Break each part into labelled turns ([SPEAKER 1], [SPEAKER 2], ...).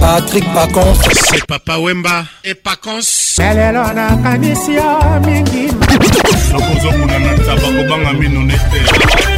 [SPEAKER 1] patrik pacons se papa wemba
[SPEAKER 2] e pacons lelo nakanisi yo mingi nakozomona na taba kobanga mino ne te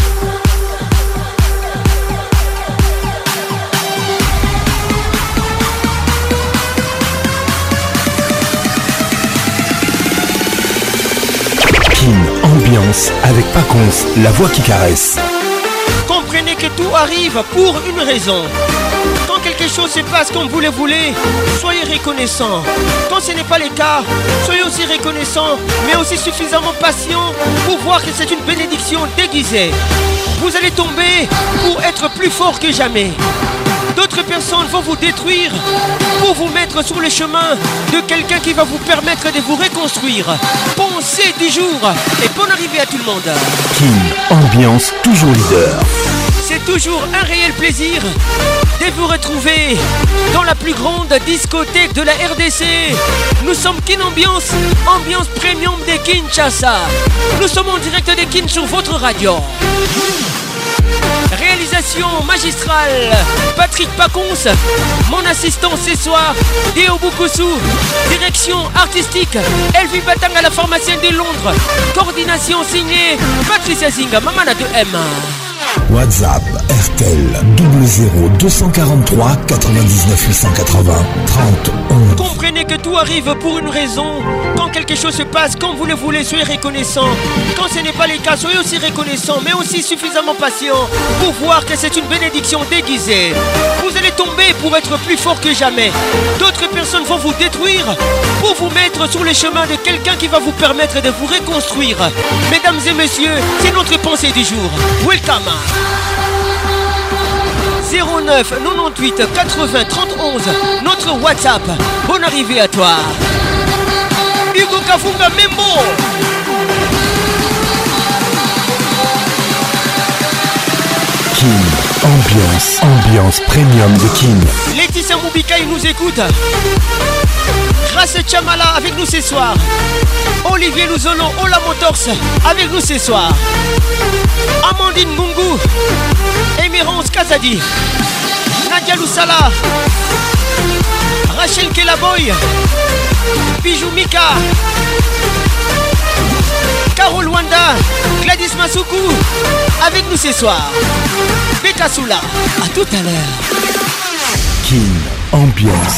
[SPEAKER 1] avec Paconce, la voix qui caresse.
[SPEAKER 2] Comprenez que tout arrive pour une raison. Quand quelque chose se passe comme vous le voulez, soyez reconnaissant. Quand ce n'est pas le cas, soyez aussi reconnaissant, mais aussi suffisamment patient pour voir que c'est une bénédiction déguisée. Vous allez tomber pour être plus fort que jamais. D'autres personnes vont vous détruire pour vous mettre sur le chemin de quelqu'un qui va vous permettre de vous reconstruire. Pensez du jours et bonne arrivée à tout le monde.
[SPEAKER 1] Kim, ambiance toujours leader.
[SPEAKER 2] C'est toujours un réel plaisir de vous retrouver dans la plus grande discothèque de la RDC. Nous sommes Kin Ambiance, ambiance premium de Kinshasa. Nous sommes en direct de Kin sur votre radio. Réalisation magistrale, Patrick Pacons mon assistant ce soir, Déo Bukusu, direction artistique, Elvie à la formation de Londres, coordination signée, Patricia Zinga, Mamana de M. WhatsApp,
[SPEAKER 1] neuf 00 243 99 880 30
[SPEAKER 2] Comprenez que tout arrive pour une raison. Quand quelque chose se passe, quand vous le voulez, soyez reconnaissant. Quand ce n'est pas le cas, soyez aussi reconnaissant, mais aussi suffisamment patient pour voir que c'est une bénédiction déguisée. Vous allez tomber pour être plus fort que jamais. D'autres personnes vont vous détruire pour vous mettre sur le chemin de quelqu'un qui va vous permettre de vous reconstruire. Mesdames et messieurs, c'est notre pensée du jour. Welcome. 09 98 80 31 notre WhatsApp. Bonne arrivée à toi. Hugo Kafunga Memo.
[SPEAKER 1] Ambiance, ambiance premium de Kim.
[SPEAKER 2] Laetitia Moubika, nous écoute. Grâce Chamala avec nous ce soir. Olivier Louzolo, Ola Motors avec nous ce soir. Amandine Mungu, Emirance Kazadi, Nadia Loussala, Rachel Kelaboy, Bijou Mika, Carole Wanda, Gladys Masuku, avec nous ce soir. Pekasula, à tout à l'heure.
[SPEAKER 1] qui Ambiance.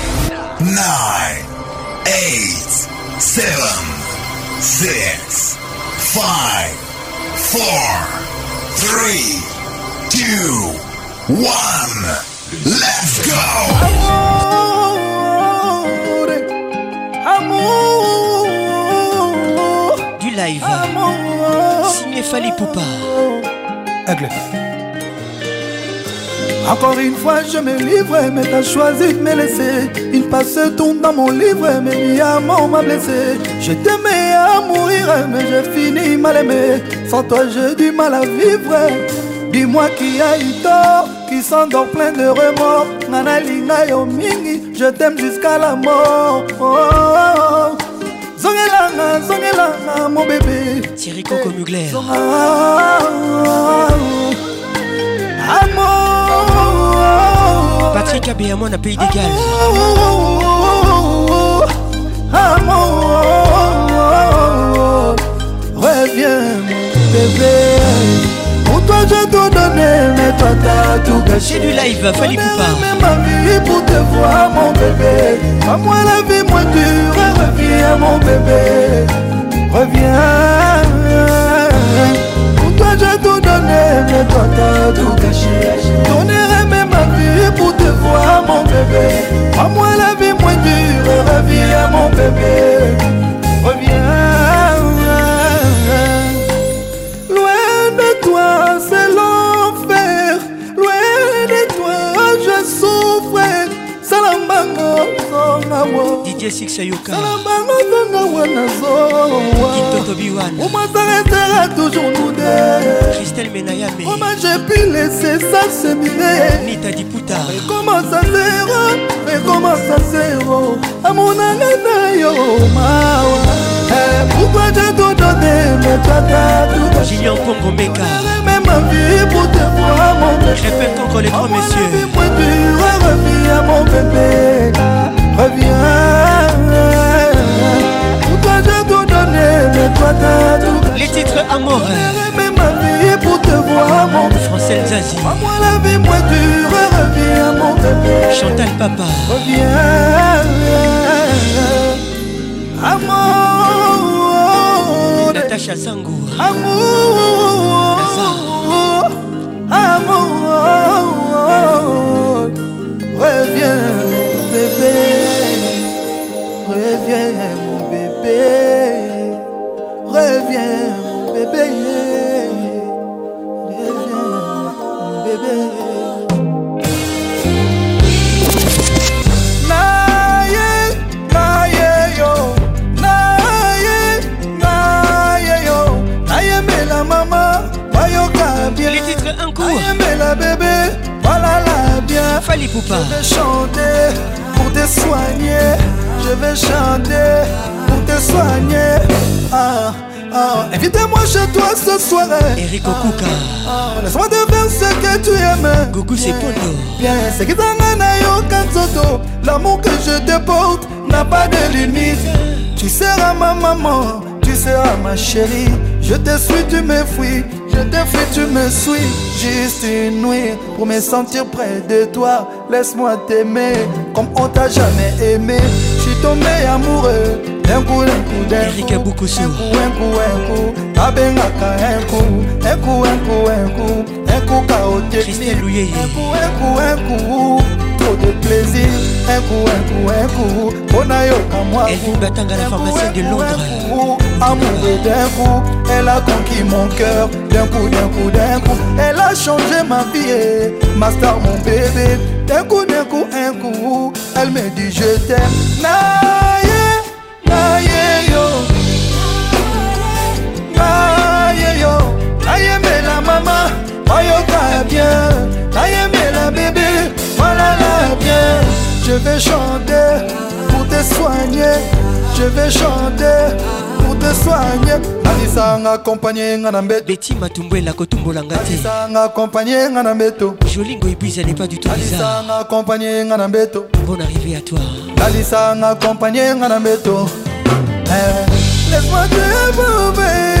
[SPEAKER 2] nine, eight, seven, six, five, four, three, two, one. Let's go.
[SPEAKER 3] Amour, amour,
[SPEAKER 2] du live. signé Fali Poupa. Agla.
[SPEAKER 3] Encore une fois, je me livre, mais t'as choisi de me laisser. Une passe tombe dans mon livre, mais diamant m'a blessé. Je t'aimais à mourir, mais j'ai fini mal aimé. Sans toi, j'ai du mal à vivre. Dis-moi qui a eu tort, qui s'endort plein de remords. Nana linga yo mingi, je t'aime jusqu'à la mort. Oh, oh, oh. Zongelanga, zongelanga, mon bébé. Thierry Coco Mugler.
[SPEAKER 2] Patrick mon à moi n'a pays des gaz
[SPEAKER 3] Amour, Reviens mon bébé pour toi je te donné, mais toi t'as tout gâché.
[SPEAKER 2] du live, fallait pas.
[SPEAKER 3] Même ma vie pour te voir, mon bébé. À moi la vie moins dure, reviens, mon bébé. Reviens. Pour toi je tout mais toi t'as tout caché. Donnerai même ma vie pour te voir, mon bébé. Prends-moi la vie moins dure, reviens, mon bébé. Reviens. Loin de toi, c'est l'enfer. Loin de toi, je souffre. Salambango, songawo.
[SPEAKER 2] DJ Six Ayoka.
[SPEAKER 3] Salambango, nazo. Au moins, ça toujours nous.
[SPEAKER 2] Oh
[SPEAKER 3] j'ai pu laisser ça seminer.
[SPEAKER 2] miné Nita putain à
[SPEAKER 3] zéro ça à zéro A mon anana mawa eh, Pourquoi je donné donner mes t'as tout Même ma vie pour te voir mon
[SPEAKER 2] bébé Répète encore les trois messieurs
[SPEAKER 3] reviens mon bébé Reviens Pourquoi
[SPEAKER 2] je Les titres amoureux
[SPEAKER 3] ma pour te voir mon
[SPEAKER 2] Français, Zazie
[SPEAKER 3] moi la vie moi dure Reviens mon
[SPEAKER 2] bébé Chantal Papa
[SPEAKER 3] Reviens Amour
[SPEAKER 2] Natacha Sangou
[SPEAKER 3] Amour Amour Reviens bébé Reviens bébé, voilà la bien.
[SPEAKER 2] Fali Poupa.
[SPEAKER 3] Je vais chanter pour te soigner. Je vais chanter pour te soigner. Ah, ah. Invitez-moi chez toi ce soir.
[SPEAKER 2] Eric Okuka.
[SPEAKER 3] oh, Laisse-moi ce que tu aimes.
[SPEAKER 2] Coucou, c'est Poto. Bien,
[SPEAKER 3] c'est qui t'en oh, L'amour que je te porte n'a pas de limite. Tu seras ma maman, tu seras ma chérie. Je te suis, tu me fuis de fait tu me suis juste une nuit pour me sentir près de toi. Laisse-moi t'aimer comme on t'a jamais aimé. Je suis tombé amoureux d'un coup, d'un coup, d'un
[SPEAKER 2] coup. Un
[SPEAKER 3] coup, un coup, un coup. coup, un coup, un coup, un coup, un coup. Un coup coup, coup, coup, coup. Trop de plaisir. Un coup, un coup, un coup. On a yo,
[SPEAKER 2] la de Londres.
[SPEAKER 3] amoureux d'un coup Elle a conquis mon cœur D'un coup, d'un coup, d'un coup Elle a changé ma vie Ma star, mon bébé D'un coup, d'un coup, un coup Elle me dit je t'aime Naye, naye yo Naye yo Naye mais la maman Oyoka oh, bien Naye mais la bébé Voilà oh, la bien Je vais chanter te soigner je vais chanter pour te soigner alisanga accompagné nga na mbeto
[SPEAKER 2] beti matumbwela kotumbolanga te
[SPEAKER 3] alisanga accompagné nga na mbeto
[SPEAKER 2] jolingo ebuisa n'est pas du tout alisanga
[SPEAKER 3] accompagné nga na mbeto
[SPEAKER 2] bon arrivé à toi
[SPEAKER 3] alisanga accompagné nga na mbeto eh, Laisse-moi te bomber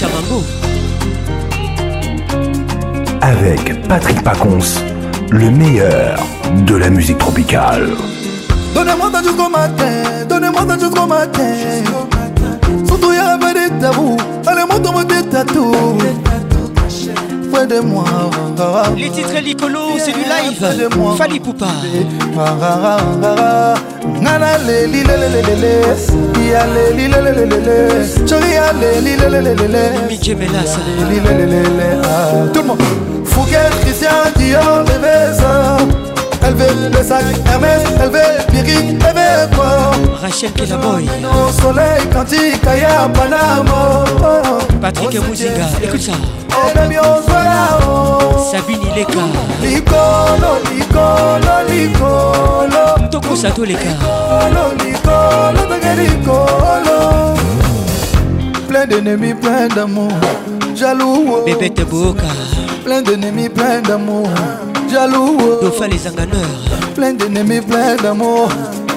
[SPEAKER 2] Cabango.
[SPEAKER 1] Avec Patrick Pacons, le meilleur de la musique tropicale.
[SPEAKER 3] Donnez-moi ta jusqu'au matin, donnez-moi ta jusqu'au matin. Surtout, il y avait des tabous. Allez, monte-moi tes tatous de moi.
[SPEAKER 2] Les titres Licolo, c'est du live. Fali Poupa. Nana
[SPEAKER 3] elle veut le sac Hermès, elle veut piri, elle veut quoi
[SPEAKER 2] Rachel Kilaboy
[SPEAKER 3] Au soleil quantique, ailleurs, Panama
[SPEAKER 2] Patrick Mouzinga, écoute ça eh ben, Sabine les
[SPEAKER 3] Nicolo, Nicolo, Nicolo
[SPEAKER 2] Toko Sato Leka
[SPEAKER 3] Nicolo, Nicolo, Nicolo Plein d'ennemis, plein d'amour Jaloux oh. Bébé Teboka Plein d'ennemis, plein d'amour jaloux dauphin
[SPEAKER 2] les
[SPEAKER 3] enganeurs plein d'ennemis plein d'amour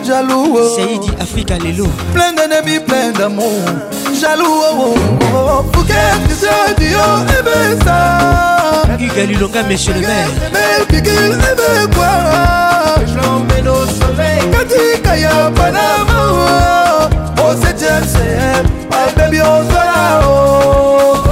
[SPEAKER 3] jaloux
[SPEAKER 2] Saïdi Africa Lelo
[SPEAKER 3] plein d'ennemis plein d'amour jaloux Fouquet Christian Dio Ebesa Hugues Lulonga Monsieur le maire Bigil
[SPEAKER 2] Ebekwara
[SPEAKER 3] J'emmène au soleil Katika ya Panama Oh c'est James Albébio Zola Oh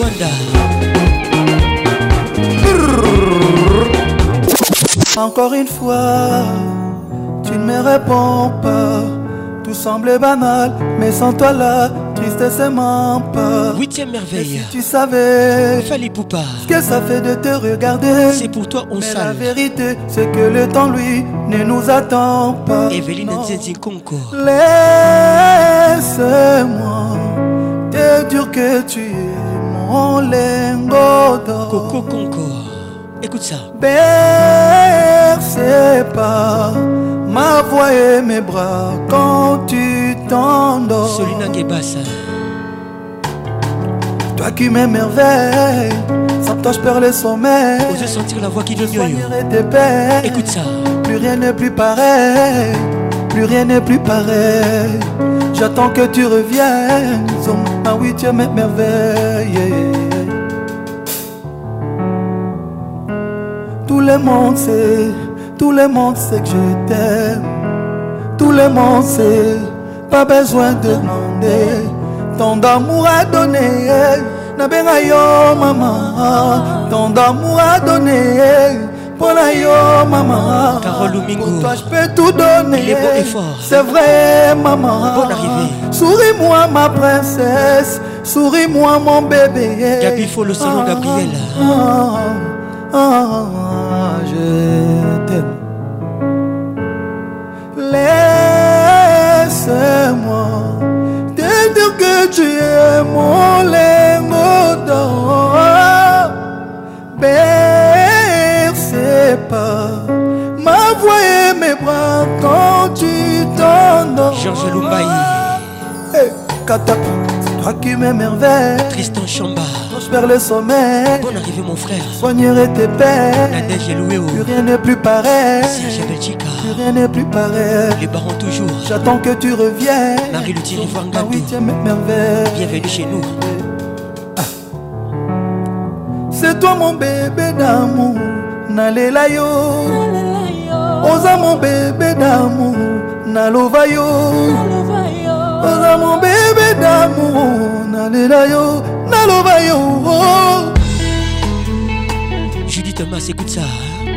[SPEAKER 2] Wanda.
[SPEAKER 3] Encore une fois, tu ne me réponds pas. Tout semblait banal, mais sans toi là, tristesse
[SPEAKER 2] Huitième merveille. Et
[SPEAKER 3] si tu savais, Fallait
[SPEAKER 2] Poupa.
[SPEAKER 3] Ce que ça fait de te regarder.
[SPEAKER 2] C'est pour toi, on
[SPEAKER 3] sait. La vérité, c'est que le temps, lui, ne nous attend pas.
[SPEAKER 2] Evelyne Conco.
[SPEAKER 3] Laisse-moi te dire que tu es mon lingot
[SPEAKER 2] Coco Écoute ça.
[SPEAKER 3] Bercez pas m'a voix et mes bras quand tu t'endors.
[SPEAKER 2] Solina hein.
[SPEAKER 3] Toi qui m'émerveilles, sans toi je perds le sommeil.
[SPEAKER 2] Oser sentir la voix qui donne Écoute ça.
[SPEAKER 3] Plus rien n'est plus pareil, plus rien n'est plus pareil. J'attends que tu reviennes. Ah oui, tu m'émerveilles. Tout le monde sait tout le monde sait que je t'aime. Tout le monde sait. Pas besoin de demander. Tant d'amour à donner. Nabenga yo maman. Tant d'amour à donner. Pour la yo maman.
[SPEAKER 2] Pour
[SPEAKER 3] toi je peux tout donner. C'est vrai maman. Souris-moi ma princesse. Souris-moi mon bébé.
[SPEAKER 2] Gabi faut le salon ah,
[SPEAKER 3] que tu es mon lingodan bercé pas ma voix et mes bras quand tu t'endors
[SPEAKER 2] Georges Lumbaï
[SPEAKER 3] hey, Katapu, toi qui m'émerveilles
[SPEAKER 2] Tristan Chambard
[SPEAKER 3] vers le sommet.
[SPEAKER 2] Bonne arrivée, mon frère. et
[SPEAKER 3] tes pères
[SPEAKER 2] La neige
[SPEAKER 3] Plus rien n'est plus pareil. Serge Plus rien n'est plus pareil.
[SPEAKER 2] Les parents toujours.
[SPEAKER 3] J'attends que tu reviennes.
[SPEAKER 2] Marie lui dit voir
[SPEAKER 3] Oui huitième merveille.
[SPEAKER 2] Bienvenue chez nous. Ah.
[SPEAKER 3] C'est toi mon bébé d'amour. Nalelayo. yo. Osa mon bébé d'amour. va yo. mon bébé d'amour. Nalelayo naloba yo oh,
[SPEAKER 2] oh. judith mas écoute ça hein.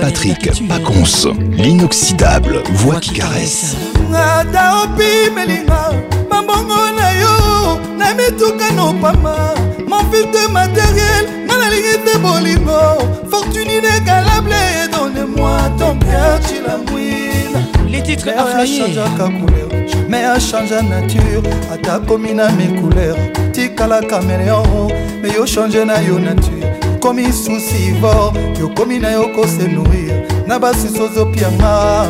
[SPEAKER 1] Patrick Pacons, l'inoxydable voix qui caresse. ata opimelinga
[SPEAKER 3] mabongo na yo na mituka na opama monfil de matériel nga nalingi te bolingo fortune inégalable donne moi ton cœur tu la mouille
[SPEAKER 2] les titres
[SPEAKER 3] afloyéchangeaka couleur mais achange nature atakomi na mecouleur tikala caméléon me yo change na yo nature komi susi ivor yokomi na yo kose nourrir na basusi ozopianga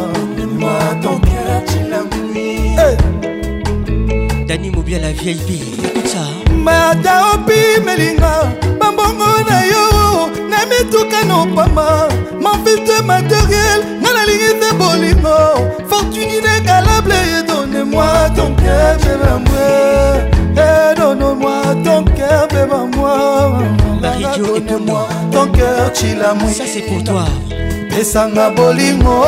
[SPEAKER 2] dani mobia la vieille bi
[SPEAKER 3] écoute ça mata opimelinga bambongo na yo na mituka na opama manfiltre materiel nalingi fortune inégalable et donnez-moi ton cœur bébé à moi eh, donne-moi ton cœur bébé à moi
[SPEAKER 2] marie moi
[SPEAKER 3] ton cœur chilamui
[SPEAKER 2] ça c'est pour toi
[SPEAKER 3] Et ça marie bolingo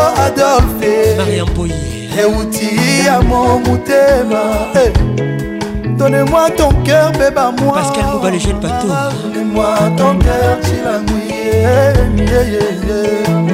[SPEAKER 3] Et
[SPEAKER 2] mariam
[SPEAKER 3] tu euti eh, mon mo motema eh, donnez-moi ton cœur bébé à moi
[SPEAKER 2] pascal mouba le pas bateau
[SPEAKER 3] donnez-moi ton cœur tu yeah, yeah,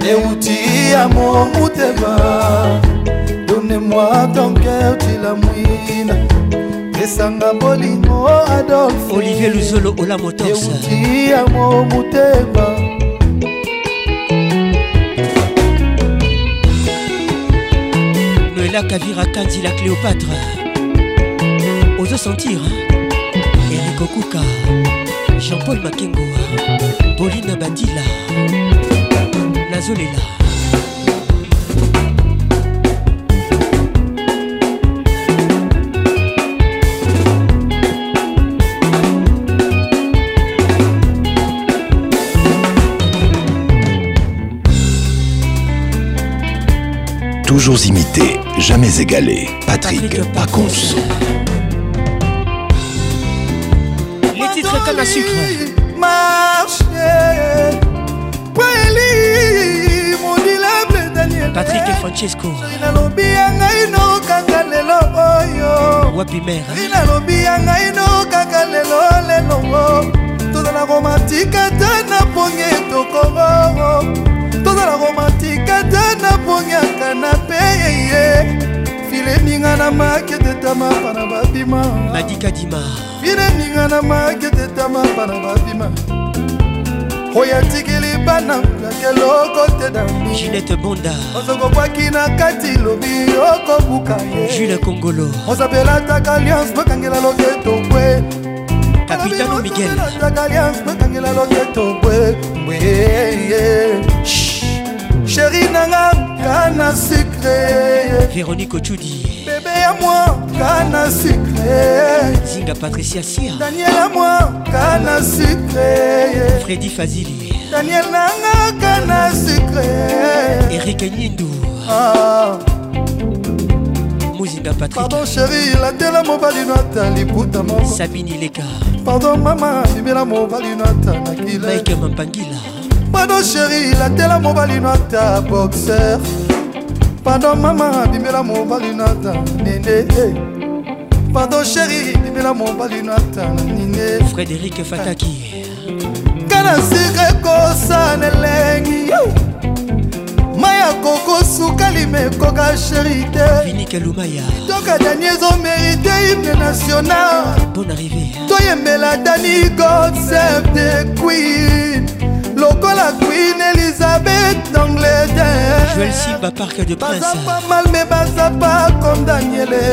[SPEAKER 3] Dieu euti à mon motema donne-moi ton cœur tu la mouine esanga bolingo adolf olivier
[SPEAKER 2] luzolo olamotos
[SPEAKER 3] euti ya mo motema noela
[SPEAKER 2] kavira kandi la cléopâtre ozo sentir erikokuka jean-paul makengoa bolina bandila
[SPEAKER 1] Toujours imité, jamais égalé. Patrick, pas Pacons.
[SPEAKER 2] Les titres comme un sucre. patrik eh, francesco
[SPEAKER 3] nalobi ya ngai no kaka lelo oyo
[SPEAKER 2] wapi mere
[SPEAKER 3] nalobi ya ngai no kaka lelo lelo tozala komatika te na ponge tokoo tozala komatika te na pongaka na peye fileninga na maketetama mpana babima
[SPEAKER 2] nadikadima
[SPEAKER 3] fileninga na maketetama mpana babima oyo atikeli lipa na moyaki
[SPEAKER 2] eloko te danginete bonda ozokobwaki na kati lobi okobuka ye jule kongolo
[SPEAKER 3] ozapelataka alliance bakangela loketo bwe kapitano
[SPEAKER 2] miguelataka alliance bakangela
[SPEAKER 3] loketo bwe bwe sheri nanga kana sucre véronique
[SPEAKER 2] ochudi bebe ya
[SPEAKER 3] mwa kana sucre zinga
[SPEAKER 2] patricia
[SPEAKER 3] sia daniela mwa kana sucre
[SPEAKER 2] fredi fazili
[SPEAKER 3] daniel nangaka na secret
[SPEAKER 2] erika nyindu ah. Pardon,
[SPEAKER 3] patrikpardon chéri latela mobali no ata hein, liputa moko
[SPEAKER 2] sabini leka
[SPEAKER 3] pardon mama bimela mobali nata
[SPEAKER 2] ata mampangila pardon
[SPEAKER 3] chéri latela mobali no boxer pardon maman, bibela mobali no hein, Nine. Eh. pardon chéri bibela mobali no hein, nine
[SPEAKER 2] frédéric fataki
[SPEAKER 3] nga na sika ekosana elengi mai akokosuka lima ekoka
[SPEAKER 2] sheriteitoka
[SPEAKER 3] dani ezomerite hymne national
[SPEAKER 2] toyembela
[SPEAKER 3] dani godsev de queen lokola queen
[SPEAKER 2] elizabeth d'angleterrebaza
[SPEAKER 3] pa mal me baza pa comme daniele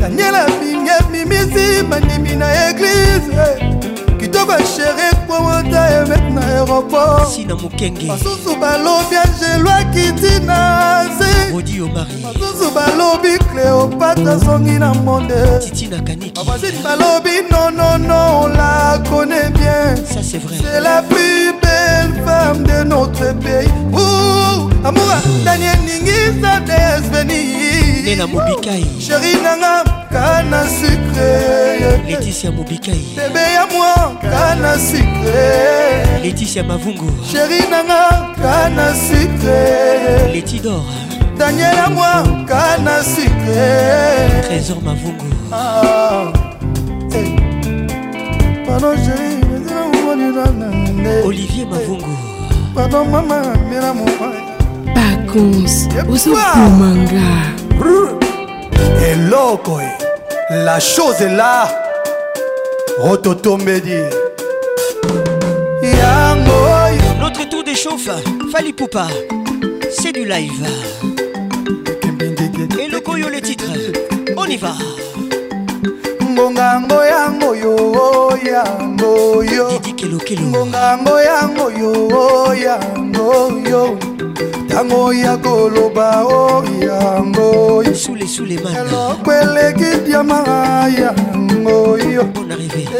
[SPEAKER 3] daniele abingi ebimisi bandimi na eglize kitoko sheri komota
[SPEAKER 2] emek na aéroportsina mokenge
[SPEAKER 3] basusu balobi angelwaki ntina zibasusu balobi cléopatre azongi na monde titina
[SPEAKER 2] kaniki babasini balobi nonono on la connaît bien c'est la plus
[SPEAKER 3] belle femme de notre pays Ouh, amour daniel ningisa desvenina mobikai sheri nanga kana sucre
[SPEAKER 2] leticia mobikai
[SPEAKER 3] bebe ya moi kana sucre
[SPEAKER 2] leticia mavungu
[SPEAKER 3] sheri nanga kana sucre
[SPEAKER 2] letidor
[SPEAKER 3] daniel ya moi kana sucre
[SPEAKER 2] trésor mavungu ah,
[SPEAKER 3] hey. Pardon, chérie.
[SPEAKER 2] olivier mavungu
[SPEAKER 3] pardon mama mela
[SPEAKER 2] mopaya pacons ozokomanga eloko la chose est là rototombedi yango notre tour d'échauffe fali poupa c'est du live et le koyo le titre on y va
[SPEAKER 3] ngongango yango yo yango yo ngongango yango yo yango yo ntango ya koloba o
[SPEAKER 2] yango eloko
[SPEAKER 3] eleki diama yango yo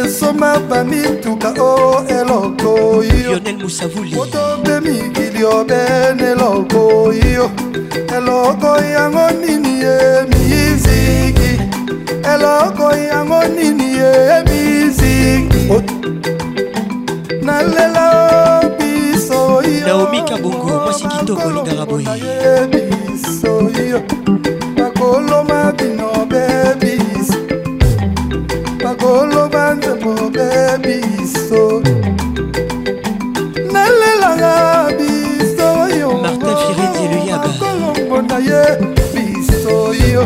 [SPEAKER 3] esomba bamituka o eloko yomoto obe mikili obene eloko yo eloko yango nini ye miziki eloko yango nini ye miziki nalela biso naomi kabongo mwasi kitoko olingaka boye biso yo bakoloma bino bebiso bakoloma nzembo bebiso nalelanga biso yo martin fireti
[SPEAKER 2] luyaba kolongo na ye
[SPEAKER 3] biso yo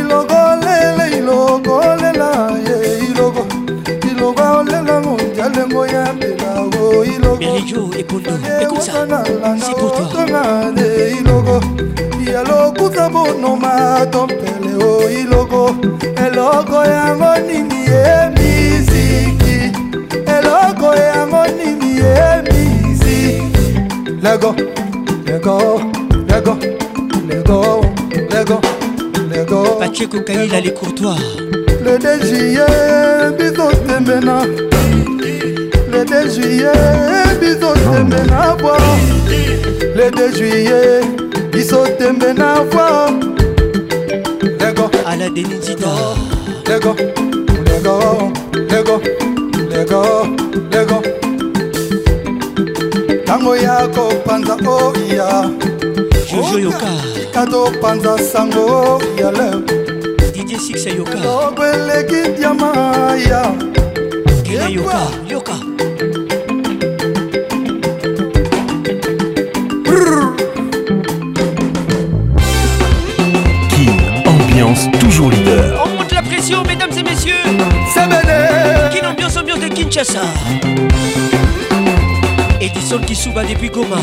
[SPEAKER 3] ilogolela ilogolela ye ilogo
[SPEAKER 2] ilogo olela monjalengo ya merijo ekondo ekomsa
[SPEAKER 3] si pour toikomande ilogo yalokuta bono matompele o ilogo eloko yango nini ye miziki eloko yango nini ye miziki lego lego lego lego lego lego
[SPEAKER 2] pacheco kalila les courtois le dj
[SPEAKER 3] ye bizo tembena 2 juillet biso tembe na bwa le 2 juillet biso tembe na bwa lego
[SPEAKER 2] ala denisito
[SPEAKER 3] lego lego lego lego lego ntango ya kopanza oya oh,
[SPEAKER 2] jojo oh, yoka katopanza
[SPEAKER 3] sango ya leo didie
[SPEAKER 2] six yoka
[SPEAKER 3] okweleki diama ya
[SPEAKER 2] kina yoka Nelson Kisuba depuis Goma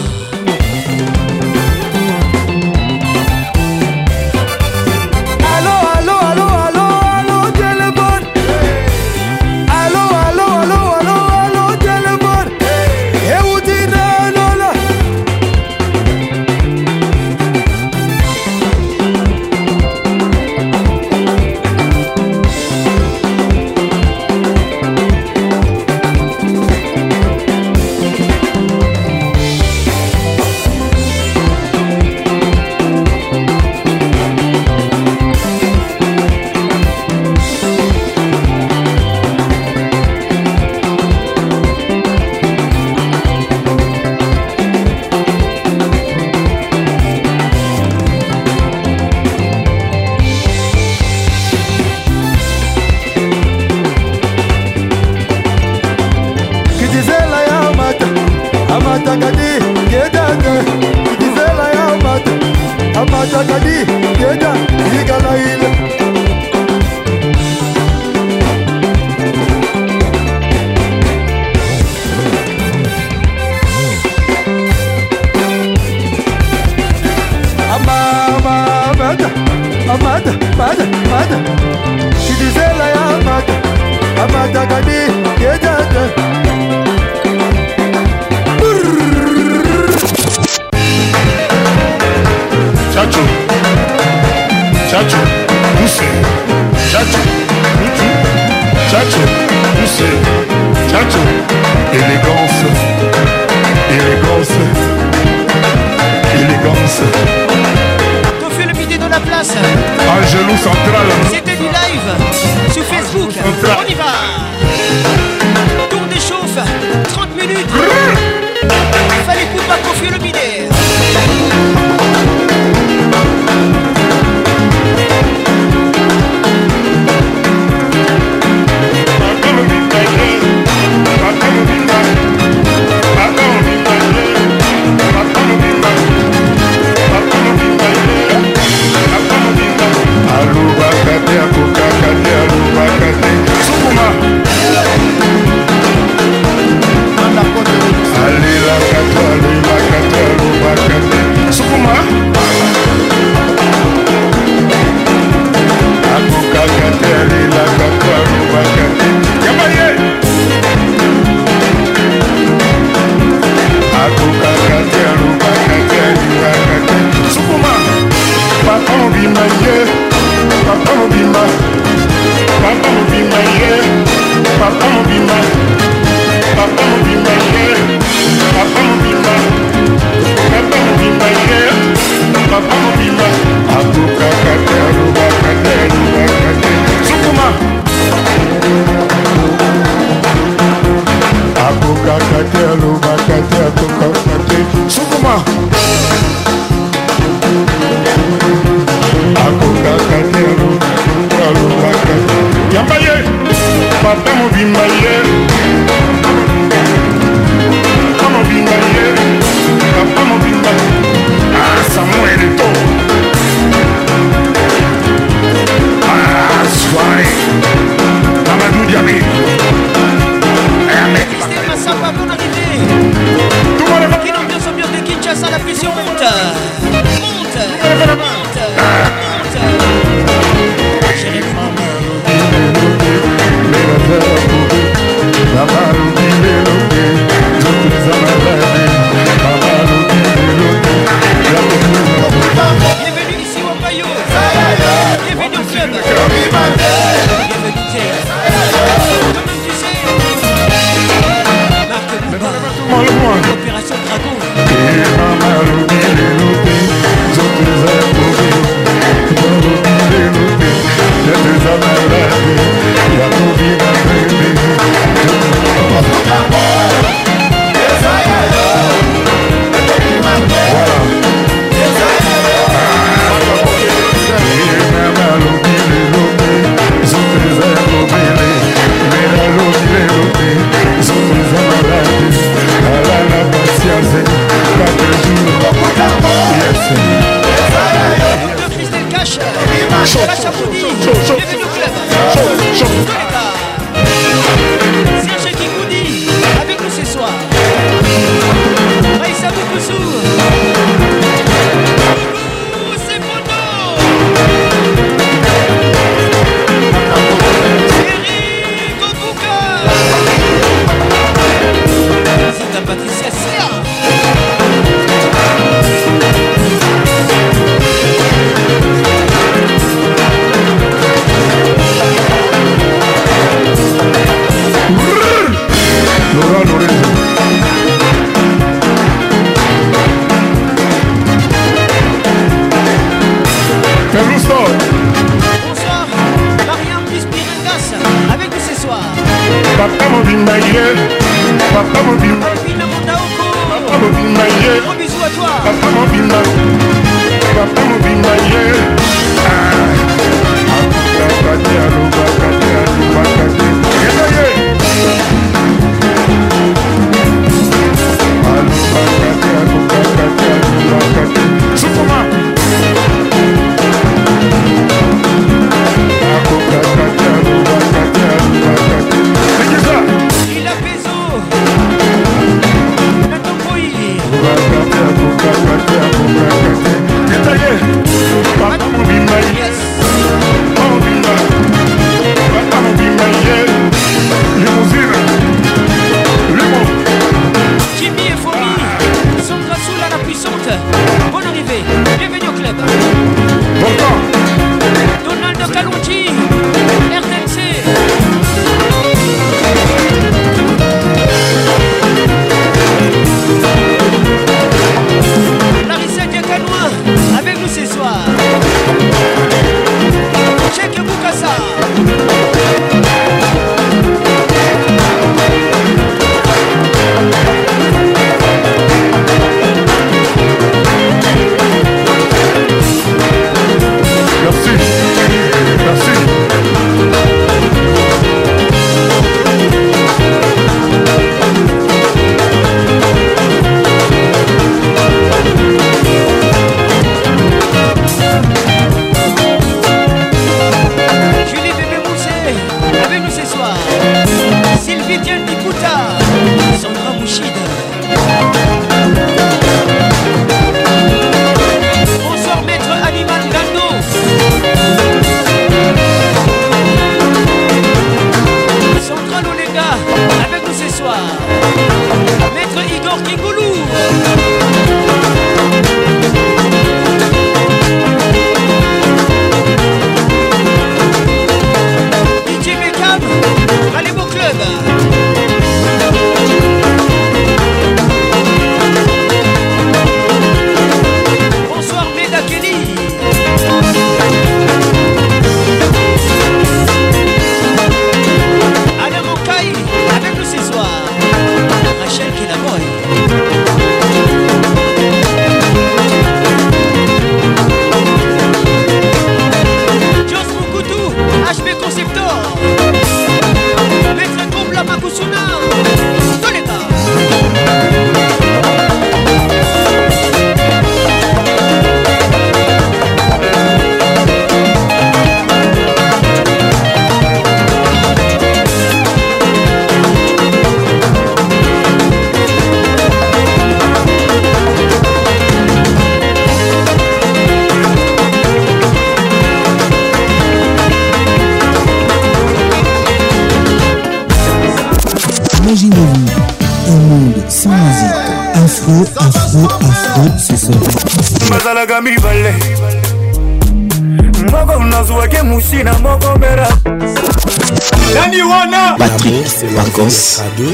[SPEAKER 3] mobimba ye papa
[SPEAKER 2] mobimba papa mobimba ye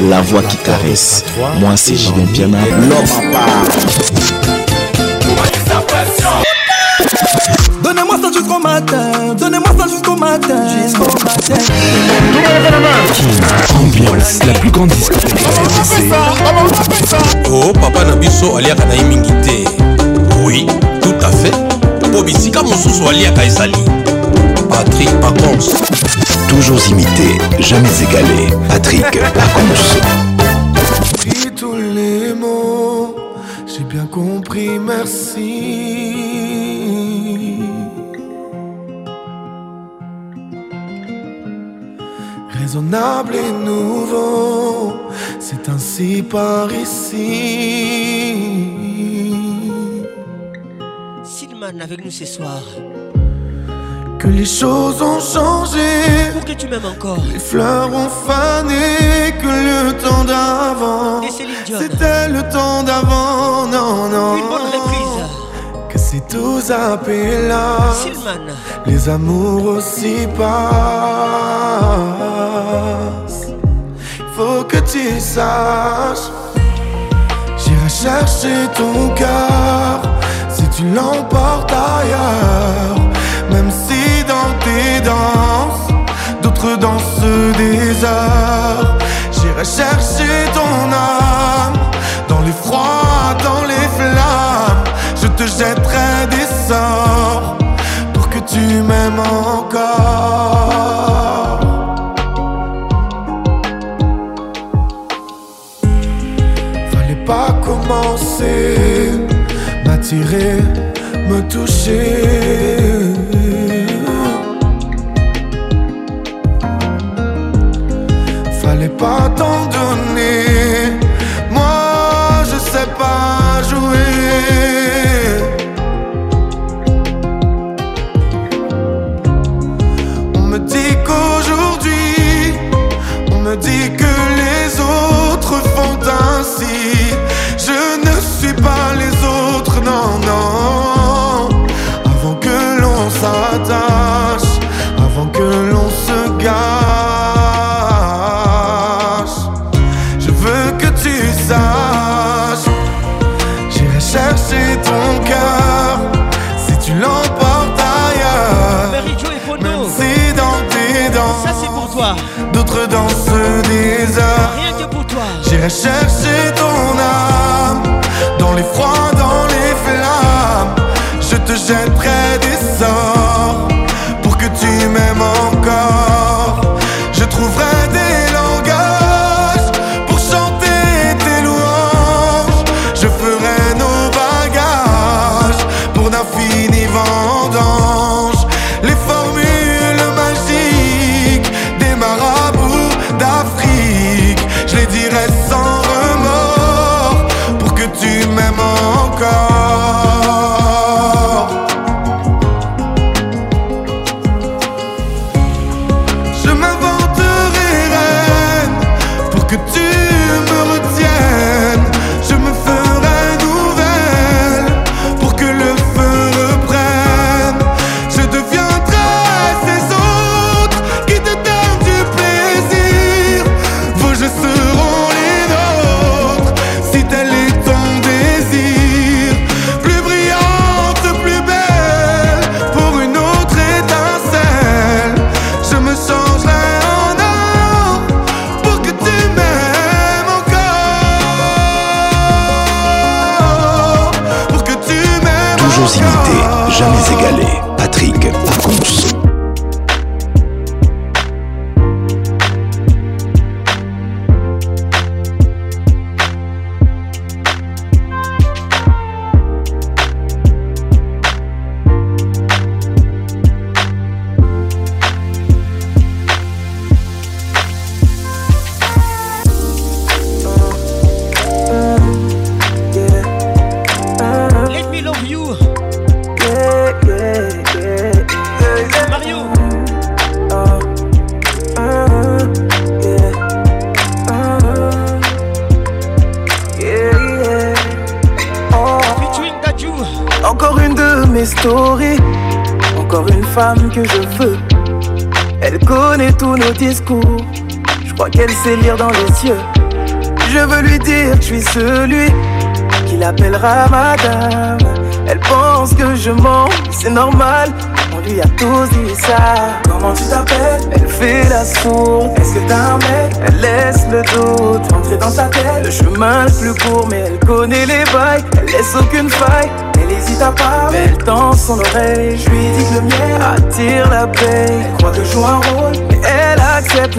[SPEAKER 4] la voix qui caresse. Moi, c'est Julien Piana.
[SPEAKER 5] Donnez-moi ça jusqu'au matin, donnez-moi ça jusqu'au matin, jusqu'au matin.
[SPEAKER 6] Ambiance, la plus grande discothèque. Oh,
[SPEAKER 7] papa Nabiso, aliaka na mingi te. Oui, tout à fait. Po bisika mosusu aliaka ezali. Patrick Pacons.
[SPEAKER 4] toujours imité, jamais égalé. Patrick Pacons.
[SPEAKER 8] Dis tous les mots, j'ai bien compris, merci. Raisonnable et nouveau, c'est ainsi par ici.
[SPEAKER 2] Silman avec nous ce soir
[SPEAKER 8] que les choses ont changé
[SPEAKER 2] que tu m'aimes encore.
[SPEAKER 8] Les fleurs ont fané que le temps d'avant. C'était le temps d'avant, non, non. Que c'est tout à là. Les amours aussi passent. Faut que tu saches. J'irai chercher ton cœur si tu l'emportes ailleurs. dans ce désert. J'irai chercher ton âme dans les froids, dans les flammes. Je te jetterai des sorts pour que tu m'aimes encore. Fallait pas commencer, m'attirer, me toucher melody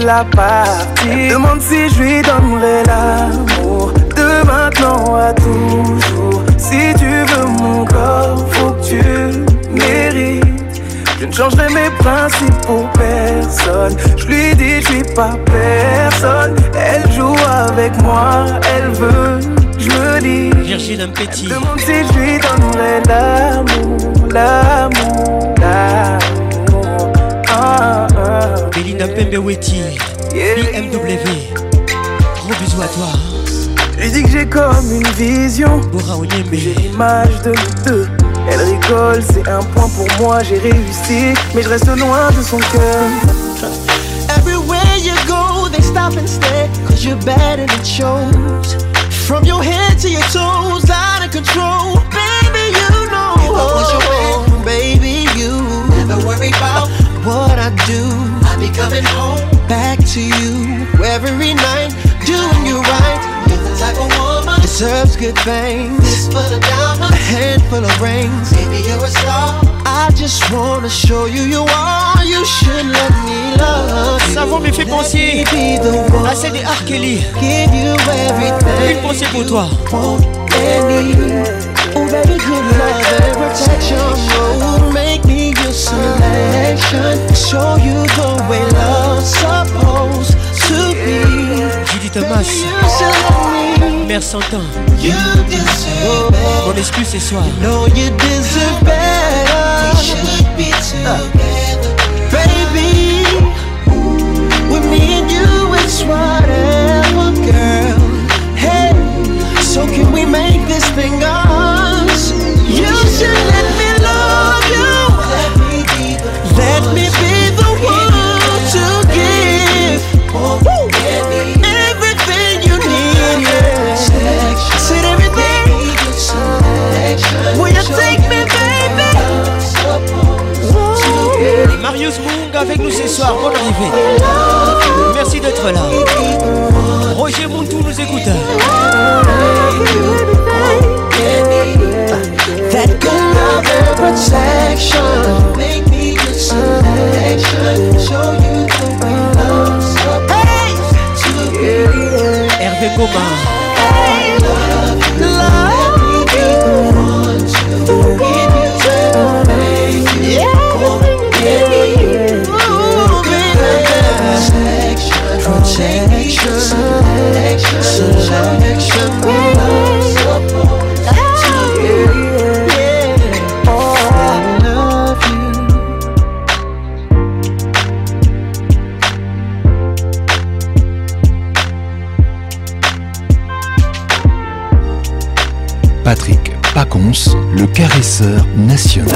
[SPEAKER 9] la partie. Demande si je lui donnerai l'amour de maintenant à toujours. Si tu veux mon corps, faut que tu mérites. Je ne changerai mes principes pour personne. Je lui dis, je suis pas personne. Elle joue avec moi, elle veut. Je me dis,
[SPEAKER 2] un Petit.
[SPEAKER 9] Demande si je lui donnerai l'amour, l'amour.
[SPEAKER 2] Pembe Weti, BMW. Gros bisous à toi.
[SPEAKER 9] Je dis que j'ai comme une vision. Bora J'ai l'image de nous deux. Elle rigole, c'est un point pour moi, j'ai réussi. Mais je reste loin de son cœur.
[SPEAKER 10] Everywhere you go, they stop and stare. Cause you're better than shows. From your head to your toes, out of control. Baby, you know. I oh, baby, you. Never worry about what I do. be coming home back to you every night, doing you right. You're the type of woman deserves good things. This for the diamonds, a handful of rings. Maybe you're a star. I just wanna show you you are. You should let me love. Ça vous me fait penser
[SPEAKER 2] à celle des R. Give you everything. Une pour toi.
[SPEAKER 10] Want and Oh, baby, good love and protection. Oh, make me selection Show you the way love's supposed to be Judy Thomas
[SPEAKER 2] Merci
[SPEAKER 10] Santan
[SPEAKER 2] Mon excuse
[SPEAKER 10] ce soir you know you deserve better We should be together Baby We me and you it's whatever girl Hey So can we make this thing ours You should let
[SPEAKER 2] Marius avec nous ce soir. Bonne arrivée. Merci d'être là. Roger Montou nous écoute. Hervé
[SPEAKER 4] national.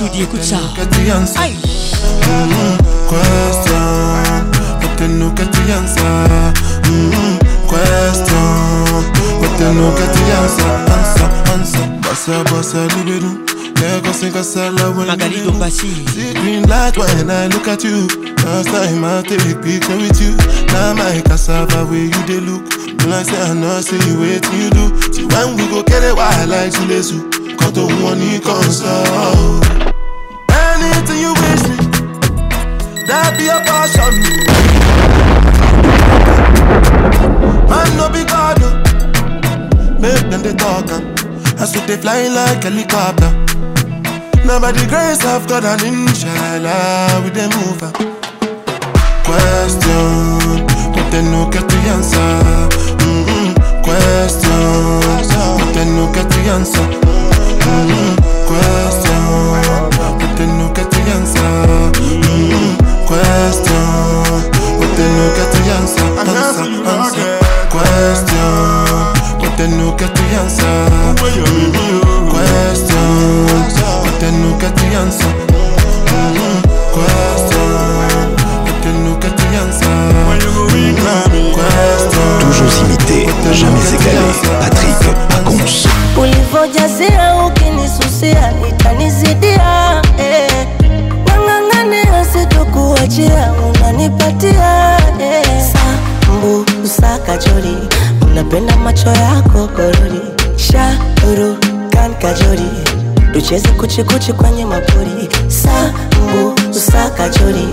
[SPEAKER 11] Judy, écoute ça. Aïe. Question,
[SPEAKER 2] question, Magali Dombasi green light when I look at you
[SPEAKER 11] Last time I take picture with you Now my cassava way you dey look Blind say I know see you wait you do See when we go get it why I like to lazy Cause the one he comes out That be a passion. Man, no be God. Make them the talk. I see they fly like helicopter. Now by the grace of God and inshallah, we they move up. Question, but they no get the answer. Mm-hmm. Question, but they no get the answer. Mm-hmm. Question.
[SPEAKER 12] Cheza kuchikuchi kwenye mapori Sambu usakachori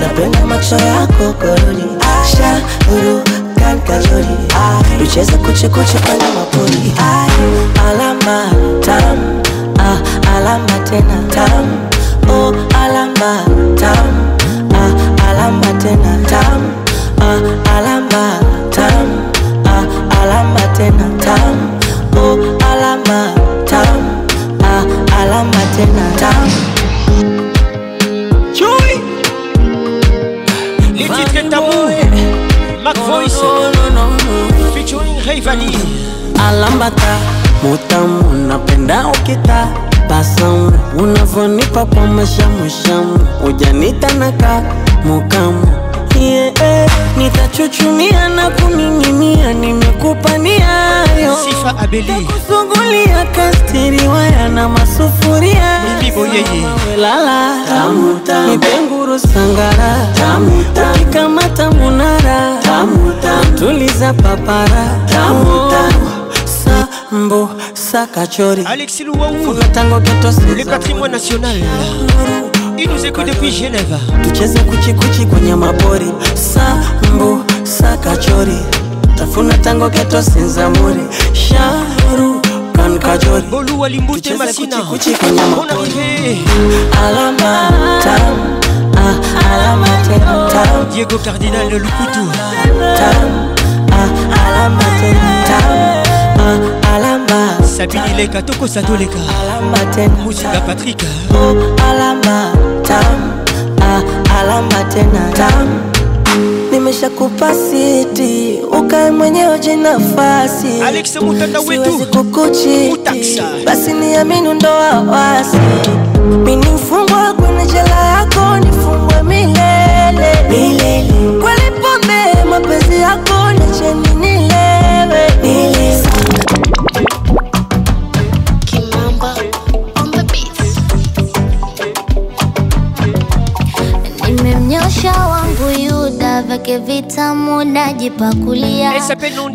[SPEAKER 12] Napenda macho yako korori Shauru kankachori Tucheza kuchikuchi kwenye mapori Alama tam ah, Alama tena tam Oh alama tam ah, Alama tena tam ah, Alama tam ah, Alama tena tam Oh tam. Roma tena tam
[SPEAKER 2] Mac oh, Voice
[SPEAKER 13] Alambata Mutamu unapenda ukita Basamu unavonipa kwa mashamu shamu mukamu nipatie eh. Nitachuchumia na kumiminia, nimekupa
[SPEAKER 2] niayo takusungulia kastiri
[SPEAKER 13] waya na masufuria welala nipenguru sangara ukikamata munara tuliza papara sambo sakachori Alexi Luwau Fuga tango keto ketosle
[SPEAKER 2] patrimoine national Il nous écoute depuis Genève.
[SPEAKER 13] Tucheze kuchi kuchi kwenye mapori, sambu sakachori, tafuna tango keto sinza sinzamuri, sharu kan kajori.
[SPEAKER 2] Bolu te masina, kuchi kuchi kwenye mapori.
[SPEAKER 13] Alama tam, ah, alama tam, tam.
[SPEAKER 2] Diego Cardinal de Lukutu. Tam,
[SPEAKER 13] ah, alama tam, tam, ah, alama.
[SPEAKER 2] Sabine Leka, Toko Satoleka. Alama tam, Musica Patrika Oh,
[SPEAKER 13] alama tam ah, alama tena tam nimeshakupa siti ukae mwenyewe jinafasi siwezi kukuchiti basi niamini ndo awasi Mimi mfungwa kwenye jela yako nifungwe milele, milele. kweli pombe mapenzi yako nicheni
[SPEAKER 14] vyake vitamu najipakulia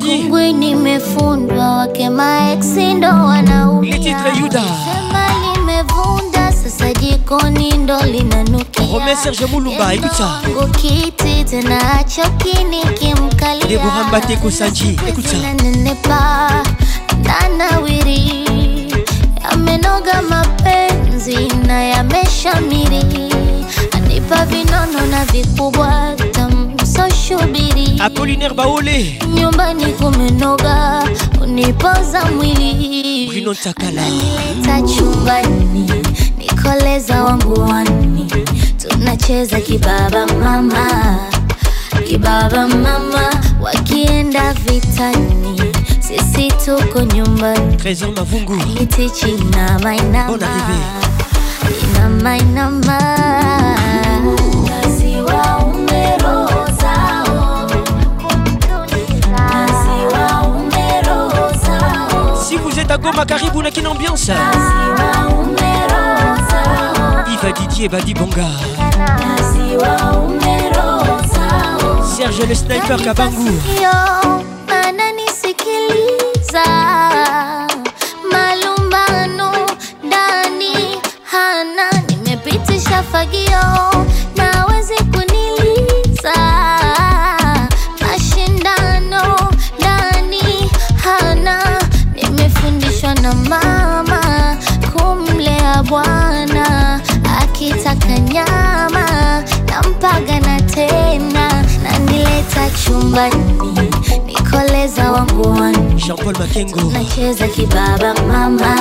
[SPEAKER 14] kungwi nimefundwa wake maeksi ndo wanaumia
[SPEAKER 2] sema
[SPEAKER 14] limevunda sasa jikoni ndo linanukiaangu kiti tena chokini kimkaliananenepa nanawiri yamenoga mapenzi na yameshamiri anipa vinono na vikubwa
[SPEAKER 2] kashubiri Apolinaire Baole nyumbani
[SPEAKER 14] kumenoga unipoza mwili Bruno Sakala ta chumbani nikoleza wangu wani tunacheza kibaba mama kibaba mama wakienda vitani sisi tuko nyumbani Trésor
[SPEAKER 2] Mavungu itichi na mainama inama inama Kata Goma Karibu na kina ambiance Iva Didier Badi Bonga Serge le sniper Kabangou. Toka chumbani nikoleza wangu kibaba mama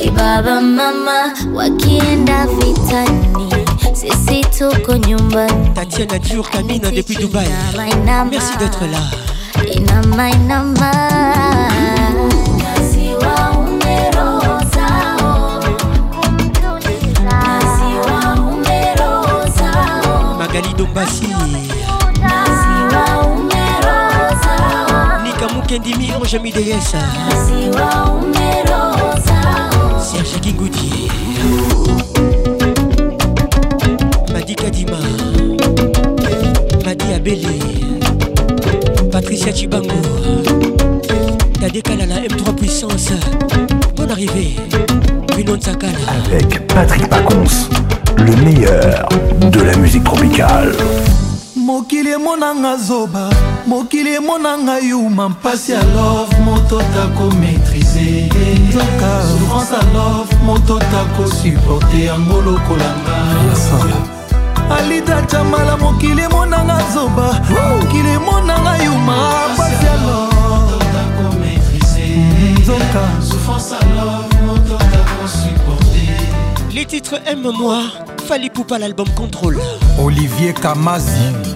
[SPEAKER 2] kibaba mama wakienda vitani sisi tuko nyumbani Tatiana Diour depuis Dubaï merci d'être là Kendimi Orjami Deyesa Serge Madi Kadima Madi Patricia Chibango M3 Puissance Bonne arrivée Sakala
[SPEAKER 4] Avec Patrick Pacons, le meilleur de la musique tropicale
[SPEAKER 15] mokili emonanga zoba mokili emonanga yuma mpasi
[SPEAKER 16] ya love moto tako maîtrise
[SPEAKER 15] souffrance
[SPEAKER 16] a love moto tako supporte yango
[SPEAKER 15] lokolanga alida camala mokili emonanga zoba
[SPEAKER 16] mokili
[SPEAKER 15] emonanga yuma pasi
[SPEAKER 16] alo
[SPEAKER 15] nzoka
[SPEAKER 2] les titres aime moi fali poupa l'album contrôle
[SPEAKER 4] olivier kamazi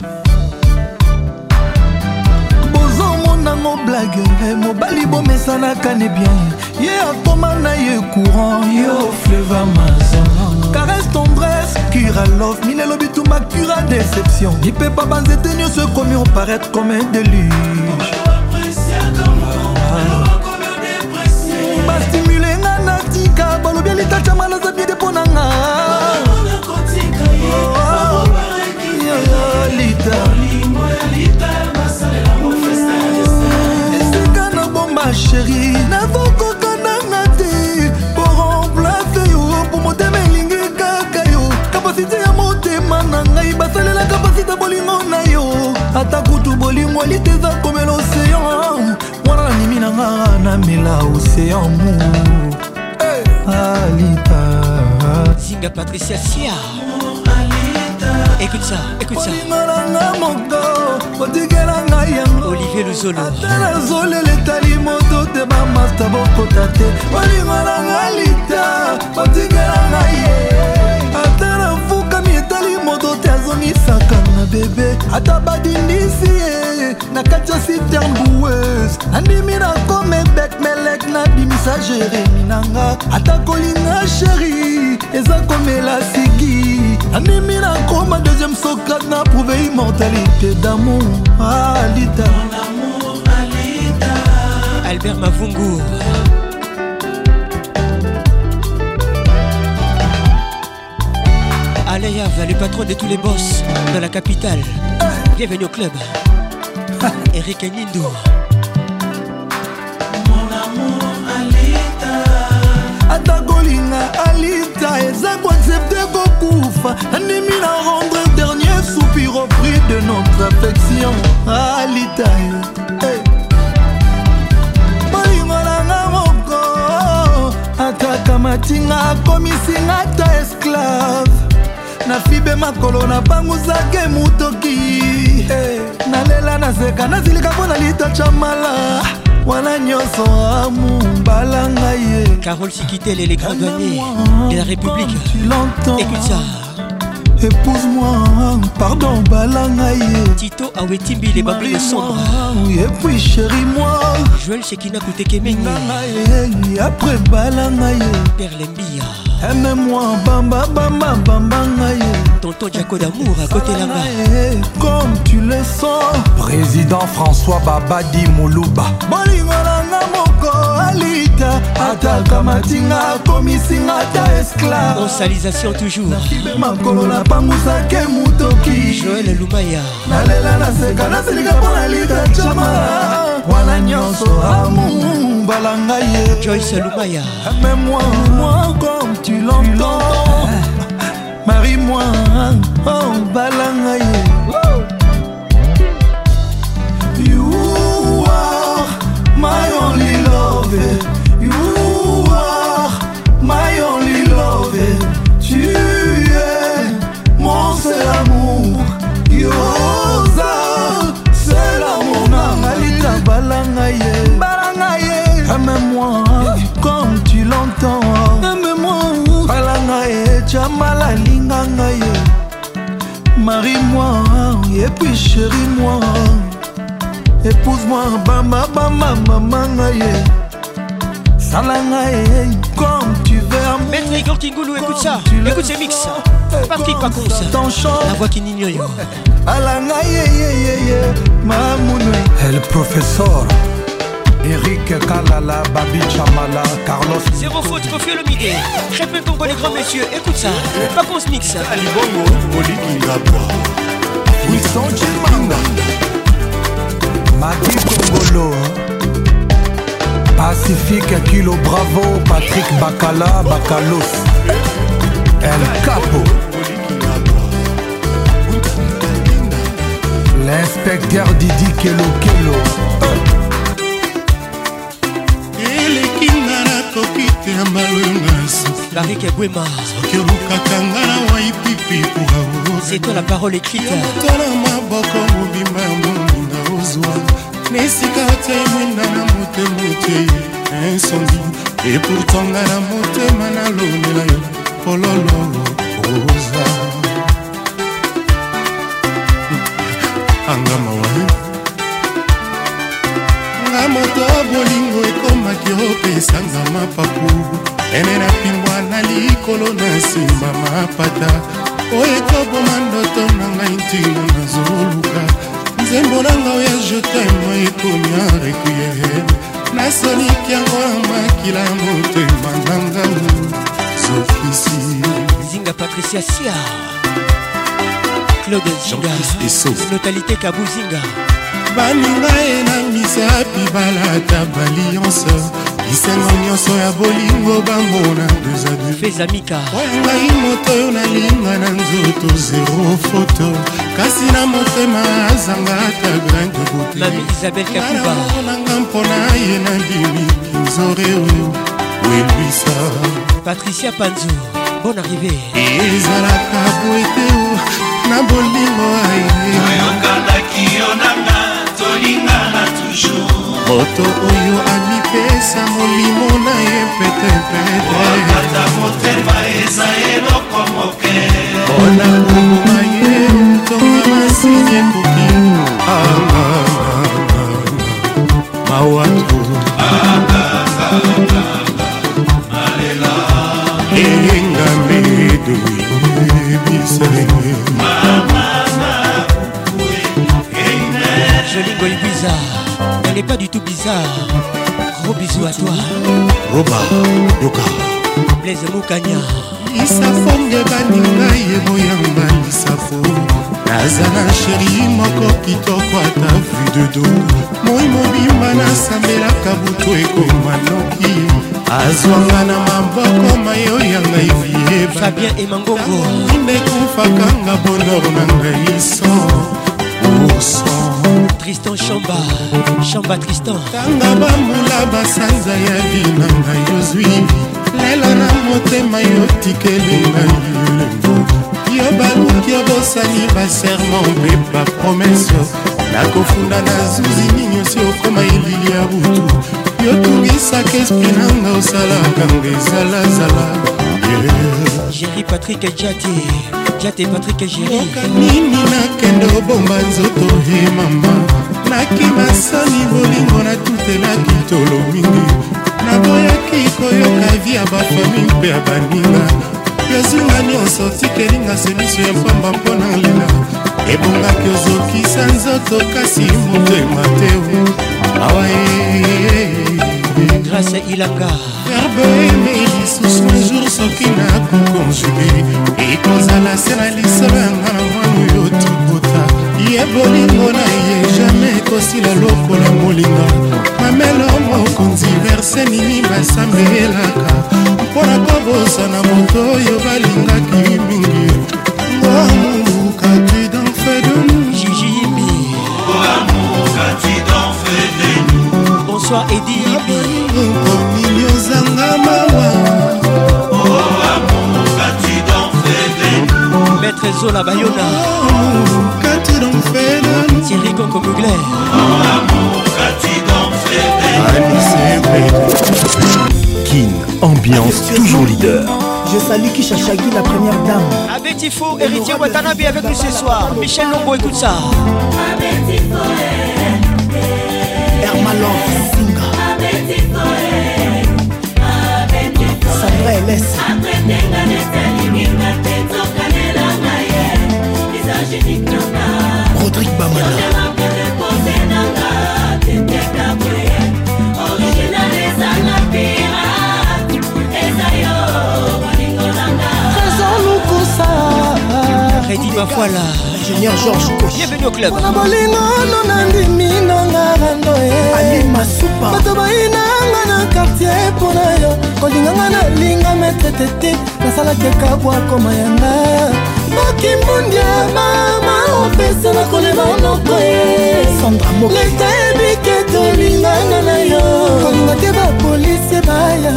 [SPEAKER 17] yango blage eh, mobali bomesanaka ne bien ye atoma na ye courant yo oh, fleva mazon caresse tendresse
[SPEAKER 18] cura love minelo bituma cura déception lipepa banzete nyonso ekomi oparaître comme un déluge bastimule ah. nga natika balobi elitatiamana za bide mpo
[SPEAKER 19] na nga
[SPEAKER 18] sheri nakokoka nanga te po remplace yo po motema elingi kaka yo kapasite ya motema na ngai basalela kapasite bolingo na yo ata kutu bolingo elite eza komela oseyan wana nanimi nanga namela oseyan mu
[SPEAKER 2] alita zinga patricia siar écoute ça écoute ça nanga moto otikela ngai yango olivier luzolo ata nazolela etali
[SPEAKER 18] moto te bamasta bokota te olingo nanga lita otikela ngai ye ata nafukami etali moto te azongisaka na bebe ata badindisi ye na kati ya siternbues nandimi na komebek melek nabimisa jeremi nanga ata kolinga sheri eza komela sigi animi ah, ma deuxième soka na prouvé immortalité d'amour
[SPEAKER 19] alita
[SPEAKER 2] Alita albert mavungu va le patron de tous les boss dans la capitale. Bienvenue au club. Eric Nindo.
[SPEAKER 18] kolinga alita eza concepte kokufa andimi na rendre dernier soupir au prix de notre affection alita hey. Eh. bolingo nanga moko ataka matinga akomisinga ta esclave nafibe makolo nabanguzaki motoki hey. Eh. nalela nazeka nazilika mpo na litacha mala wana nyonso
[SPEAKER 2] amumbala ngai ye carole sikitele les grands douaniers de la république écoute ça
[SPEAKER 18] épouse-moi pardon bala ngai ye
[SPEAKER 2] tito awetimbile les babli sombre et
[SPEAKER 18] puis chéri moi
[SPEAKER 2] joel shekina kutekemeni
[SPEAKER 18] après bala ngai ye
[SPEAKER 2] perlembia
[SPEAKER 18] ememoi bambabambabamba ngai tonton jako
[SPEAKER 2] damour akotelanga
[SPEAKER 18] comme tu le sens
[SPEAKER 19] président françois babadi moluba
[SPEAKER 18] bolingo nanga moko alita ataka matinga akomisinga ata esclave
[SPEAKER 2] onsalisation toujours
[SPEAKER 18] makolo napangusaki motoki
[SPEAKER 2] joel lumaya
[SPEAKER 18] nalela naseka nasilika mpo na lita jama wana nyonso amour bala ngai
[SPEAKER 2] Joyce Lumaya
[SPEAKER 18] Aime-moi, moi comme tu l'entends Marie-moi, oh bala ngai
[SPEAKER 19] You are my only love You are my only love Tu es mon seul amour You are c'est l'amour na ngalita bala ngai
[SPEAKER 18] moi quand tu l'entends aime-moi balanga e jamala linga ngai marie-moi et puis chérie-moi épouse-moi bamba bamba maman ngai sala comme tu veux
[SPEAKER 2] maître Igor Kingoulou écoute ça écoute ces mix Patrick Pacons la voix qui n'ignore ala
[SPEAKER 18] ngai mamune
[SPEAKER 19] el professeur Eric Kalala, Babi Chamala, Carlos.
[SPEAKER 2] Zéro faute, refuse le midi. Répète ton les grand messieurs, écoute ça. Pas qu'on se mixe.
[SPEAKER 20] Ali Bongo, Boliki Nabra. Wilson Chimanga. Mati Bolo hein. Pacifique Kilo Bravo, Patrick Bacala, Bacalos. El Capo. L'inspecteur Didi Kelo Kelo. Hein.
[SPEAKER 2] Marie Kebwema
[SPEAKER 21] C'est
[SPEAKER 2] toi la parole écrite
[SPEAKER 21] nesika te mwinda na motema te insongi eportanga na motema nalonela yo pololo oza angamawa nga moto bolingo eko okoki opesanga mapapu ene na pimbwa na likolo na nsima mapata oyo ekoboma ndoto na ngai ntina nazoluka nzembo nanga oya jetemo ekomi arequiere nasoliki yango ya
[SPEAKER 2] makila motema nanga sofisi zinga patricia sia claude zinga notalité kabuzinga baninga
[SPEAKER 21] ye na misapi balata balianse lisengo nyonso ya bolingo bambona oyo ngai moto oyo nalinga na nzoto zero foto kasi na motema azanga ata grande
[SPEAKER 2] botenamonanga
[SPEAKER 21] mpona ye na bimi kinzore oyo welwisa
[SPEAKER 2] patricia panzo bon arrivé ezalaka boeteo
[SPEAKER 21] na bolingo aye oyokandaki
[SPEAKER 22] yo nanga kolingana toujours
[SPEAKER 21] moto oyo amipesa molimo na ye petepetata
[SPEAKER 22] motema eza eloko
[SPEAKER 21] moke mpona koboma ye ntonga masini ekoki mawatu elinga medo yebisa ye
[SPEAKER 2] Jolingo est bizarre, elle n'est pas du tout bizarre. Gros bisous à toi. Roba, Yoka. Blaise Moukanya. isafonge baninga yeboyanga lisafo naza na
[SPEAKER 21] sheri moko kitoko ata vu dedo moi mobimba nasambelaka butu ekoma noki azwanga na maboko mayo ya ngai
[SPEAKER 2] viebafabien emangongo
[SPEAKER 21] ndekufakanga bonor na ngai so urson
[SPEAKER 2] tristan chamba chamba tristan tanga bambula basanza ya binanga yozwi lelo na motema yotikelinga yo
[SPEAKER 21] baluki obosani baserma mpe bapromese nakofunda na zuzi nini osi okoma elili ya butu yotungisaka esprit nanga osalaka nga ezalazala jeri patrik jati jati patrik jeri okanini nakende obomba nzoto e mama nakima soni bolingo natutelaki tolo mingi naboyaki koyoka vi ya bafami mpe ya baninga yozunga nyonso tikelinga semiso ya pamba mpo na lela ebongaki ozokisa nzoto kasi motema te awa e, e, e, grâce ilanga verbeeme lisusu majour soki nakokonjuge ekozala se na lisolo yanga na mwana oyo tobota ye bolingo na ye jamai ekosila lokola molinga mamelo mokonzi verse nini basambelaka mpo
[SPEAKER 22] na
[SPEAKER 21] kobosana moto oyo balingaki mingi amukaki danfe de nous jijibi amukaki
[SPEAKER 2] danfe de nous bonsoir edibi
[SPEAKER 22] komini ozanga mawa amukaki danfe de nous maître zola
[SPEAKER 2] bayona tu donc fait de nous Thierry Coco Mugler
[SPEAKER 4] Kin, ambiance toujours leader
[SPEAKER 23] je salue Kishachagi, la première dame.
[SPEAKER 2] Abbé Tifo, héritier Watanabe avec nous ce soir. Michel Longo, écoute ça. Abbé Tifo, Singa. Abbé Tifo, Sandra rodrigue bamana
[SPEAKER 23] Freddy
[SPEAKER 2] Bafoila, Junior Georges Koch. Bienvenue au club.
[SPEAKER 23] Mpona bolingono nandimi nanga rando ye. Masupa. Bato bayinanga na quartier mpona yo. Kolinganga nalinga metre tete. Nasalaki kabwa koma yanga. mokimundia mama opesa na kolema loko leta yebike tolingana na yo kolinga te bapolisi e baya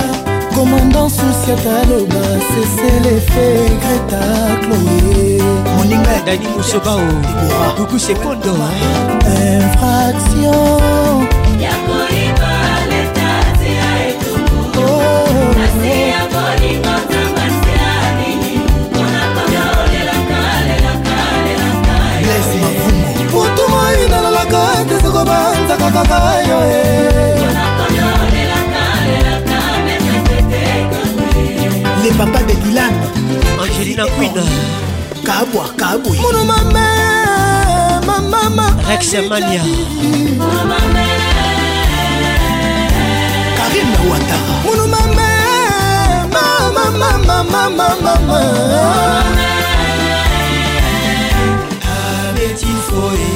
[SPEAKER 23] komandant susiat aloba seselefe greta chloe
[SPEAKER 2] moninga ya dani mosebao kuku sekondo
[SPEAKER 23] infraction ya koyeba
[SPEAKER 2] banzaka kaka yo eh. le papa de dilan angelina quin kabwa kabwi mono
[SPEAKER 23] mama mamama rex mania karim na watara mono mama mamamamamamamama abeti foye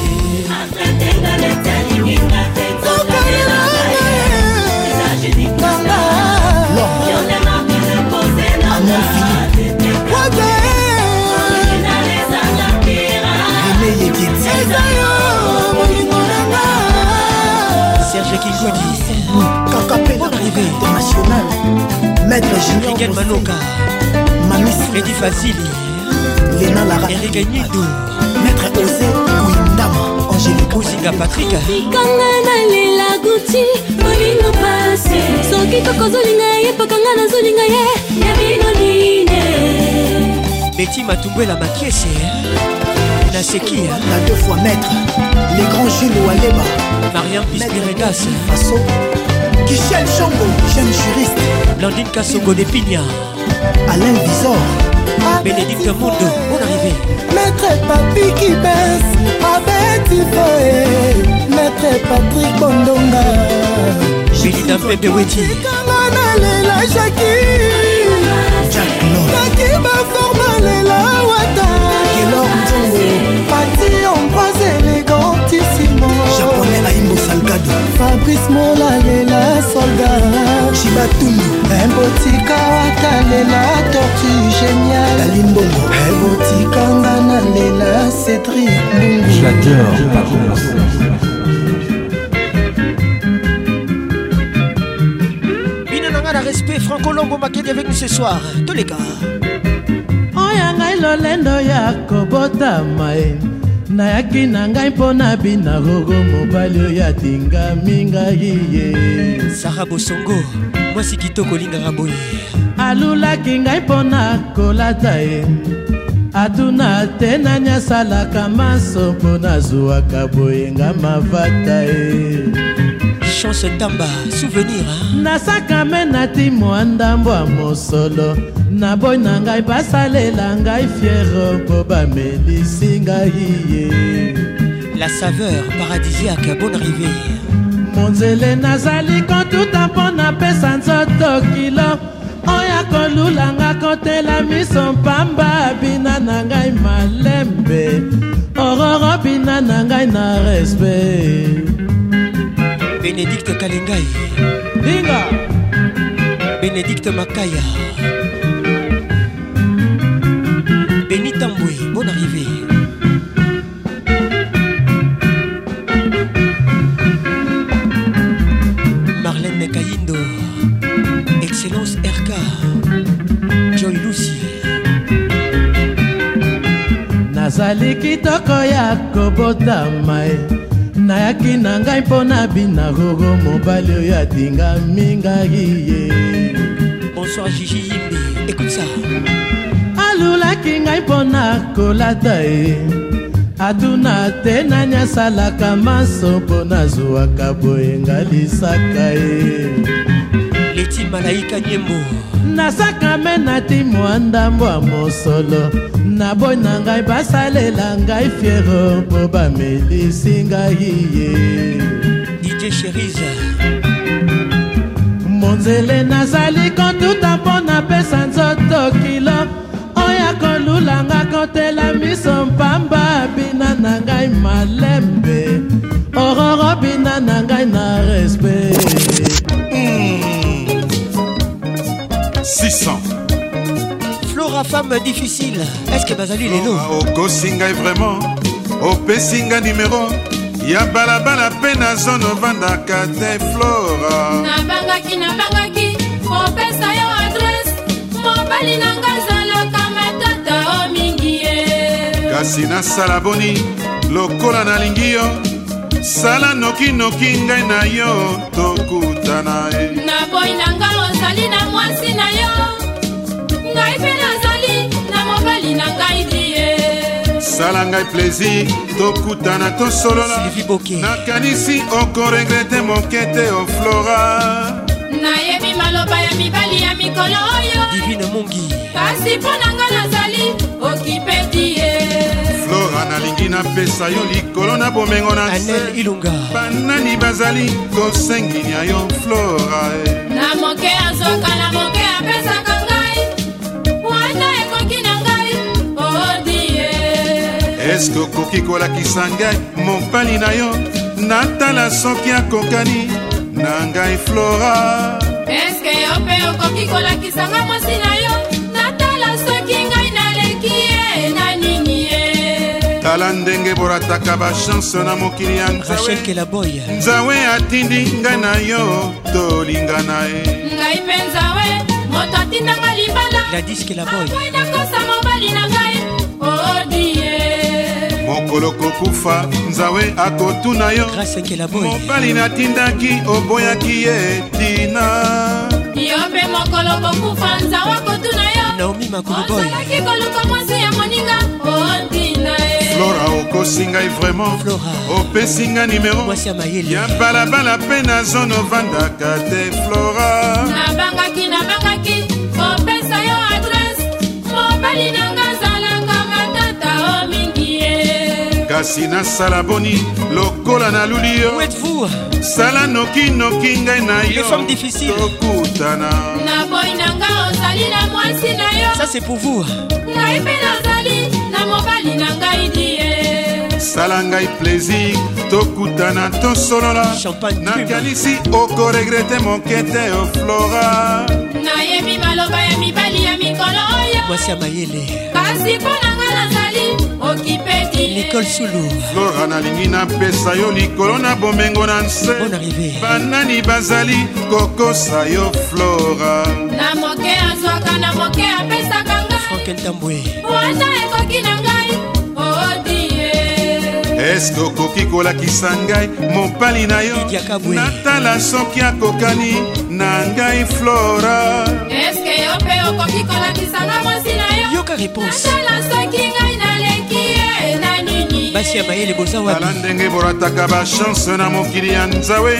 [SPEAKER 2] Bébé international Maître Junior Miguel Manoka Mamissi Edi Fazili Lena Lara Eric Nidou Maître Osé Kouindama Angélique Kouzinga Patrick Bikanga na lela guti Molingo passe Soki koko zolinga ye Pakanga na zolinga ye Yabino nine Betty Matumbwe la makiese Betty Matumbwe la makiese
[SPEAKER 23] na
[SPEAKER 2] seki na
[SPEAKER 23] deux fois maître les grands jules waleba
[SPEAKER 2] mariam pispiregas faso
[SPEAKER 23] kishel chombo jeune juriste
[SPEAKER 2] blandine kasongo de pigna
[SPEAKER 23] alain visor
[SPEAKER 2] bénédicte mondo bon arrivé
[SPEAKER 23] maître papi qui baisse abetifoe maître patrik bondonga
[SPEAKER 2] belinda mpepe
[SPEAKER 23] wetikanga na lela jaki jaki baforma lela
[SPEAKER 4] fabrice molalela solda cibatundu ebotika wata lela tortu génial alimbongo ebotikanga na lela cédri
[SPEAKER 2] mbungu respect franco lombo makedi avec nous ce soir toleka
[SPEAKER 23] oyo ngai lolendo ya kobotama e nayaki na ngai mpo na bina rogo mobali oyo atingami ngai ye
[SPEAKER 2] sara bosongo mwasi kitoko olingaka boye
[SPEAKER 23] alulaki ngai mpo na kolata ye atuna te nani asalaka maso mpo nazwwaka boyenga mavata ye
[SPEAKER 2] chance tamba souvenir
[SPEAKER 23] nasakame na ntimo andambo ya mosolo na boy
[SPEAKER 2] na ngai basalela ngai fiere mpo bamelisi ngai ye la saveur paradisiaque bonne rivière
[SPEAKER 23] monzele nazali kotuta mpo napesa nzoto kilo oyo kolulanga kotela miso pamba bina na ngai malembe ororo bina na ngai na respect bénédicte kalengai linga bénédicte makaya
[SPEAKER 2] arrivé Marlène Kayindo Excellence RK Joy Lucy
[SPEAKER 23] nazali kitoko ya kobotama nayaki na ngai mpo na bina rogo mobali oyo atinga mingai
[SPEAKER 2] ye bonsoir jiji yimbi écoute ça
[SPEAKER 23] alulaki ngai mpo na kolata ye atuna te nani asalaka maso mpo nazwwaka boyenga lisaka ye
[SPEAKER 2] leti malaika nyembo
[SPEAKER 23] nasaka me nati mwa ndambo ya mosolo na boyi na ngai basalela ngai fiero mpo bamelisi ngai ye
[SPEAKER 2] dije sheriza
[SPEAKER 23] monzele nazali kotuta mpo napesa nzoto kilo okotela miso mpamba bina na ngai malembe ororo bina na ngai na respect mm.
[SPEAKER 4] 600
[SPEAKER 2] flora femme difficile est-ce que bazali lelo
[SPEAKER 24] okosi ngai vraiment opesi ngai numero ya balabala mpe na zone ovandaka te flora
[SPEAKER 25] nabangaki nabangaki kopesa yo adrese mobali na ngai
[SPEAKER 24] kasi nasala boni lokola nalingi yo sala nokinoki ngai na yo tokutana
[SPEAKER 25] e na boyi na ngai ozali na mwasi na yo ngai mpe nazali na mobali
[SPEAKER 24] na
[SPEAKER 25] ngai die
[SPEAKER 24] sala ngai plaisir tokutana tosolonakanisi okoregrete moke te oflora
[SPEAKER 25] nayebi maloba ya mibali ya mikolo oyo
[SPEAKER 2] divine mongi
[SPEAKER 25] kasi mpo na ngai nazali okipedi
[SPEAKER 24] nanga nalingi napesa yo likolo na bomengo na banani bazali kosenginia yo flora eh.
[SPEAKER 25] na moke azoka na moke apesaka ngai wana ekoki na ngai odie
[SPEAKER 24] eh. eske okoki kolakisa ngai mopali na yo natala soki akokani na ngai flora
[SPEAKER 25] eske yo mpe okoki kolakisa ngai mwasi na yo natala soki ngai naleki ye
[SPEAKER 24] eh, nani tala ndenge borataka bachanse na mokili ya nzawe atindi ngai na yo tolingana ye ngai mpe nzawe moto atindanga libalakosa mobali na ngai odie mokolo kokufa nzawe akotuna yo mobali natindaki oboyaki ye tina yo mpe mokolo kokufa nzawe akotuna yo naomi makuluboyozalaki koluka mwasi ya moninga odie flora okosi ngai vraiment opesi ngai nimero ya balabala mpe na zone ovandaka te flora
[SPEAKER 25] nabangaki nabangaki opesa yo adrese mobali nanga azalanga matata o mingi ye
[SPEAKER 24] kasi nasala boni lokola naluli
[SPEAKER 2] yo
[SPEAKER 24] sala nokinoki ngai na yo tokutana
[SPEAKER 25] na boyi nanga ozali na mwasi na yo nayepe nazali mobali na
[SPEAKER 24] ngai die sala ngai plaisir tokutana tosolola nakanisi okoregrete moke te oflora oh
[SPEAKER 25] nayebi maloba ya mibali ya mikolo oyo
[SPEAKER 2] mwasi ya mayele kasi mpo na ngai
[SPEAKER 25] nazali okipedilekole
[SPEAKER 2] sulu
[SPEAKER 24] flora nalingi napesa yo likolo na bomengo na
[SPEAKER 2] nse
[SPEAKER 24] banani bazali kokosa yo flora na moke azwaka na moke apesaka michael tambwe ata ekoki na ngai oodie eske okoki kolakisa ngai mopali na yo natala soki akokani na ngai
[SPEAKER 2] flora eske yo mpe okoki kolakisanga mosi na yo yoka réponsenatala soki ngai naleki ye na nini basi ya
[SPEAKER 24] mayele boza watala ndenge borataka bachanse na mokili ya nzawe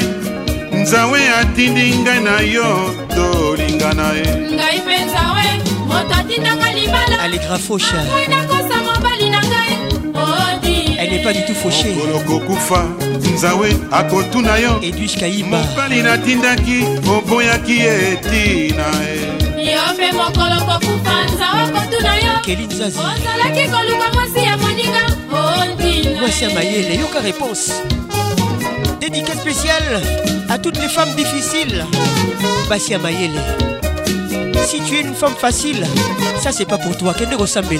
[SPEAKER 24] nzawe atindi ngai na
[SPEAKER 25] yo tolingana ye ngai mpenza we moto atindaka libala
[SPEAKER 2] alegra
[SPEAKER 25] fosha nakosa mobali na ngai Elle
[SPEAKER 2] n'est pas du tout fauchée. okokufa nzawe akotuna yo edwis kaiba mobali natindaki oboyaki etina ye yo mpe
[SPEAKER 25] mokolo kokufa nzawe akotuna yo keli nzazi ozalaki koluka mwasi ya moninga ondina mwasi ya mayele
[SPEAKER 2] yoka réponse Dédicace spéciale à toutes les femmes difficiles. à Mayele. Si tu es une femme facile, ça c'est pas pour toi. ne ressemble là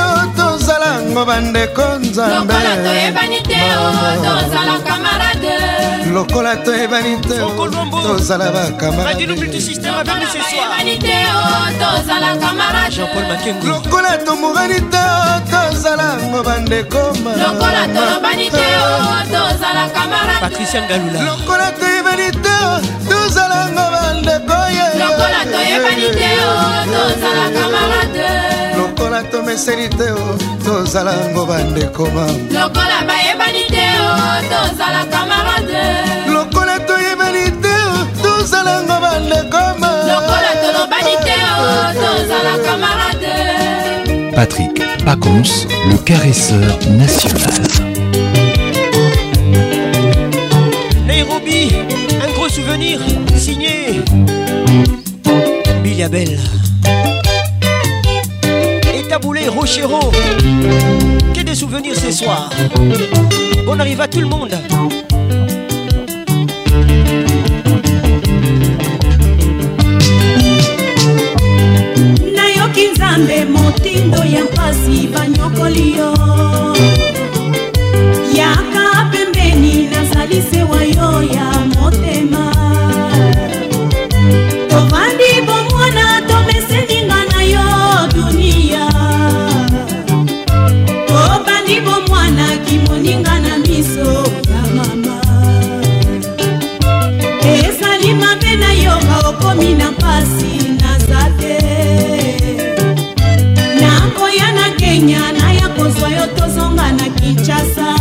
[SPEAKER 25] yango bandeko nzambelokola toyebani te tozala kamarade
[SPEAKER 26] lokola toyebani
[SPEAKER 2] te
[SPEAKER 26] tozala oh,
[SPEAKER 25] bakamaradlokola tomorani te
[SPEAKER 26] tozala yango bandeko lokola toyebani te oh, tozala yango ndeko ye lokola toyebani te o tozala kamarade lokola tomeseli te o tozala ngo bandeko ma lokola bayebani
[SPEAKER 27] te o tozala kamarade lokola toyebani te o tozala ngo bandeko ma lokola tolobani te o tozala kamarade Patrick Pacons, le caresseur national.
[SPEAKER 2] Nairobi, souvenir signé Biliabel et Taboulé Rochero. Que des souvenirs ce soir. On arrive à tout le monde.
[SPEAKER 28] nayoki nzambe motindo ya mpasi banyokoli yo yaka pembeni nazali sewa yo ya nakomi na mpasi naza te nakoya na kenya naya kozwa yo tozonga na kinshasa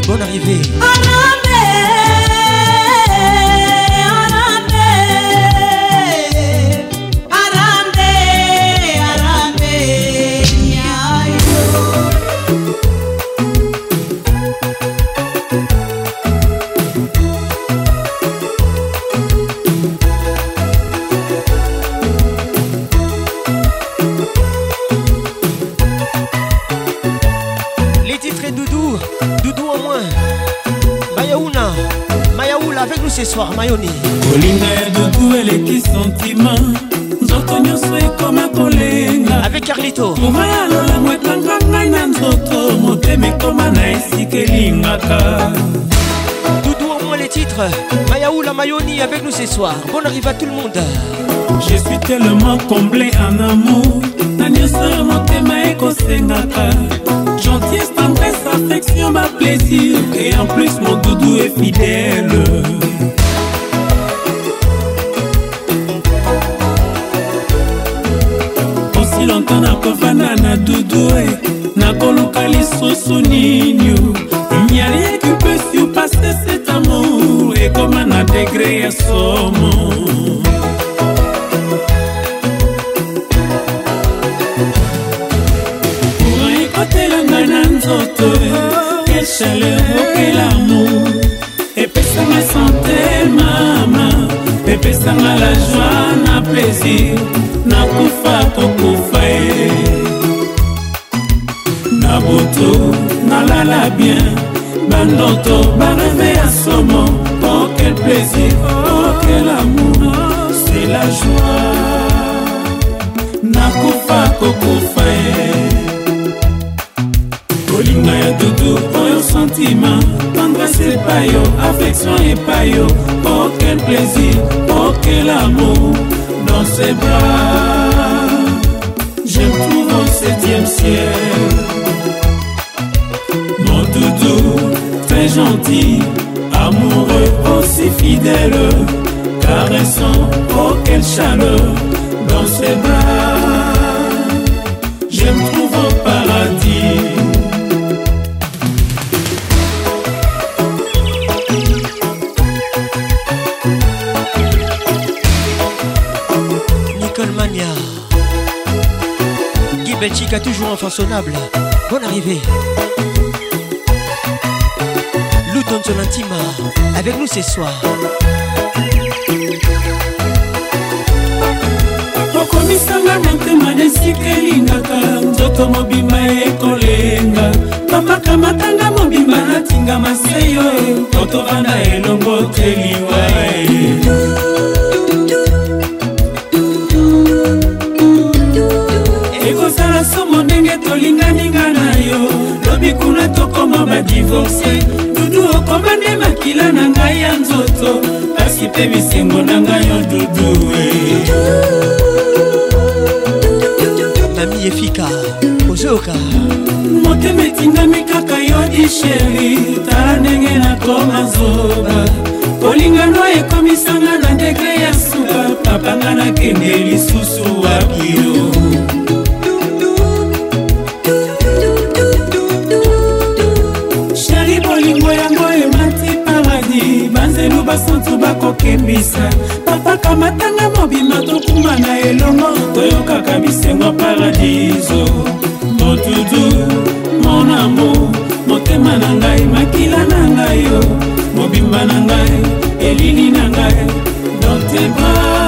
[SPEAKER 2] Allez, bonne arrivée. soir mayoni kolinga ya
[SPEAKER 29] dutu eleki sentima nzoto nyonso ekoma kolenga
[SPEAKER 2] avec carlito koma ya lolamo ekanga ngai na nzoto motema ekoma na esika elingaka les titres. Mayaou la Mayoni avec nous ce soir. Bonne arrive à tout le monde.
[SPEAKER 29] Je suis tellement comblé en amour. nanyonso motema ekosengaka gentillesse tendresse affection ma plaisir et en plus mon doudou est fidèle na dudu e nakoluka lisusu nini nyali ekipesi opase cet amour ekoma na degre ya somo ekotelanga na nzoto quel chaleur okel amour epesanga sante mama epesanga la joie na plaisir nakufa kokufa ye eh. na nalala bien bandoto à ya mot. oh quel plaisir oh quel amour oh, c'est la joie nakufa kokufa ye eh. kolinga ya dudu oyo sentima c'est le yo affection et yo oh quel plaisir oh quel amour dans ses bras je trouve au septième ciel très gentil, amoureux aussi fidèle, caressant, oh quelle chaleur dans ses bras. Je me trouve au paradis.
[SPEAKER 2] Nicole Mania, Guy Belchica toujours infaçonnable. Bonne arrivée. Tonton Intima avec nous ce soir. okomisanga
[SPEAKER 30] na ntema na esika elingaka nzoto mobima ekolenga pamakamatanga mobima natinga maseyo kotovanda elongo teliwa ekosala somo ndenge tolinganinga na yo lobi kuna tokoma badivorce kokoba nde makila na ngai ya nzoto kasi mpe bisengo na ngai yo duduwe
[SPEAKER 2] mami efika ozoyoka
[SPEAKER 30] motema etingami kaka yo disheri tala ndenge nakoma zoba kolingano ekomisanga na ndeke ya suka papanga nakende lisusu wapio kutu bakokebisa papa kamatanga mobima tokuma na elongo toyokaka bisengo paradiso motudu mon amour motema na ngai makila na ngai yo mobimba na ngai elili na ngai dans tes bras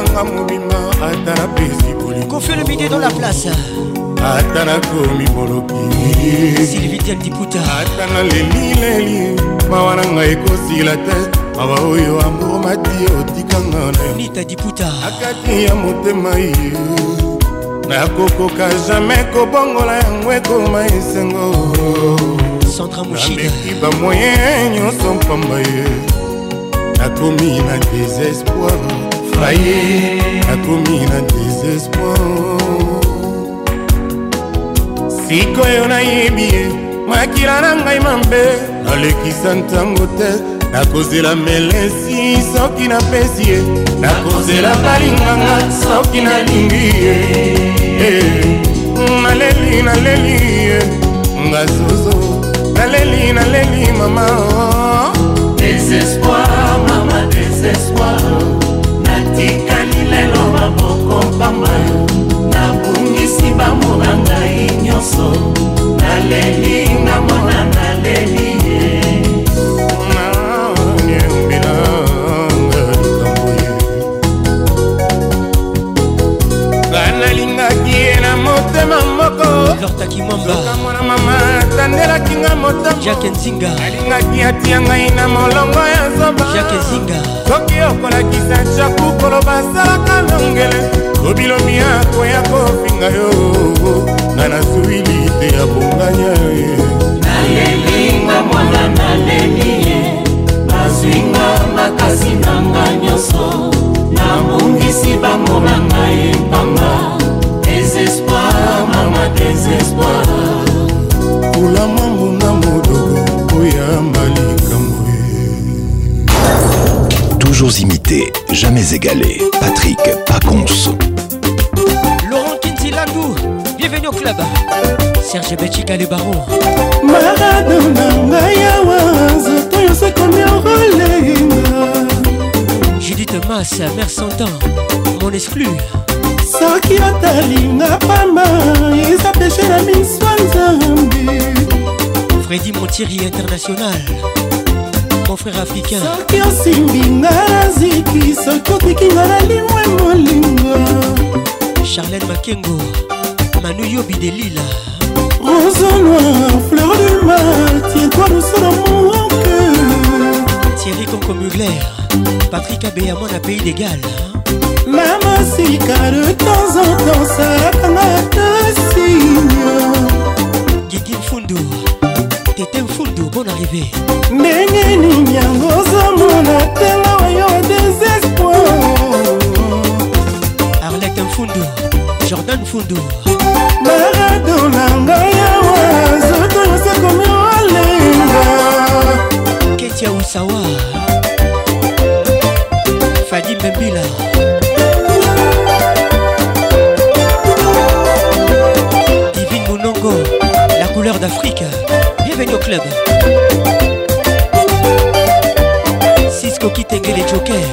[SPEAKER 2] nanga mobima ata napesi bolingo kofi le midi dans la place ata nakomi
[SPEAKER 31] boloki
[SPEAKER 2] silvitel diputa ata
[SPEAKER 31] nalelileli mawa na ngai ekosila te mawa oyo
[SPEAKER 2] amomati otikanga na nita diputa akati ya motema ye
[SPEAKER 31] nakokoka jamai kobongola yango ekoma esengo centre mushidameki bamoye nyonso mpamba ye nakomi na désespoir fraye nakomi na desespoir sikoyo nayebi ye makila na ngai mabe nalekisa ntango te nakozela melesi soki napesi ye nakozela balinganga soki nalingi ye eh, naleli naleli ye nga zozo naleli naleli mama desespoir
[SPEAKER 30] mama desespoir tikali lelo maboko pamba nabungisi bamona ngai eh, nyonso naleli ngamona naleli
[SPEAKER 2] fleur
[SPEAKER 31] takimwambaoka mwana mama atandelaki nga
[SPEAKER 2] motamojake nzinga
[SPEAKER 31] alingaki atia ngai na molongo ya
[SPEAKER 2] zobajake nzinga
[SPEAKER 31] soki okolakisa chaku koloba asalaka longele lobilobi akoya kofinga yo nga nasuwili te ya bonganya ye nalelinga mwana naleli ye bazwinga makasi na nga nyonso nabongisi bango na ngai
[SPEAKER 27] mpanga toujours imité jamais égalé patrick pacons
[SPEAKER 2] laurent kintilandou bienvenue au club serge betika le
[SPEAKER 32] baron maradona ngai awa nzoto nyonso ekomi
[SPEAKER 2] oroleinga judith exclut.
[SPEAKER 32] soki otalinga pamba eza peshe na miso ya nzambe
[SPEAKER 2] fredi montiri international mon frère africain soki
[SPEAKER 32] osimbinga na ziki soki otikinga na limwe molinga
[SPEAKER 2] charlene makengo manu yobi de lila
[SPEAKER 32] rosonoir fleur du mal tiens-toi douce dans mon cœur
[SPEAKER 2] thierry concomugler patrick abeyamon na pays d'égal
[SPEAKER 32] mama sika de temps en temps salakanga tasinyo
[SPEAKER 2] gigi mfundu tete mfundu bon arrivé
[SPEAKER 32] ndenge nini yango ozomona ntango oyo desespoir
[SPEAKER 2] arlete mfundu jordan mfundu
[SPEAKER 32] marado na ngai awa zoto yosekomi olenga
[SPEAKER 2] ketia usawa d'Afrique. Bienvenue au club. Cisco qui Kitenge les Jokers.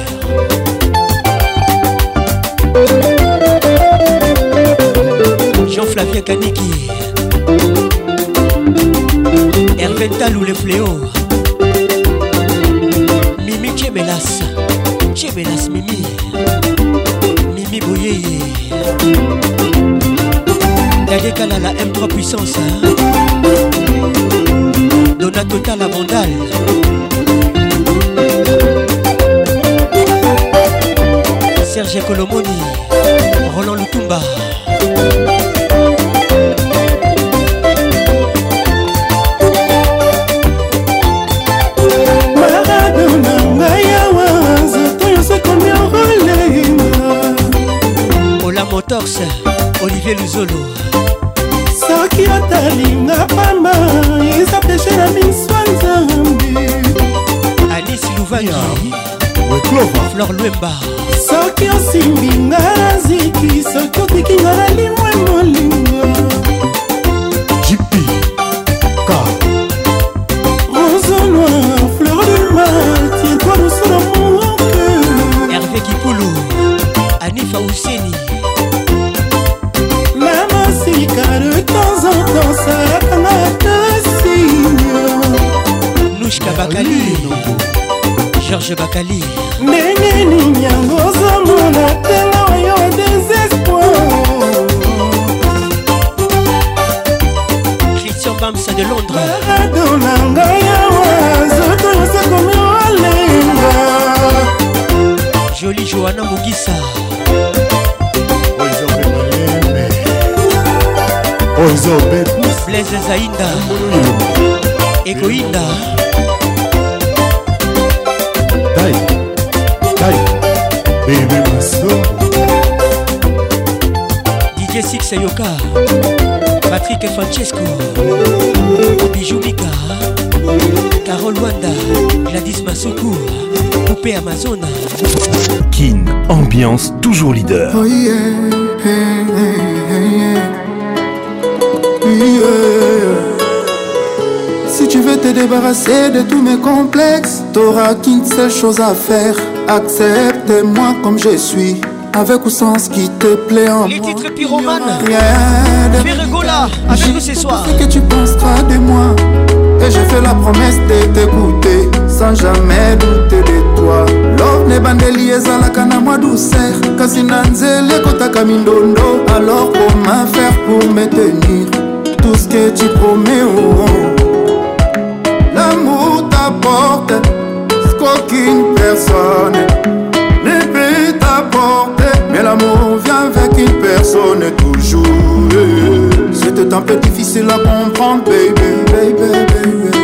[SPEAKER 2] Jean-Flavien Kaniki. Hervé Talou le fléau. Mimi Tjebelas. Tchébelas Mimi. Mimi Bouyeye. Dalekala la M3 puissance hein. Donatota, la mandale Serge Colomoni Roland Lutumba
[SPEAKER 32] Hola
[SPEAKER 2] Motorse olivier luzolo soki
[SPEAKER 32] otalinga pamba eza peshe na miso ya nzambe
[SPEAKER 2] anisi luvaki flor lwemba
[SPEAKER 32] soki osimbinga na ziki soki otikinga na limwe molinga
[SPEAKER 2] bakali george bakali
[SPEAKER 32] ndenge nini yango ozomona ntango oyo desespoir christian
[SPEAKER 2] bamsa de londres barado
[SPEAKER 32] na ngai awa zoto yosekomi olenga joli joana
[SPEAKER 2] mugisa oh, oh, blaise zainda ekoinda Ike DJ Six Patrick Francesco Bijou Mika Carol Wanda Gladys Massoukou, Poupée Amazona
[SPEAKER 27] Kin, ambiance toujours leader oh
[SPEAKER 33] te débarrasser de tous mes complexes. T'auras qu'une seule chose à faire. Accepte-moi comme je suis. Avec ou sans ce qui te plaît en
[SPEAKER 2] Les moi. titres pyromanes. Rien. à chez nous ce soir. Ce
[SPEAKER 33] que tu penseras de moi. Et je fais la promesse de t'écouter sans jamais douter de toi. Love à à la moi douceur kasi les côtes à alors comment faire pour me tenir tout ce que tu promets au oh. oh ce qu'aucune personne ne peut t'apporter. Mais l'amour vient avec une personne toujours. C'était un peu difficile à comprendre, baby, baby, baby,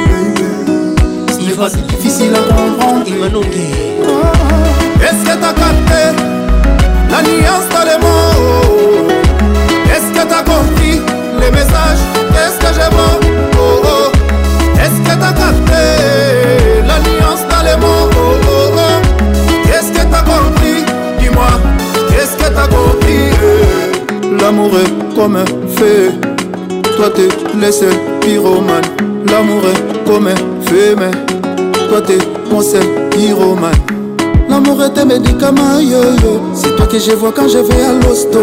[SPEAKER 2] c'est difficile à comprendre,
[SPEAKER 33] ah, Est-ce que t'as capté la nuance dans les mots? Est-ce que t'as compris les messages? L'amour comme un feu. Toi t'es le seul pyromane. L'amour est comme un feu, mais toi t'es mon seul pyromane. L'amour est un médicament, yo C'est toi que je vois quand je vais à l'hosto.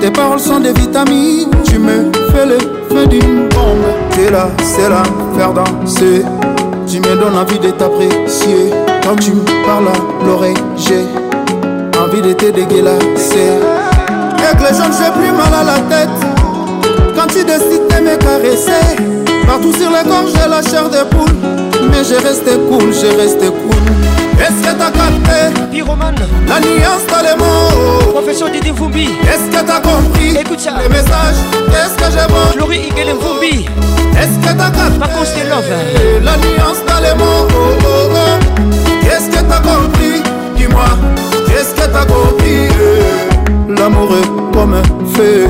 [SPEAKER 33] Tes paroles sont des vitamines. Tu me fais le feu d'une bombe. T'es là, c'est là, faire danser. Tu me donnes envie de t'apprécier. Quand tu me parles à l'oreille, j'ai envie de te dégueulasser les jeunes, j'ai plus mal à la tête. Quand tu décides de me caresser, partout sur les corps j'ai la chair de poule. Mais j'ai resté cool, j'ai resté cool. Est-ce que t'as capté
[SPEAKER 2] Pyromane
[SPEAKER 33] La nuance dans les mots
[SPEAKER 2] Professeur Didi Est-ce
[SPEAKER 33] que t'as compris
[SPEAKER 2] Écoute ça
[SPEAKER 33] Les messages est ce que j'ai bon
[SPEAKER 2] Laurie Igele Est-ce
[SPEAKER 33] que t'as capté Par contre love La nuance dans les mots quest Est-ce que t'as compris Dis-moi Est-ce que t'as compris L'amoureux comme un feu.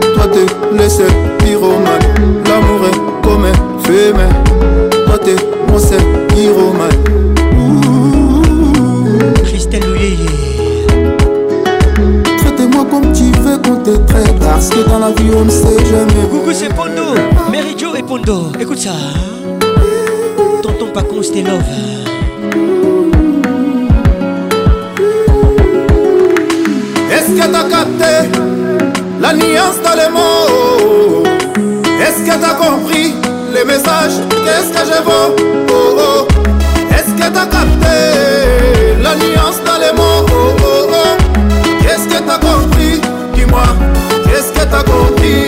[SPEAKER 33] Toi t'es laissé pyromane. L'amour est comme un feu, mais toi t'es mon seul pyromane.
[SPEAKER 2] Christelle
[SPEAKER 33] Traitez-moi comme tu veux qu'on te traite. Parce que dans la vie on ne sait jamais.
[SPEAKER 2] Coucou, c'est Pondo. Mary et Pondo. Écoute ça. Tonton pas c'était love.
[SPEAKER 33] Est-ce que t'as capté la nuance dans les mots Est-ce que t'as compris les messages Qu'est-ce que je vends oh, oh. Est-ce que t'as capté la nuance dans les mots oh, Qu'est-ce que t'as compris Dis-moi, qu'est-ce que t'as compris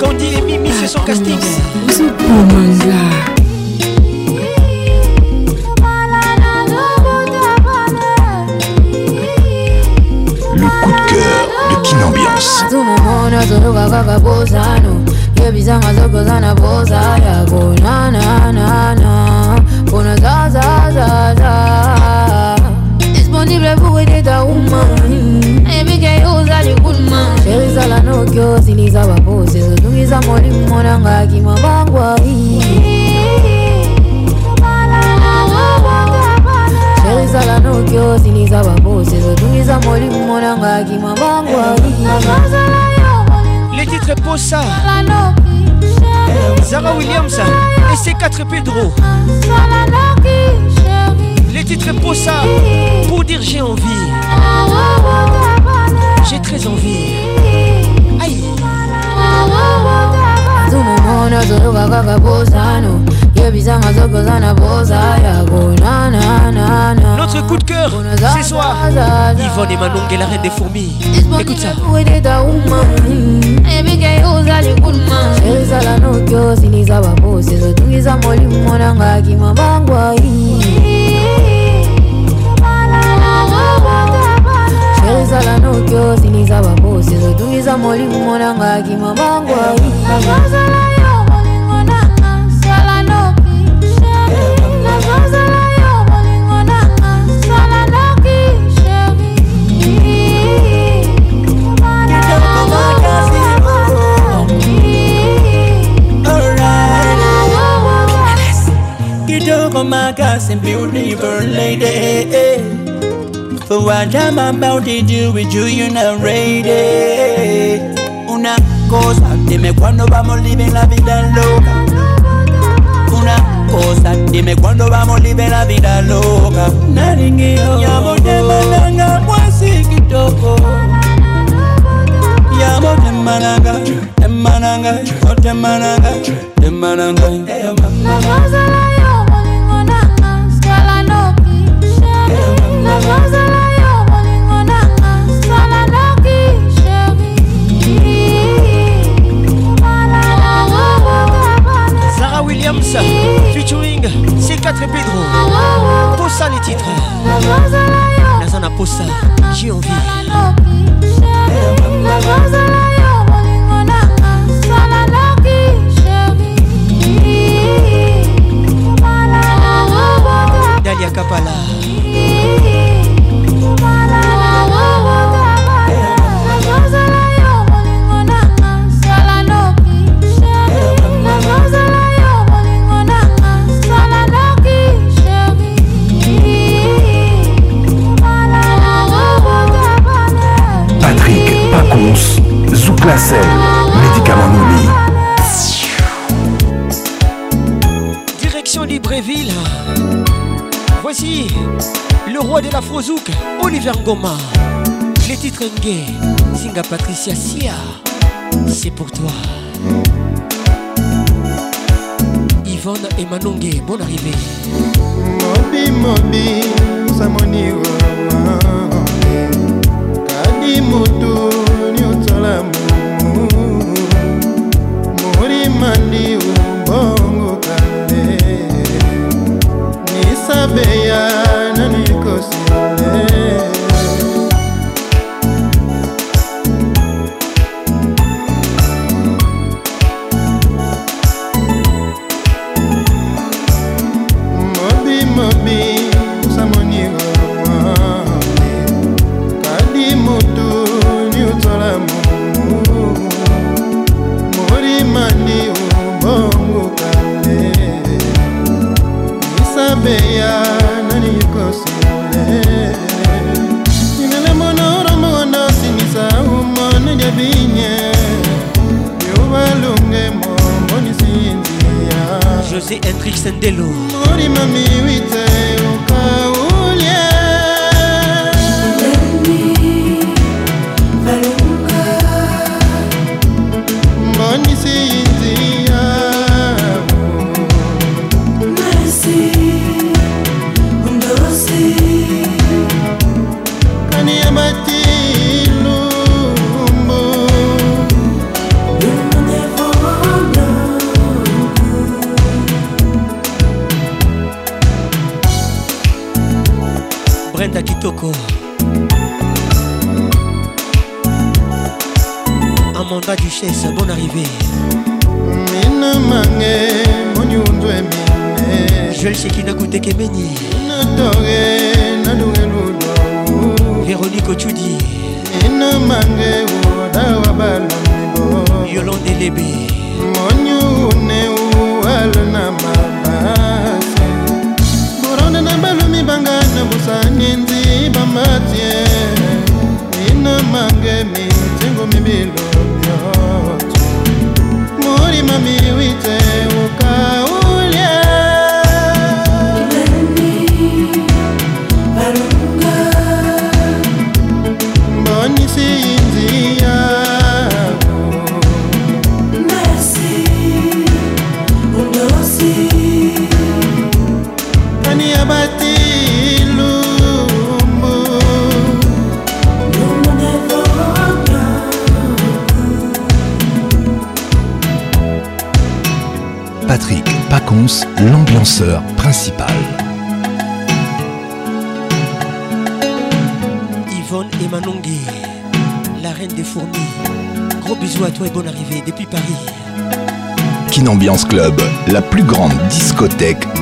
[SPEAKER 2] Quand dit Mimi, c'est son ah, casting. komanga le coup
[SPEAKER 27] de cœur de kinambiance
[SPEAKER 34] tunomona
[SPEAKER 27] zoloka kaka bozano
[SPEAKER 34] yebisanga zokoza na boza yako nananana mpona zazazaza disponible pour aider ta umani likuma sherizala nokyo ziliza bapozi zotumiza mwalimu mwananga akimabangwa sherizala nokyo ziliza bapozi zotumiza mwalimu mwananga akimabangwa Les titres Posa, Zara
[SPEAKER 2] Williams et ses 4 Pedro. Les titres ça pour dire j'ai envie. J'ai très envie. Aïe. Zumumona zoroka kaka bozano yebisanga
[SPEAKER 34] zokoza na boza
[SPEAKER 2] yako nananana Notre coup de cœur ce soir Yvonne et Manon la reine des fourmis Écoute ça ezala nokyo siniza babosi ezotungiza molimo nanga akima bangwai ezala noki osilisa babosi ezotungisa molimo monanga akima mangwai
[SPEAKER 35] come my gossip, beautiful lady. But what I'm about to do with you, you're not ready. Una cosa, dime cuándo vamos living la vida loca. Una cosa, dime cuándo vamos living la vida loca. Naringeo, yabo de malanga, mwasi kitoko. Yabo de malanga, de malanga, de malanga, de malanga. Hey, mama. La
[SPEAKER 2] maître Pedro Posa les titres Naza na posa J'ai envie Dalia Kapala Direction Libreville. Voici le roi de la Frozouk, Oliver Goma. Les titres Ngué, Singa Patricia Sia. C'est pour toi. Yvonne et Manonge, bonne arrivée. Mobi,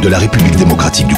[SPEAKER 36] de la République démocratique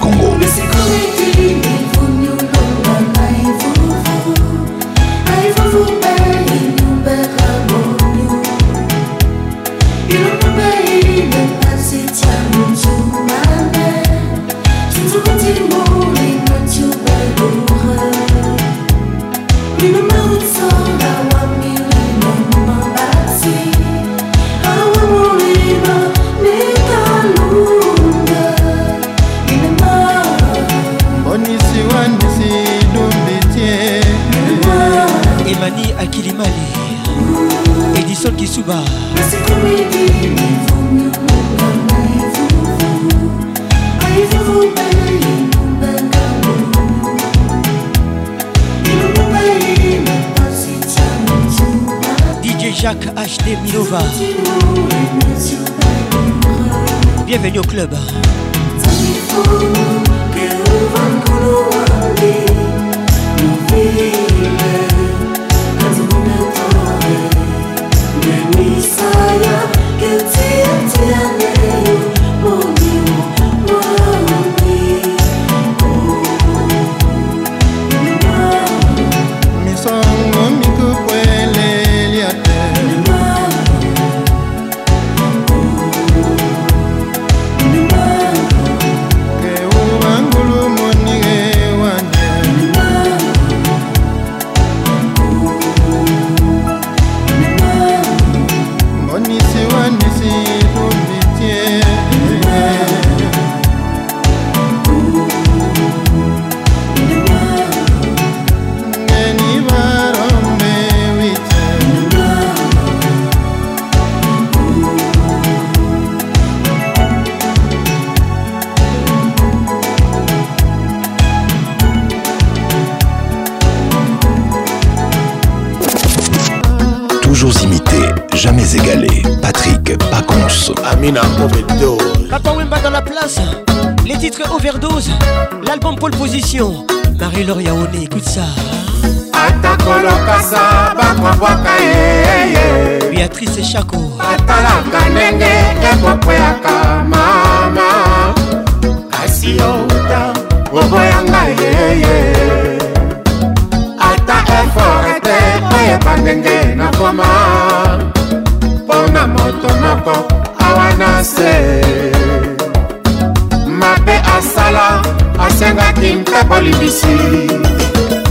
[SPEAKER 2] osengaki mpepo libisi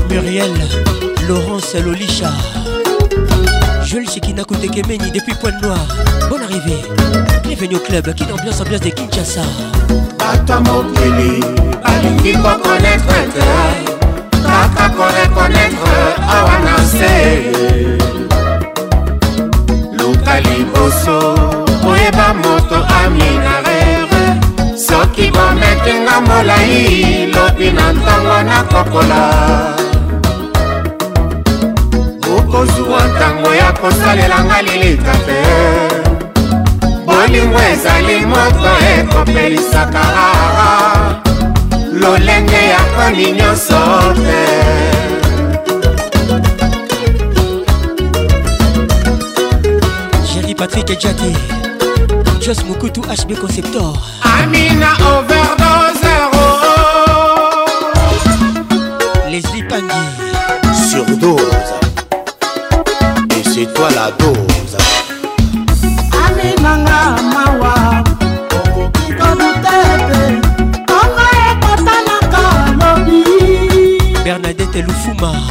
[SPEAKER 2] muriel laurence lolisha n'a Chikina Koutekemeni depuis Pointe Noire. Bonne arrivée. venu au club. Qui ambiance ambiance de Kinshasa.
[SPEAKER 37] Bato mokili balingi kokonetre te kaka korekonetre awa na se luka liboso oyeba moto aminare soki bometinga
[SPEAKER 2] molai lobi na ntango nakokola okozwa ntango ya kosalelanga lilita te bolingo ezali moto ekopelisaka lolenge ya koni nyonso te Patrick Jackie, Joss Mukutu HB Conceptor. amina overdose ro leslie pangi
[SPEAKER 38] surdose et c'est toi la dose aminanga mawa okoki
[SPEAKER 2] koduta ete ntongo ekotanaka lobi bernadette lufuma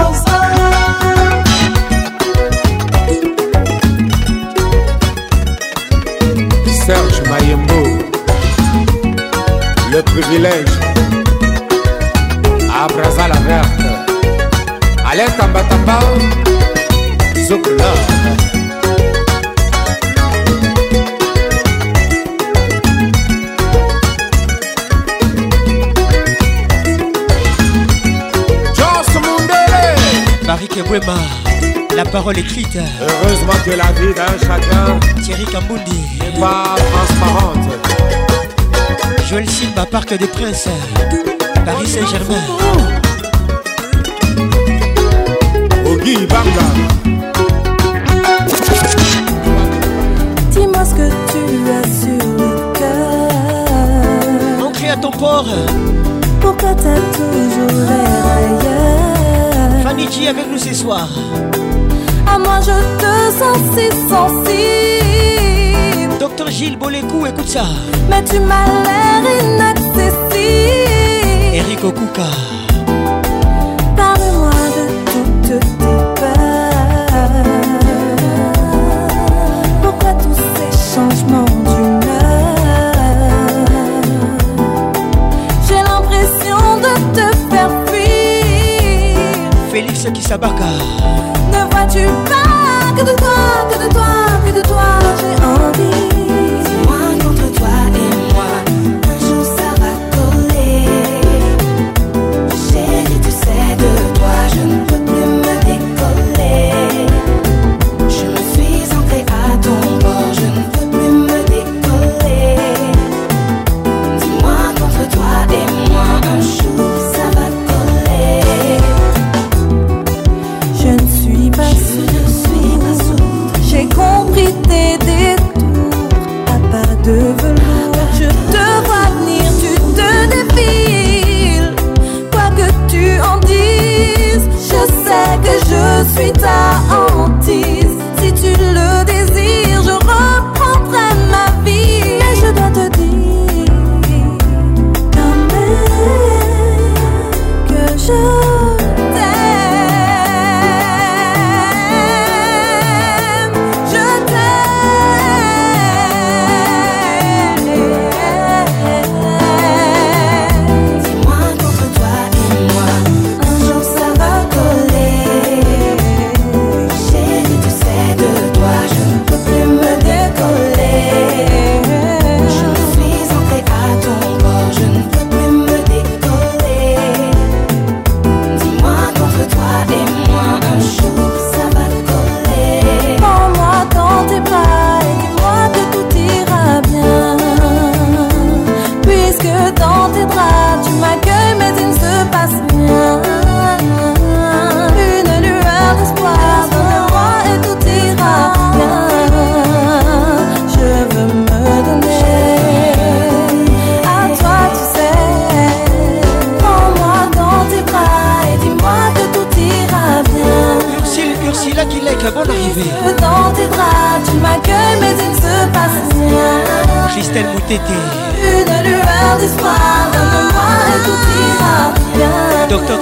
[SPEAKER 2] parole écrite.
[SPEAKER 39] Heureusement que la vie d'un chacun.
[SPEAKER 2] Thierry Kambundi. N'est pas transparente. Joël Simba, Parc des Princes. Paris Saint-Germain. Ogui,
[SPEAKER 40] Banga. Dis-moi ce que tu as sur le cœur. Ancré
[SPEAKER 2] à ton port.
[SPEAKER 40] Pourquoi t'as toujours l'air ailleurs?
[SPEAKER 2] Fanny G avec nous ce soir.
[SPEAKER 40] à moi je te sens si sensible.
[SPEAKER 2] Docteur Gilles Bolécou, écoute ça.
[SPEAKER 40] Mais tu m'as l'air inaccessible.
[SPEAKER 2] Eric Okuka. qui
[SPEAKER 40] Ne vois-tu pas que de toi, que de toi, que de toi j'ai envie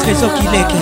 [SPEAKER 2] réseau qui l'est.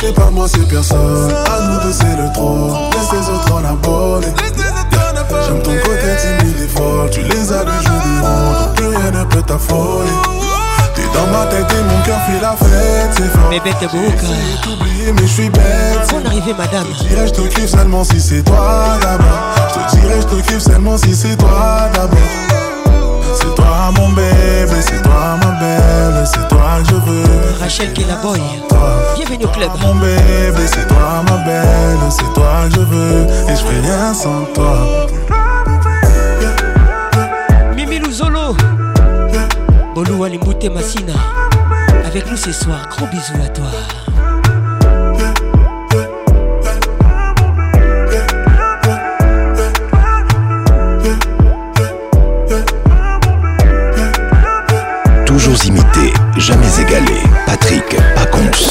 [SPEAKER 41] c'est pas moi c'est personne À nous deux c'est le trône Laisse les autres en abonner J'aime ton côté timide et folle Tu les as du je du monde Plus rien ne peut t'affoler T'es dans ma tête et mon cœur fait la fête C'est fort Bébé t'es
[SPEAKER 2] beau
[SPEAKER 41] t'oublier, mais je suis bête
[SPEAKER 2] arrivée
[SPEAKER 41] madame Je te dirais je te kiffe seulement si c'est toi d'abord Je te dirais je te kiffe seulement si c'est toi d'abord C'est toi mon bébé C'est toi ma belle C'est toi je veux.
[SPEAKER 2] Rachel boy. bienvenue au club.
[SPEAKER 41] Mon bébé, c'est toi ma belle, c'est toi je veux. Et je ferai rien sans toi.
[SPEAKER 2] Mimi Zolo Bolou Alimouté Massina. Avec nous ce soir, gros bisous à toi.
[SPEAKER 36] toujours imité jamais égalé. Patrick Paconce.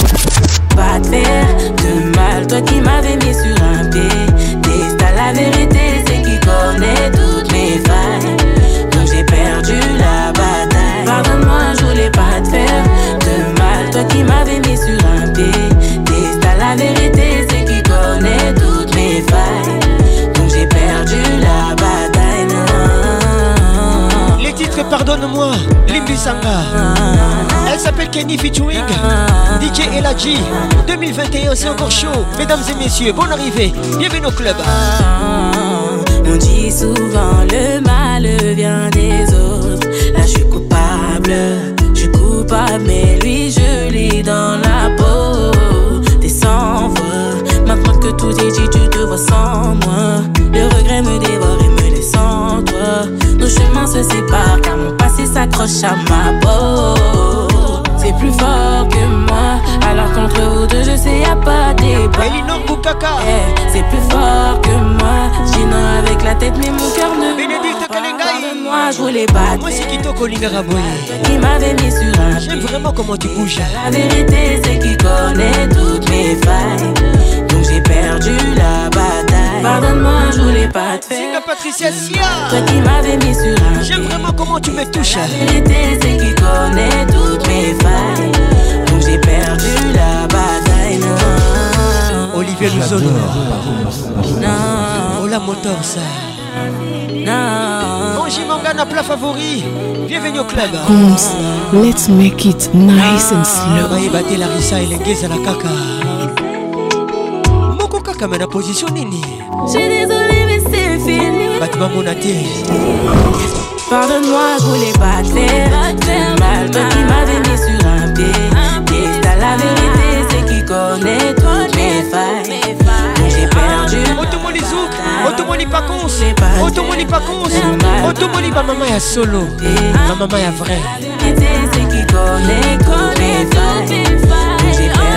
[SPEAKER 42] Pas de faire de mal, toi qui m'avais mis sur un pied. T'es la vérité, c'est qui connaît toutes mes failles. Donc j'ai perdu la bataille. Pardonne-moi, je voulais pas te faire de mal, toi qui m'avais mis sur un pied. T'es la vérité, c'est qui connaît toutes mes failles. Donc j'ai perdu la bataille. Non.
[SPEAKER 2] Les titres, pardonne-moi, les non elle s'appelle Kenny featuring DJ Elaji 2021 c'est encore chaud Mesdames et messieurs, bonne arrivée Bienvenue au club
[SPEAKER 43] On dit souvent le mal vient des autres Là je suis coupable, je suis coupable Mais lui je l'ai dans la peau T'es sans voix Maintenant que tout est dit tu te vois sans moi Le regret me dévore et me laisse sans toi Nos chemins se séparent car mon passé s'accroche à ma peau eh, c'est plus fort que moi. Alors contre vous deux, je sais, y'a pas débat. c'est plus fort que moi. un avec la tête, mais mon cœur ne.
[SPEAKER 2] Moi,
[SPEAKER 43] je voulais
[SPEAKER 2] battre. Moi, c'est Kito Kolingaraboy. Eh,
[SPEAKER 43] Il m'avait mis sur un.
[SPEAKER 2] J'aime vraiment comment tu bouges.
[SPEAKER 43] La vérité, c'est qu'il connaît toutes mes failles. Donc j'ai perdu la bataille. Pardonne-moi, je voulais pas te faire.
[SPEAKER 2] C'est Patricia Sia. m'avais mis sur un. J'aime vraiment comment tu me touches. Hein. qui
[SPEAKER 43] toutes mes j'ai perdu la bataille.
[SPEAKER 2] Olivier honore. Non. Oh, la ça. Non. plat favori. Bienvenue au club.
[SPEAKER 44] let's make it nice and slow.
[SPEAKER 2] la et les à la caca. Mon coca mais la position
[SPEAKER 45] j'ai désolé, mais c'est fini. Pardonne-moi, je voulais
[SPEAKER 43] pas te faire mal. Toi qui m'avais mis sur un pied. la vérité, c'est qui connaît toi mes failles. J'ai perdu.
[SPEAKER 2] Zouk, Pacons, ma maman est solo, ma maman est C'est qui connaît mes failles.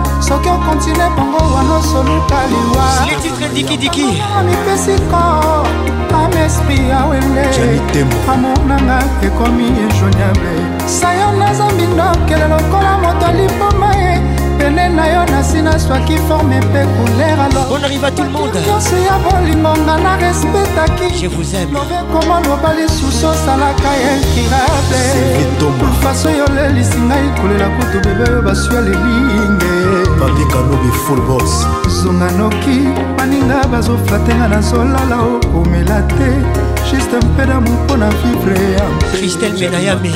[SPEAKER 46] soki okontine bango wana osoluka liwamipesi ko amespri ya wenge amour nanga ekomi injoignable e sayo naza mbindokele lokola moto alipoma ye pene na yo na nsina swaki
[SPEAKER 2] forme mpe couleur alonyonso ya bolingonga na respetaki lobekoma loba lisusu osalaka intirable faso yolelisi ngai kolela kutu bebe oyo baswi ya
[SPEAKER 46] lelinge papi kanobi full bos zonga noki baninga bazofratenga nazolala
[SPEAKER 2] okomela te juste mpe na moko na
[SPEAKER 46] vivre ya
[SPEAKER 2] kristel menayame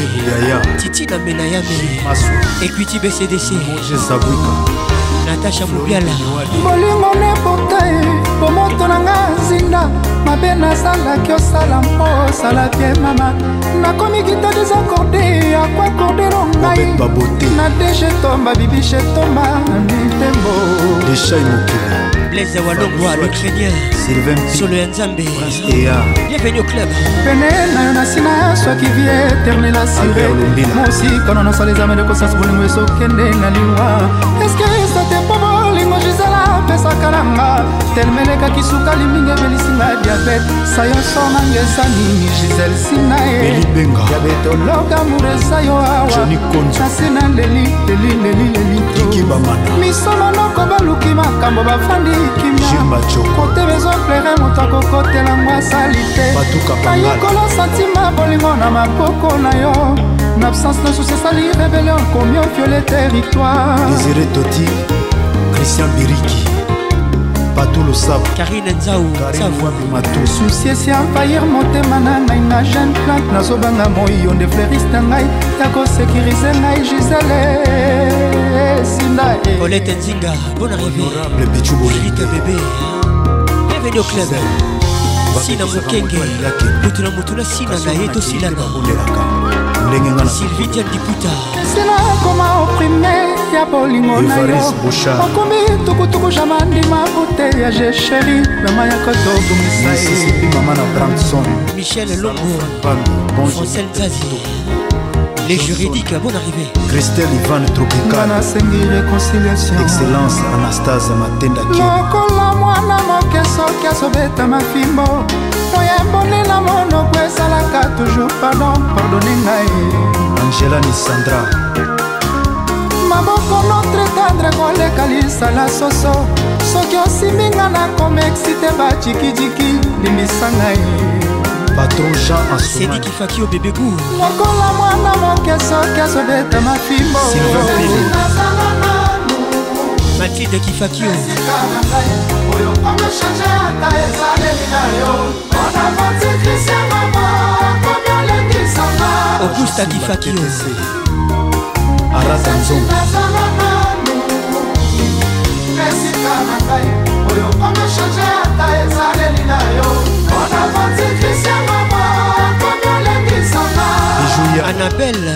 [SPEAKER 2] titi na menayame ekuiti bcdc natasha
[SPEAKER 46] mobiala bolingo nepoka e bomoto na nga zinda mabe nazalaki osala mpo osalaki emama nakomi gita desakorde yakwa kordero
[SPEAKER 47] ngai
[SPEAKER 46] na deje tomba bibishe tomba
[SPEAKER 47] mitembo deshai mokili
[SPEAKER 2] blaise walongwa le crédien sylvain solo ya
[SPEAKER 47] nzambe bienvenu
[SPEAKER 2] club
[SPEAKER 46] pene na yo na nsina ya swaki vie eternel asire mosikano nasala ezamede kosasi bolingo esokende na liwa eske nasakalanga telmelekaki sukali mingi ebelisinga diabete sayonso nanga eza nini gisel sina yeyabetoloka mure eza yo awa nase na leli leli leli lelitomiso monoko baluki makambo bafandi kimia kote bezoplere moto akokotelango asali te ayokolo santima bolingo na maboko na yo na absence na susi esali rébellion komi ofiole territoire désiré toti christian biriki
[SPEAKER 47] bato losabosusiesi
[SPEAKER 46] envahir motema na ngai na jeune plante nazobanga moiyo nde fleuriste na ngai ya kosekirize ngai gisele esinda eh. olete nzinga mpona
[SPEAKER 47] revebebe
[SPEAKER 2] bienvenu au club sina mokenge motu na motu na sina na ye tosilana sylvie dian
[SPEAKER 46] diputa sina koma oprime ya bolingo na yo okomi tukutuku ja mandima bute ya jesheri mama ya
[SPEAKER 2] kotobungisamichel longofoncel xavier les juridiques à bonne arrivée
[SPEAKER 47] christelle ivan tropical nasengi réconciliation excellence anastase matenda lokola mwana moke soki azobeta
[SPEAKER 46] mafimbo moyemboni na monoko ezalaka toujours pardon
[SPEAKER 47] pardone ngai angela nisandra mwa moko notre tendre koleka
[SPEAKER 46] lisala soso soki osiminga na komexite bajikijiki limisa ngai sediki
[SPEAKER 2] faki obebegu
[SPEAKER 46] lokola mwana moke soki azobeta mafimbo matilde kifakio oyo omechange ata ezaleli na yo mpona motikisi ya mama komi olendisanga augusta kifakio grâce ya nzongo esika na ngai
[SPEAKER 2] oyo omechange ata ezaleli na yo mpona vantikisia mama komi olengisanga juya anabele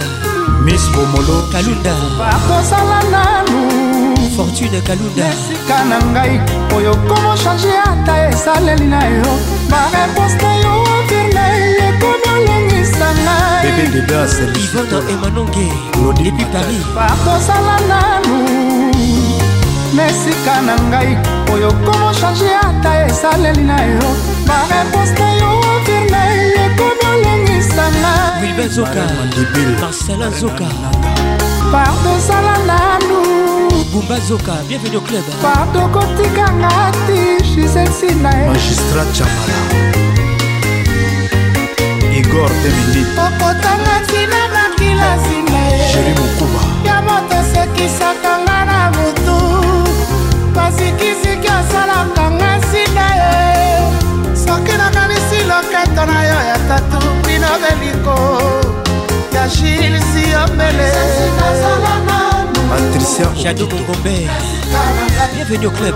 [SPEAKER 2] mis bomolo kalunda
[SPEAKER 46] akosala nanu fortune
[SPEAKER 2] kalunda
[SPEAKER 46] esika na ngai oyo komochange ata esaleli na yo bareponse na
[SPEAKER 47] yo bakosala naivona
[SPEAKER 2] emanonge
[SPEAKER 47] epi
[SPEAKER 46] paris bakosala nanu na esika na ngai oyo komo change ata esaleli na yo bareponse na yo vir na ekomi olengisa ngai
[SPEAKER 2] wilbe nzoka
[SPEAKER 46] marcela nzoka pardosala nanu
[SPEAKER 2] bumba zoka bienvenue au
[SPEAKER 46] club pardo kotikanga ti shiselsi na ye magistrat chamala
[SPEAKER 47] igor demini okotangaki na makila nsima jeri mokuba ya moto osekisaka nga
[SPEAKER 46] na butu basikisiki osalaka nga nsinda ye soki nakanisi loketo na yo ya tatu bino beliko ya jilsi yombele patricia
[SPEAKER 2] jadokongombe bienvenue au club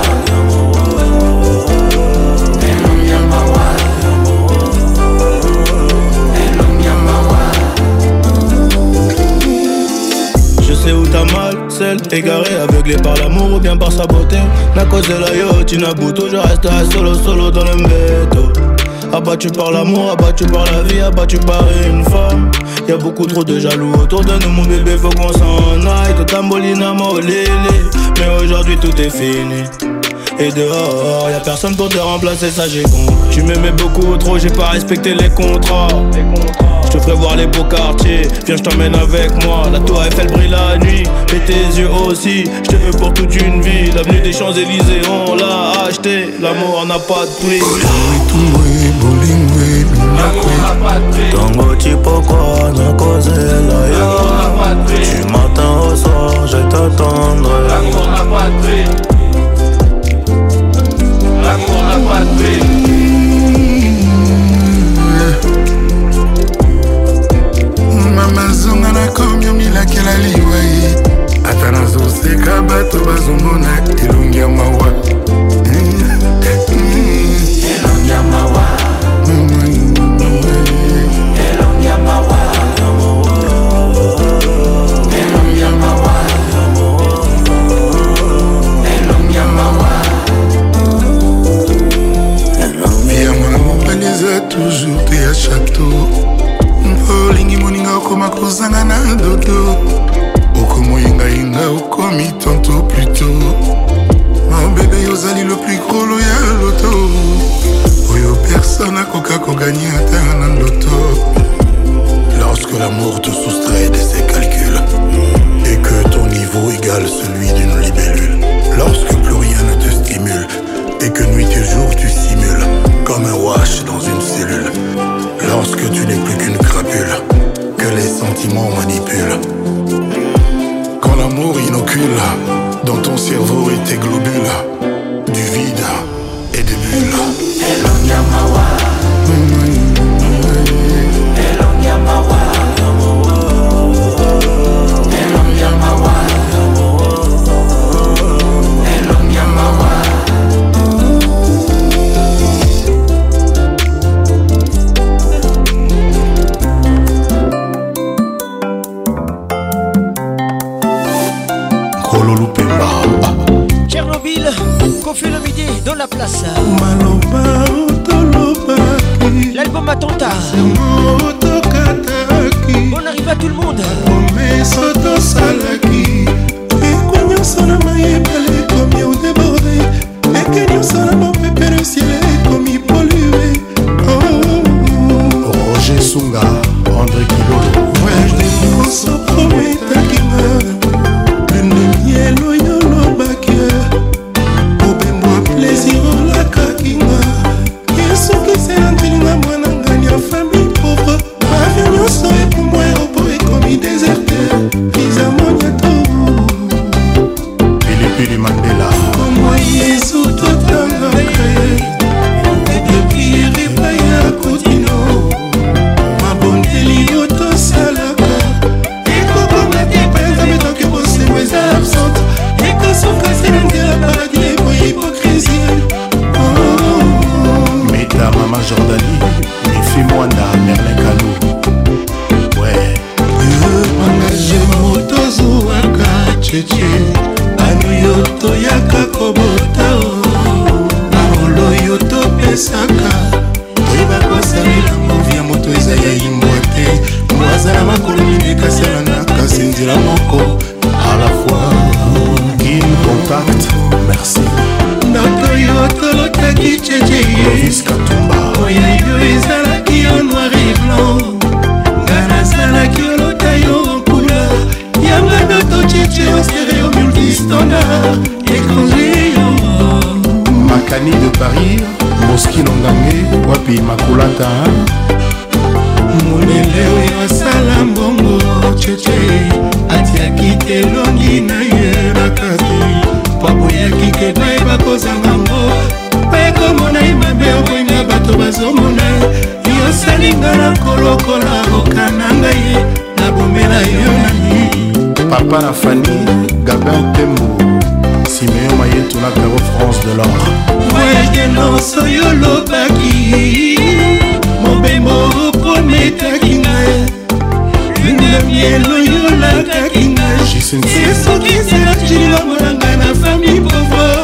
[SPEAKER 48] C'est où t'as mal, celle égarée, aveuglée par l'amour ou bien par sa beauté. N'a de la tu bouto, je resterai solo, solo dans le métro. Abattu par l'amour, abattu par la vie, abattu par une femme. Y'a beaucoup trop de jaloux autour de nous, mon bébé, faut qu'on s'en aille. Tout tambolina, molili. Mais aujourd'hui, tout est fini. Et dehors, y'a personne pour te remplacer, ça j'ai con. Tu m'aimais beaucoup trop, j'ai pas respecté Les contrats. Je te ferai voir les beaux quartiers, viens je t'emmène avec moi La tour Eiffel brille la nuit, Mets tes yeux aussi Je te veux pour toute une vie, l'avenue des Champs-Élysées On l'a acheté, l'amour n'a pas de prix
[SPEAKER 49] Tango
[SPEAKER 48] L'amour na de
[SPEAKER 49] prix. Du matin au soir je t'attendrai
[SPEAKER 48] L'amour n'a pas de prix L'amour n'a pas de prix
[SPEAKER 49] mama zonga nakomi omilakela liwai ata nazoseka bato bazomona elongi ya mawa toujours te à château olingi moninga okoma kozanga na dodo okomoyengayinga okomi tanto pluto mabebe yo ozali le plus gros ya loto oyo personne akoka koganye ata na loto
[SPEAKER 50] lorsque l'amour te soustrait de ses calculs hmm, et que ton niveau égale celui d'une libellule lorsque plus rien ne te stimule et que nuit et jour tu simules comme un wash dans une cellule Lorsque tu n'es plus qu'une crapule, que les sentiments manipulent. Quand l'amour inocule dans ton cerveau et tes globules, du vide et des bulles.
[SPEAKER 2] la plaza.
[SPEAKER 47] barir boski longange wapi makulata molele oyo
[SPEAKER 49] asala mbongo cheche atiaki te elongi na ye na kati paboyaki ke bayeba kozanga ngo bayekomona ye mabe oboyinga bato bazomona ye yosalinga na kolokola okana ngai ye nabomela yo nani papa na fani gabin tembo
[SPEAKER 47] maye tolakao france de
[SPEAKER 49] lor voyage de lance oyo olobaki mobembo oprometaki ngai miel oyo olakaki
[SPEAKER 47] ngai
[SPEAKER 49] esoki selaktililongo na ngai na famille pauvre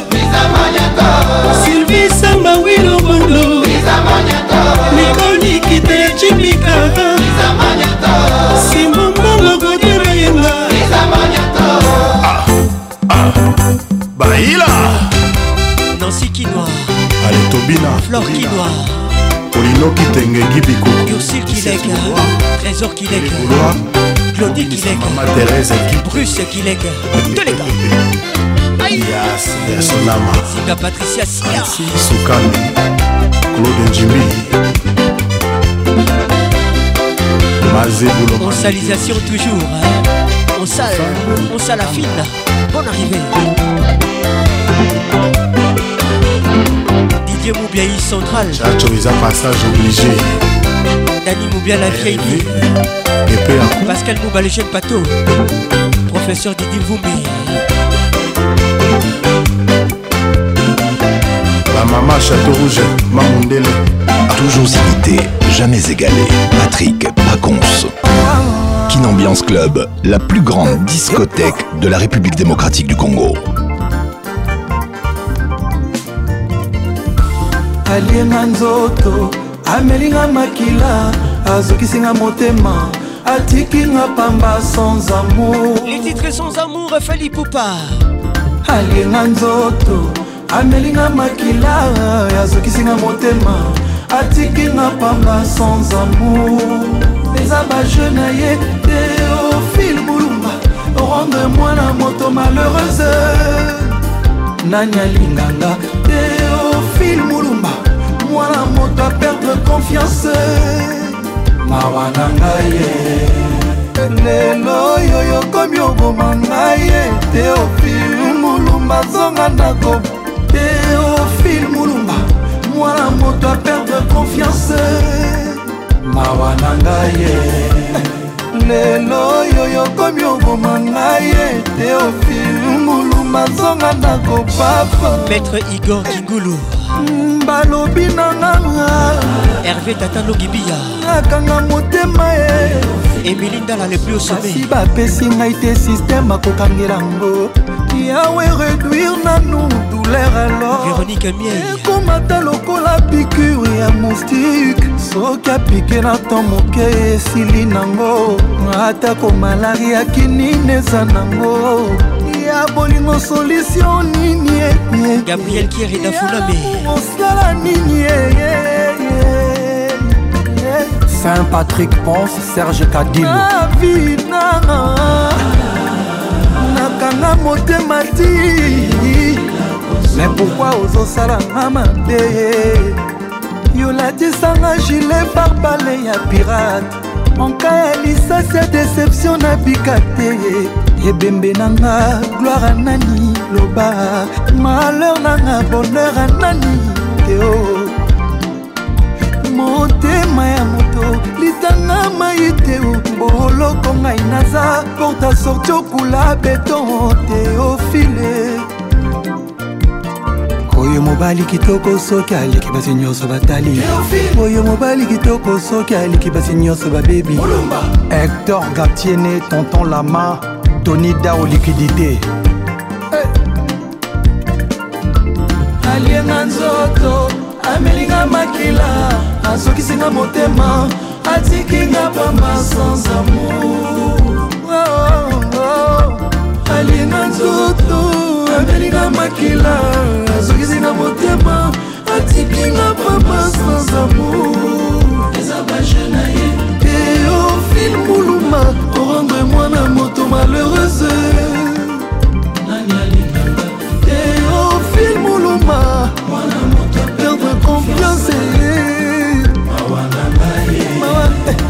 [SPEAKER 2] Nancy Kinoa
[SPEAKER 47] Allez Tobina
[SPEAKER 2] Flore Kinoa
[SPEAKER 47] Polino Kitenge Gibiko
[SPEAKER 2] Yursil Kileka Trésor Kileka Claudie Kileka
[SPEAKER 47] Maman Thérèse
[SPEAKER 2] Bruce Kileka Teleka
[SPEAKER 47] Yes, yes, Nama
[SPEAKER 2] Sika Patricia Sia
[SPEAKER 47] Soukani Claude Jimmy Mazé
[SPEAKER 2] On salisation toujours hein. On sale, on sale la fine Bonne arrivée Olivier Moubia Yves
[SPEAKER 47] Central Chacho un passage obligé Dani
[SPEAKER 2] Moubia la vieille vie Pascal Mouba le jeune bateau Professeur Didi Vumbi
[SPEAKER 47] La maman Château Rouge, Mamondele
[SPEAKER 51] Toujours imité, jamais égalé Patrick Paconce Kinambiance Club, la plus grande discothèque de la République démocratique du Congo
[SPEAKER 49] alienga nzoto amelinga makila azokisinga motema atikinga pamba sans amour
[SPEAKER 2] les titres sans amour fali poupa
[SPEAKER 49] alienga nzoto amelinga makila azokisinga motema atikinga pamba sans amour eza baje na ye teofile bulumba rendre mwana moto malheureuse nani alinganga teofile mulumba moto aperdre confiance mawa na ngai ye lelo oyo yokomi oboma ngai ye teofil mulumba zonga ndako teofil mulumba mwana moto aperdre confiance mawa na ngai ye lelo oyo yokomi oboma ngai ye teofil mulumba zonga ndako
[SPEAKER 2] papa maître igor kigulu
[SPEAKER 49] balobi nanga
[SPEAKER 2] herve tatanogibia
[SPEAKER 49] nakanga motema e
[SPEAKER 2] emili ndala le plus osomasi
[SPEAKER 49] bapesi ngai te systeme akokangelango yawe réduire nanu douleur
[SPEAKER 2] alorekomata
[SPEAKER 49] lokola pikure ya moustike soki apike na to moke esili nango atako malari ya kinini eza nango ya bolingo solutio nini
[SPEAKER 2] gabriel kierida fulame
[SPEAKER 47] osala nini saint patrick ponce serge
[SPEAKER 49] kadilvinanga nakanga motema ti me pourkui ozosalanga mabe yolatisanga gile barbale ya pirate monka ya lisasi ya deception nabika te ebembe nanga gloire anani loba malheur nanga bonheur anani teo motema ya moto litanga mai te boloko ngai naza porta sorti okula beton teofile oyo mobali kitoko soki aleki basi nyonso batali oyo mobali kitoko soki aleki basi nyonso babebi
[SPEAKER 47] hector gatiene tonton lama tony dao likidité eh. alienga nzoto amelinga makila azokisinga motema atikinga pamba sans amour
[SPEAKER 49] oh, oh, oh. alienga nzoto amelinga makila azokisinga motema atikinga pamba sans amour eza bajene na ye teofile muluma orendre mwana malheureuse teofil eh, oh, muluma perdre confiance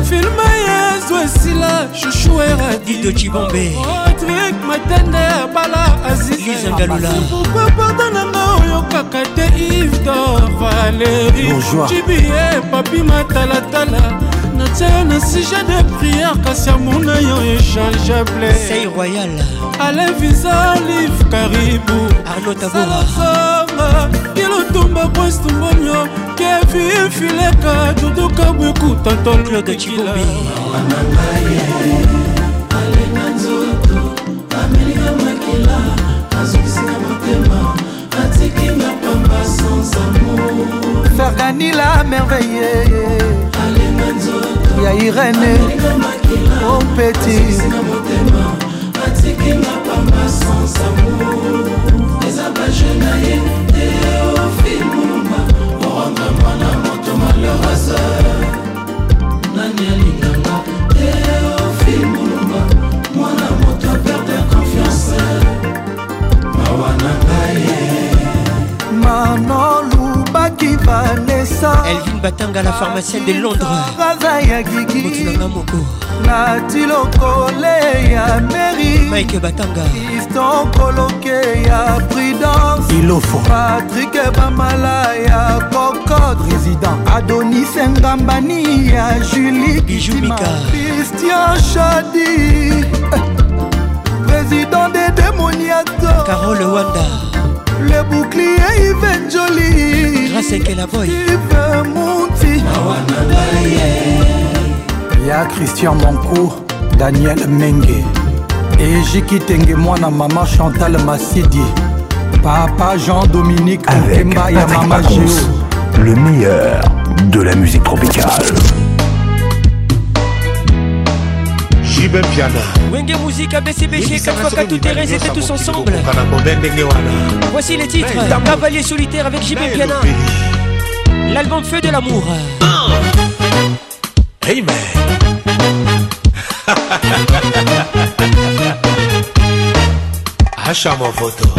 [SPEAKER 49] filma yezwa esila eh, shushuera
[SPEAKER 2] dido cibombe oh,
[SPEAKER 49] trik matende ya bala azizpokua parda nanga oyokaka te ivdor
[SPEAKER 47] valeri
[SPEAKER 49] cibie eh, papi matalatala natia yo na sujet de prière kasi amona yo échangeable sei
[SPEAKER 2] royal
[SPEAKER 49] ale visa live karibu arnotaboaasanga ilotumba kwestungonio kevi fileka duduka bweku tonton claude
[SPEAKER 2] cibobi alenga nzoto amelinga makila
[SPEAKER 49] azokisinga motema atikinga pamba sans amour frère Danila merveille ya Irene oh petit atikinga pamba sans amour eza bajena ye teofimuma oronga mwana moto malheur aza nani alinganga teo nakoki vanesa
[SPEAKER 2] elvin batanga la pharmacien de
[SPEAKER 49] londresmotunanga
[SPEAKER 2] moko
[SPEAKER 49] nati lokole ya meri
[SPEAKER 2] mike batanga
[SPEAKER 49] iston koloke ya prudence ilofo patrik bamala ya kokod
[SPEAKER 47] résident
[SPEAKER 49] adonis engambani ya julie
[SPEAKER 2] bijumika
[SPEAKER 49] christian shadi président de démoniato
[SPEAKER 2] carole wanda
[SPEAKER 49] le bouclier ivenjoli grâce ekela boy eh.
[SPEAKER 47] ya christian mancour daniel menge ejiki tenge mwana mama chantal masidi papa jean dominique
[SPEAKER 51] mokemba ya mama géo le meilleur de la musique tropicale
[SPEAKER 47] libe piano
[SPEAKER 2] wenge muzika besibeshekafaka tout terrain c'était tous ensemble voici les titres cavalier solitaire avec JB Piana l'album feu de l'amour
[SPEAKER 47] hey man asha mofoto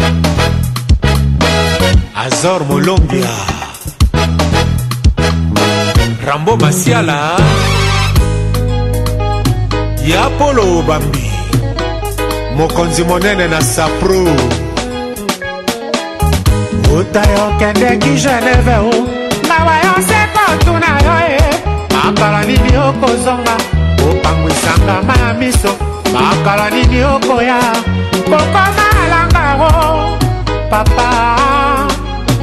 [SPEAKER 47] azor molombia rambo masiala ya polo obambi mokonzi monene na sapro
[SPEAKER 49] otaya okendeki geneve o mawa yo sekotu na yo e eh. makala nini okozonga opangwisangama ya miso makala nini okoya kokoma alangao papa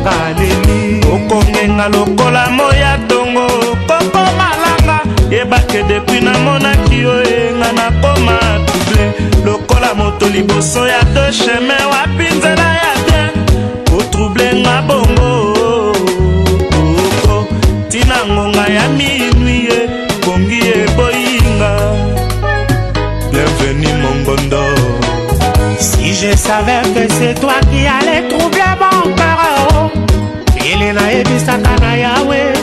[SPEAKER 49] ngaleli okongenga lokola moya tongo kokoma yebake depuis namonaki yo yenga nakoma double lokola moto liboso ya de chemin wapi nzela ya te otroublenga bongo oko ntina ngonga ya minui ye kongi eboyinga bienvenu mongondo si je savais que c'est toi qui allais troubler mon cœur oh. elena yebisaka na yawe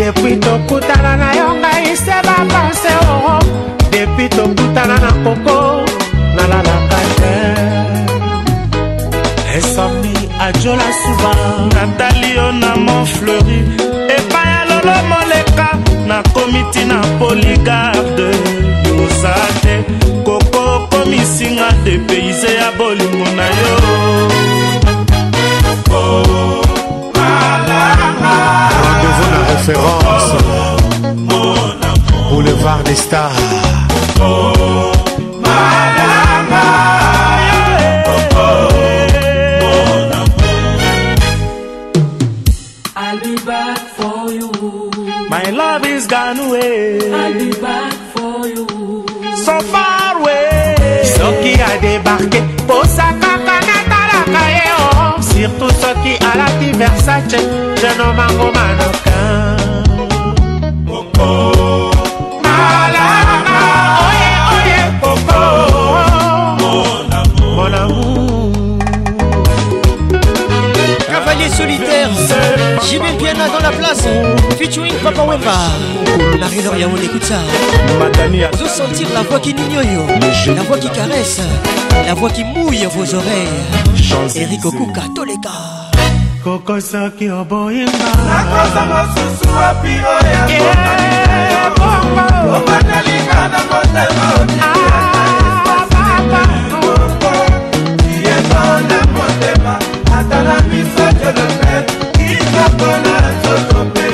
[SPEAKER 49] depuis tokutana na yo ngai se bapanse oo depuis tokutana na koko nalalaka te esomi ajola suba natali yo na mon fleuri epai ya lolo moleka nakomi ntina poligarde yoza te koko okomisinga depeize ya bolingo na yo
[SPEAKER 47] Boulevard des stars.
[SPEAKER 48] I'll back for you. My
[SPEAKER 49] love is gone away. I'll back for you. So far away. qui a débarqué, pour à la oh. Surtout ceux qui a la diversité je nomme
[SPEAKER 2] Jimmy Piana dans la place, featuring Papa Wemba. La Riloria, on écoute ça. Vous sentir la voix qui nignoyo, la voix qui caresse, la voix qui mouille vos oreilles. Eric Okuka, Toleka.
[SPEAKER 49] kokosaki oboyinga
[SPEAKER 52] nakosa mosusu apiro
[SPEAKER 53] yaobandalinga
[SPEAKER 54] na motema
[SPEAKER 53] otiyeto ah,
[SPEAKER 54] na motema ata na miso toloka Japan and Totopé.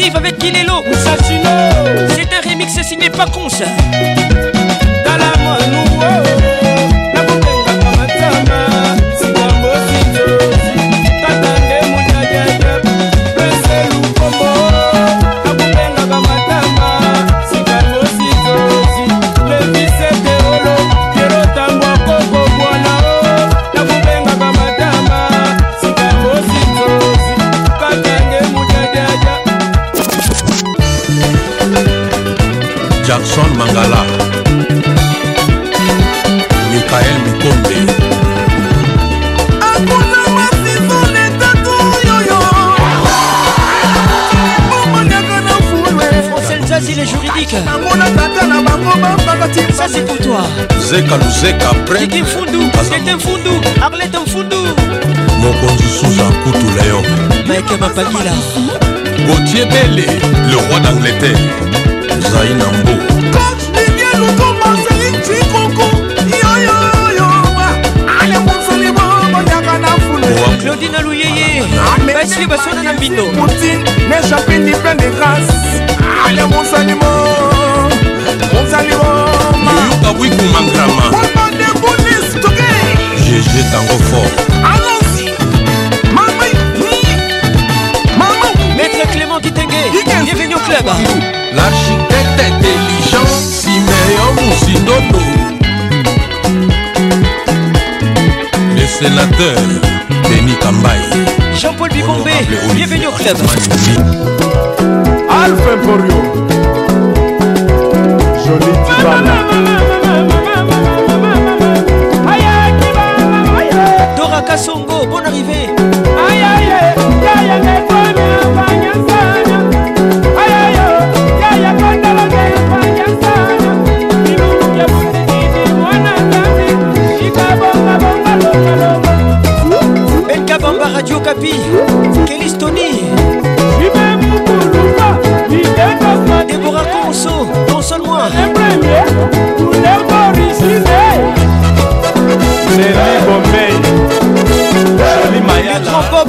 [SPEAKER 2] arrive avec Kilelo C'est un remix signé ça.
[SPEAKER 47] kaka luzeka prêtrefundu
[SPEAKER 2] arlete mfundu mokonzi
[SPEAKER 47] suza kutula
[SPEAKER 2] yo maike mapakila gotie bele
[SPEAKER 47] le roi d'angleterre zai na mbu
[SPEAKER 2] claudine
[SPEAKER 53] aluyeye basi basona na mbindo nechapini plein de grâce ale monsalimo
[SPEAKER 47] monsalimo oui pour ma drama.
[SPEAKER 53] GG
[SPEAKER 47] un
[SPEAKER 53] refort. Allons-y. Maman, oui. Maman,
[SPEAKER 2] maître Clément Kitenge. Bienvenue au club.
[SPEAKER 47] L'architecte intelligent, si meilleur moussino. Les sénateur, Denis Kambaye.
[SPEAKER 2] Jean-Paul Bibombe, bienvenue au club.
[SPEAKER 47] Alpha Emporio. Joli
[SPEAKER 53] Tibala.
[SPEAKER 2] Baba Kasongo, bonne arrivée. Aïe aïe aïe, aïe Bamba Radio Capi, Kelly Stoney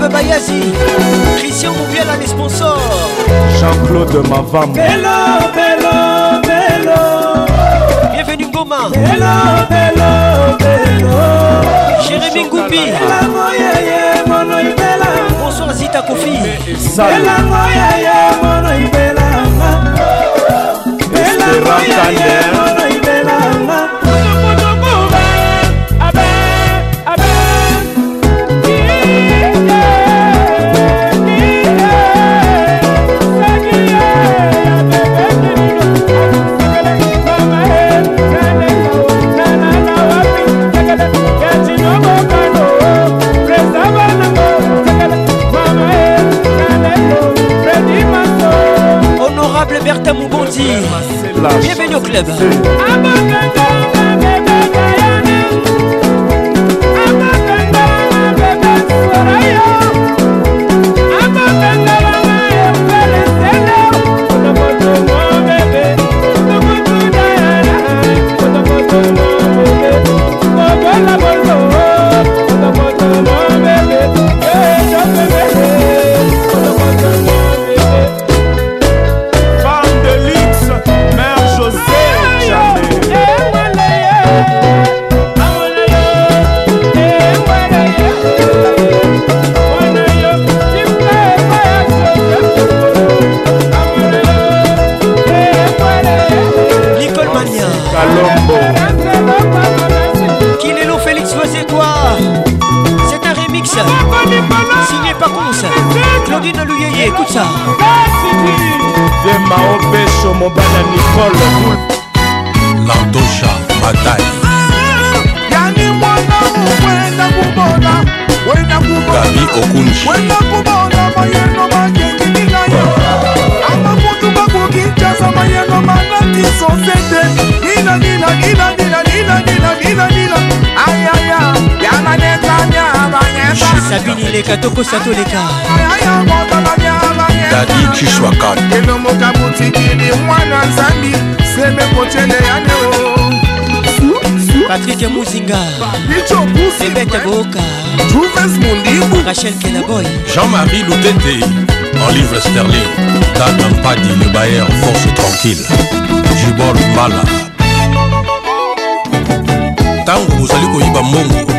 [SPEAKER 2] Bayazi Christian Moubiela les sponsors
[SPEAKER 47] Jean-Claude Mavam Bello, bello,
[SPEAKER 2] bello Bienvenue Goma
[SPEAKER 53] Bello, bello, bello
[SPEAKER 2] Jérémy
[SPEAKER 53] Ngoubi
[SPEAKER 2] Bonsoir Zita Kofi
[SPEAKER 53] Salut
[SPEAKER 47] Espérant Tandem
[SPEAKER 2] Heather. koleka tokosa
[SPEAKER 53] toleka
[SPEAKER 47] dadi chiswaka enomoka butikili mwana nzambi
[SPEAKER 2] seme kotele yaneo patrik muzinga ebete boka
[SPEAKER 53] rachel kenaboy
[SPEAKER 47] jean-marie loutete en livre sterling dan ampadi le bayer force tranquille jubor mbala ntango ozali koyiba mbongo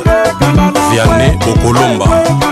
[SPEAKER 47] vianney bokolomba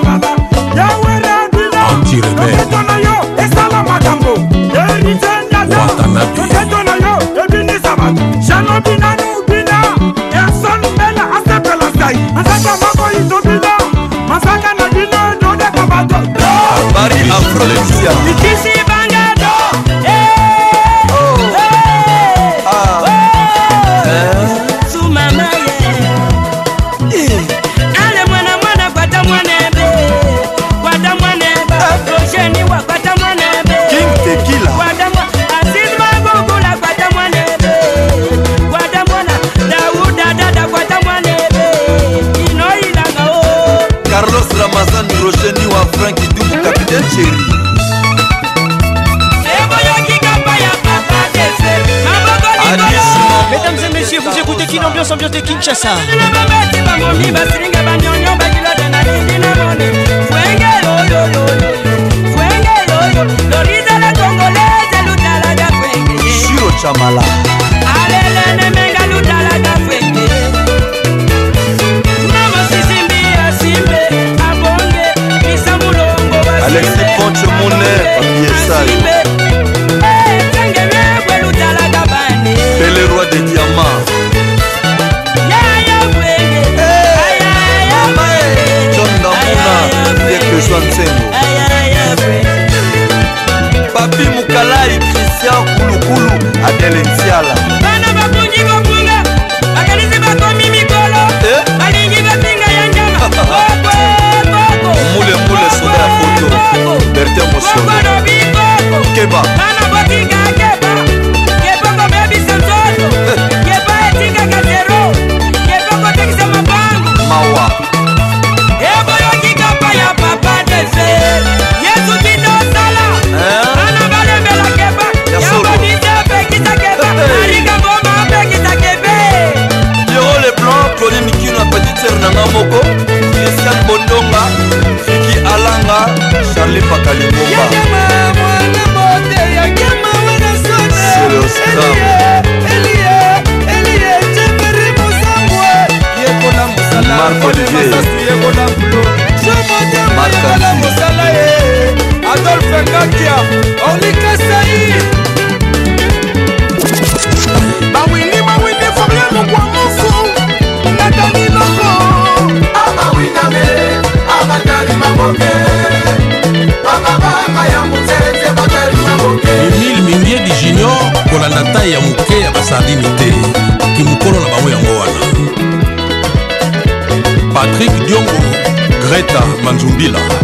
[SPEAKER 47] 准备了。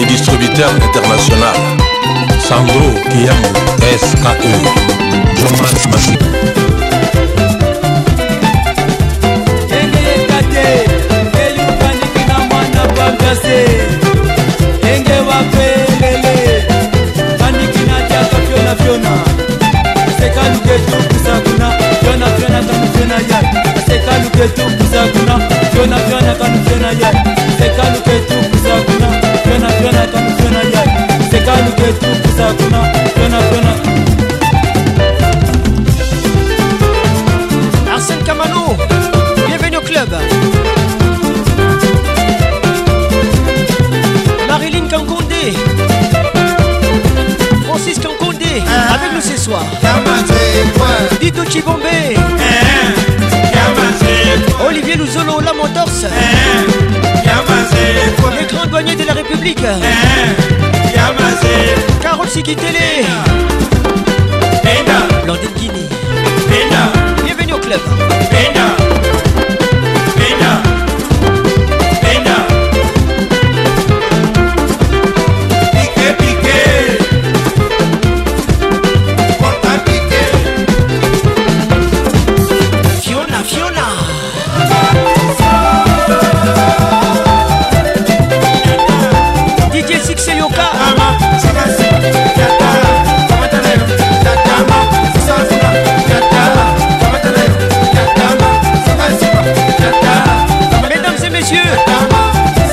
[SPEAKER 47] les distributeurs internationaux. Sango Kiyamu SKE. Joman
[SPEAKER 55] Massi. enge wapelele kanikinatiakafiona fiona asekaluketukusakuna fiona fiona
[SPEAKER 2] Arsène Camano, bienvenue au club Marilyn Kangonde, Francis Kangonde, avec nous ce soir Dito Chibombe Olivier Luzolo, la motorse eh. Le grand douanier de la République
[SPEAKER 56] eh. Yamazé
[SPEAKER 2] Carole Siki Télé
[SPEAKER 56] Ena
[SPEAKER 2] de Guinée Penda, Bienvenue au club
[SPEAKER 56] Penda.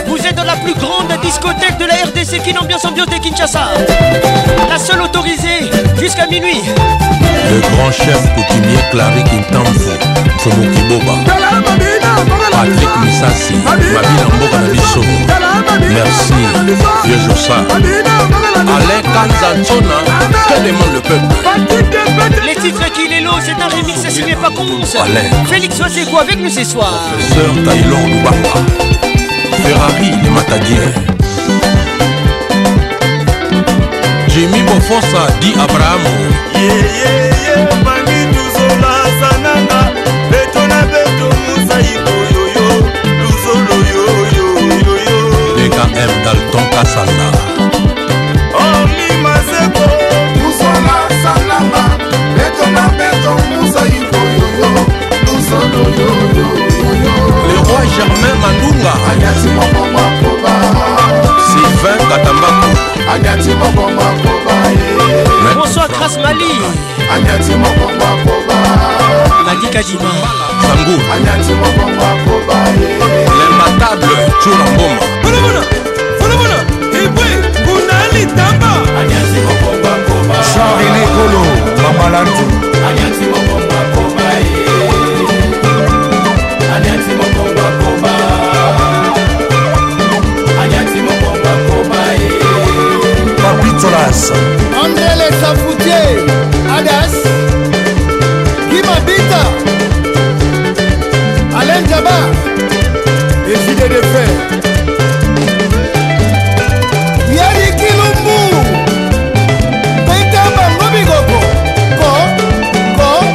[SPEAKER 2] vous êtes dans la plus grande discothèque de la RDC, qui n'ambiance ambiance de Kinshasa. La seule autorisée jusqu'à minuit.
[SPEAKER 47] Le grand chef coutumier Clary Boba, Patrick Misasi, Merci, ça. Alain demande le peuple
[SPEAKER 2] Les titres qu'il les c'est un remix pas Félix avec nous ce soir.
[SPEAKER 47] Professeur jémi bofosa di abrahamu
[SPEAKER 57] yeyeye bangi tozolasananga beto na beto mosaiko yoyo luzolo yoyoyoyo dkm
[SPEAKER 47] dalton kasanga
[SPEAKER 57] omi maseko musolasananga beto na beto mosaiko yoyo luzolo yoyoyo le
[SPEAKER 47] roi germain mandunga anyasi mokomwakoba sylvain
[SPEAKER 57] katambaku anyati mokongo akoba ye bonsoir
[SPEAKER 2] grace mali anyati mokongo akoba nadi kadima
[SPEAKER 57] sangour anyati mokongo akoba ye
[SPEAKER 47] l'imbatable jour en boma bolobona
[SPEAKER 53] bolobona ebwe kuna litamba
[SPEAKER 57] anyati mokongo akoba charine
[SPEAKER 47] kolo mamalandi
[SPEAKER 53] Elias André Lesafoutier Adas Kimabita Alain Jaba Les idées de fer Yari Kilumbu Peta Bangobigoko Ko Ko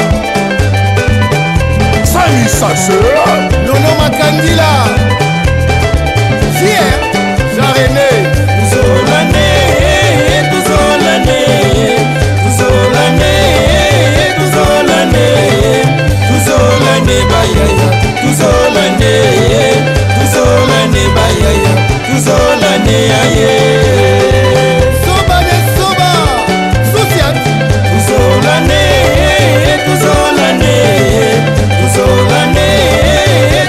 [SPEAKER 47] Sani Sase
[SPEAKER 53] Nono Makandila Fier
[SPEAKER 58] tuzolande
[SPEAKER 53] bayaya
[SPEAKER 58] tuzolande ye tuzolande bayaya tuzolande aye soba de
[SPEAKER 53] soba sosiat
[SPEAKER 58] tuzolande tuzolande tuzolande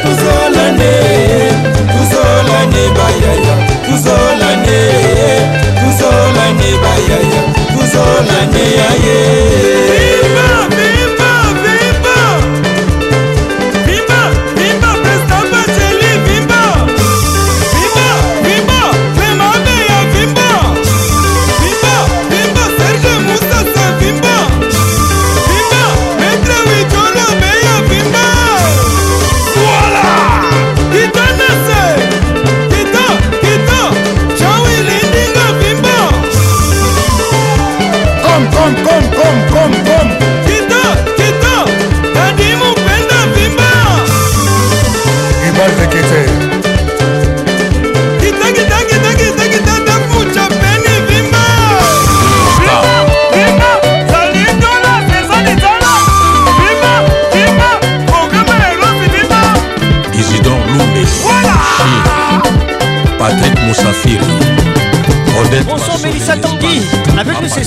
[SPEAKER 58] tuzolande tuzolande bayaya tuzolande tuzolande bayaya tuzolande aye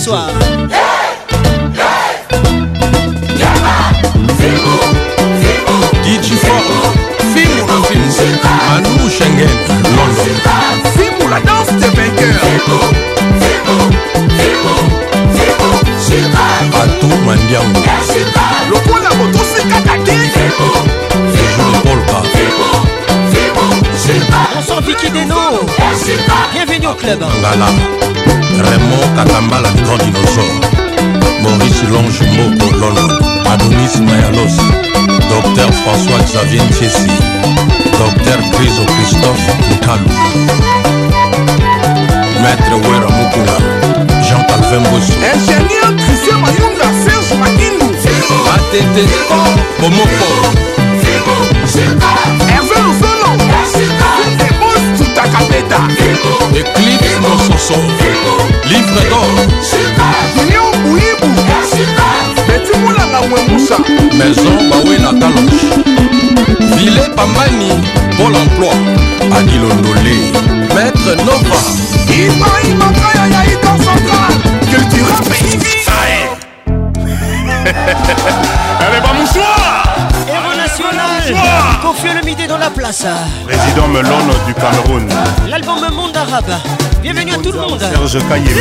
[SPEAKER 53] soir. la Bienvenue au club. Raymond Katambala le grand dinosaure Maurice Longe Moko Lolo Adonis Mayalos Docteur François Xavier Nchesi Docteur Criso Christophe Lukalu Maître Wera Mukula Jean Calvin Bosso Ingénieur Christian Mayunga Serge Makinou ATT Pomoko Hervé Louvain kakabeta eclipse mososo livre dor union buibu betimonanga mwemusa maison bawe na kalonge vile pamani pôle emploi adilondole maître nova imaimangaya yai dans central cultura peivi allez bamoussoir Confieux le midi dans la place. Président Melon du Cameroun. L'album Monde Arabe. Bienvenue à tout le monde. Serge Kayembe.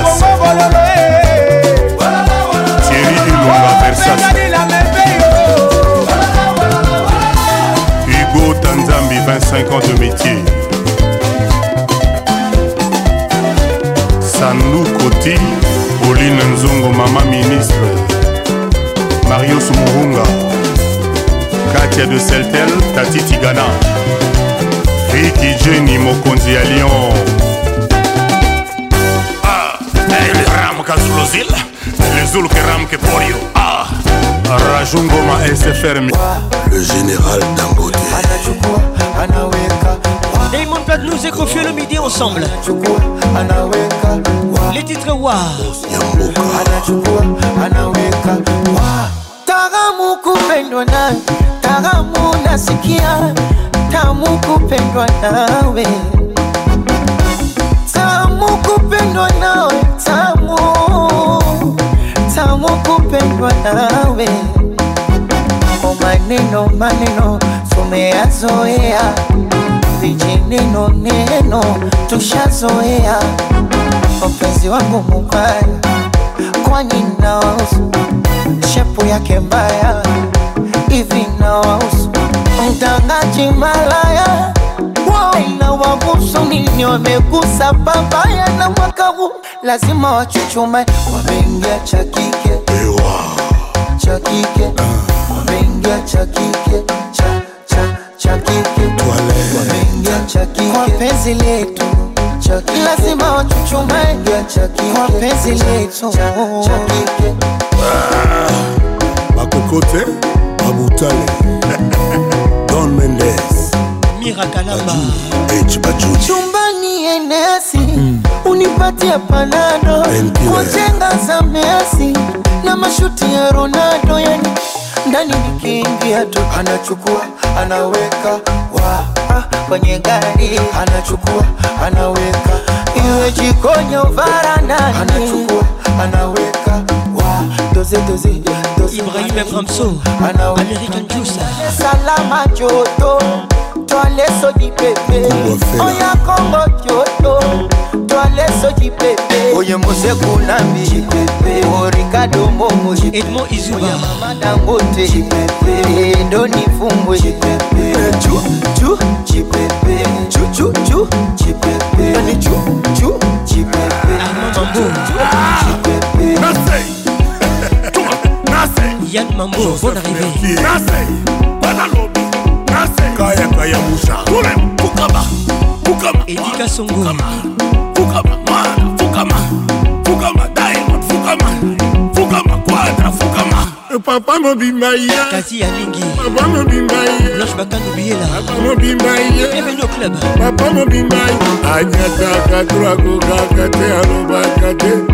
[SPEAKER 53] grâce. Thierry Ilunga Versace. Hugo Tanzambi, 25 ans de métier. Sanou Koti, Pauline Nzongo, maman ministre. Mario Sumurunga. Katia de Seltel, Tati Tigana. Ricky Jenny, Mokonzi à Lyon. Ele rama com as luzilas Ele zulu que rama que por you Ah Rajungo ma e fermi Le général d'Angote Ana chuko, ana weka Hey mon pote, nous écoffions le midi ensemble Les titres wa Yambuka Ana chuko,
[SPEAKER 59] ana weka Taramu kupendwa na Taramu nasikia Tamu kupendwa nawe Taramu kupendwa kupendwa nawe, tamu tamu kupendwa nawe, o oh, maneno maneno tumeyazoea, vijineno neno tushazoea, mpenzi wangu mubaya, kwani nawausu shepu yake mbaya, hivi nawausu mtangaji malaya na inawagusa nini? Wamegusa babaya na mwaka huu lazima wachuchume, wameingia chakike kike cha kike, ah. wameingia cha kike cha cha cha kike, wameingia cha kike kwa penzi letu lazima wachuchume kwa penzi letu ah.
[SPEAKER 53] makokote mabutale Don Mendes Eh,
[SPEAKER 59] chumbani enesi mm. unipatie panado kujenga za mesi na mashuti ya Ronaldo, yani ndani nikiingia tu anachukua anaweka wa ah, kwenye gari anachukua anaweka iwe jikoni au anaweka wa
[SPEAKER 53] Salama Joto Tole
[SPEAKER 59] soji pepe Oya Kongo Kyoto Tole soji pepe Oye Moseku Nambi Chipepe O Ricardo Momo Chipepe Edmo Izuba Oya Mama Dangote Chipepe Edoni Fumbo Chipepe Chu Chu Chipepe Chu Chu Chu
[SPEAKER 53] Chipepe Yani Chu Chu Chipepe Mambo Chipepe Nasei Nasei Yann Mambo, bonne arrivée Nasei Bonne arrivée kayaka ya musha fukama fukama edika songo fukama fukama mwana fukama fukama diamond fukama fukama quadra fukama eh, papa mobimba ye kasi alingi papa mobimba ye blanche bakano biyela papa mobimba ye bienvenue au club papa mobimba ye anyataka trakokaka te alobaka te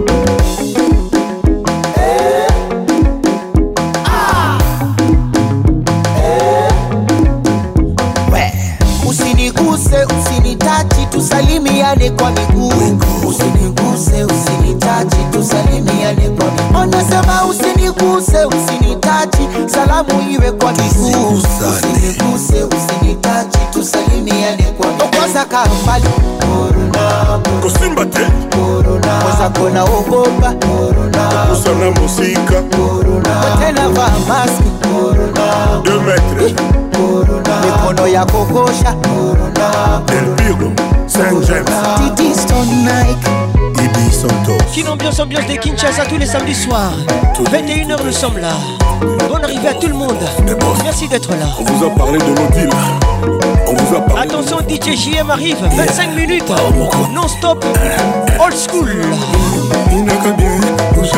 [SPEAKER 53] naogopa la muzika tena vaa masque, de metre mikono ya kokosha elpiro saint james titiston nike Ibi Santos. Kin ambiance ambiance de Kinshasa tous les samedis soirs. 21h nous sommes là. Bonne arrivée à tout le monde. Merci d'être là. On vous a parlé de nos Attention, DJ JM arrive, 25 minutes, non-stop, old school. King, ambiance,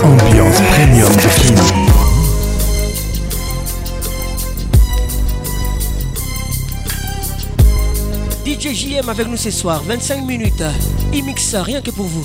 [SPEAKER 53] ambiance premium de King. JM avec nous ce soir, 25 minutes. Il mixe rien que pour vous.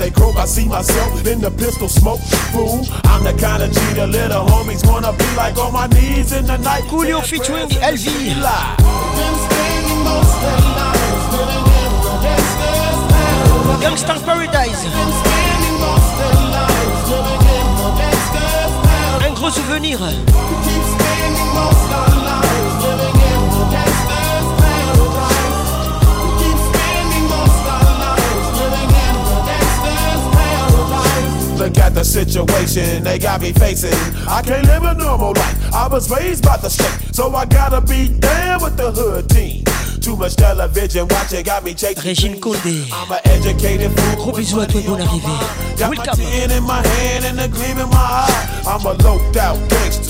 [SPEAKER 53] they croak, I see myself in the pistol smoke. Fool, I'm the kind of cheater little homies wanna be like on my knees in the night. Coolio featuring LV. Youngsters Paradise. Un gros souvenir. Look at the situation they got me facing. I can't live a normal life. I was raised by the state, so I gotta be down with the hood team. Too much television watching got me chasing. Condé. I'm an educated fool. Gros bisous à toi et bonne Got Welcome. my in my hand and a gleam in my eye. I'm a low out gangster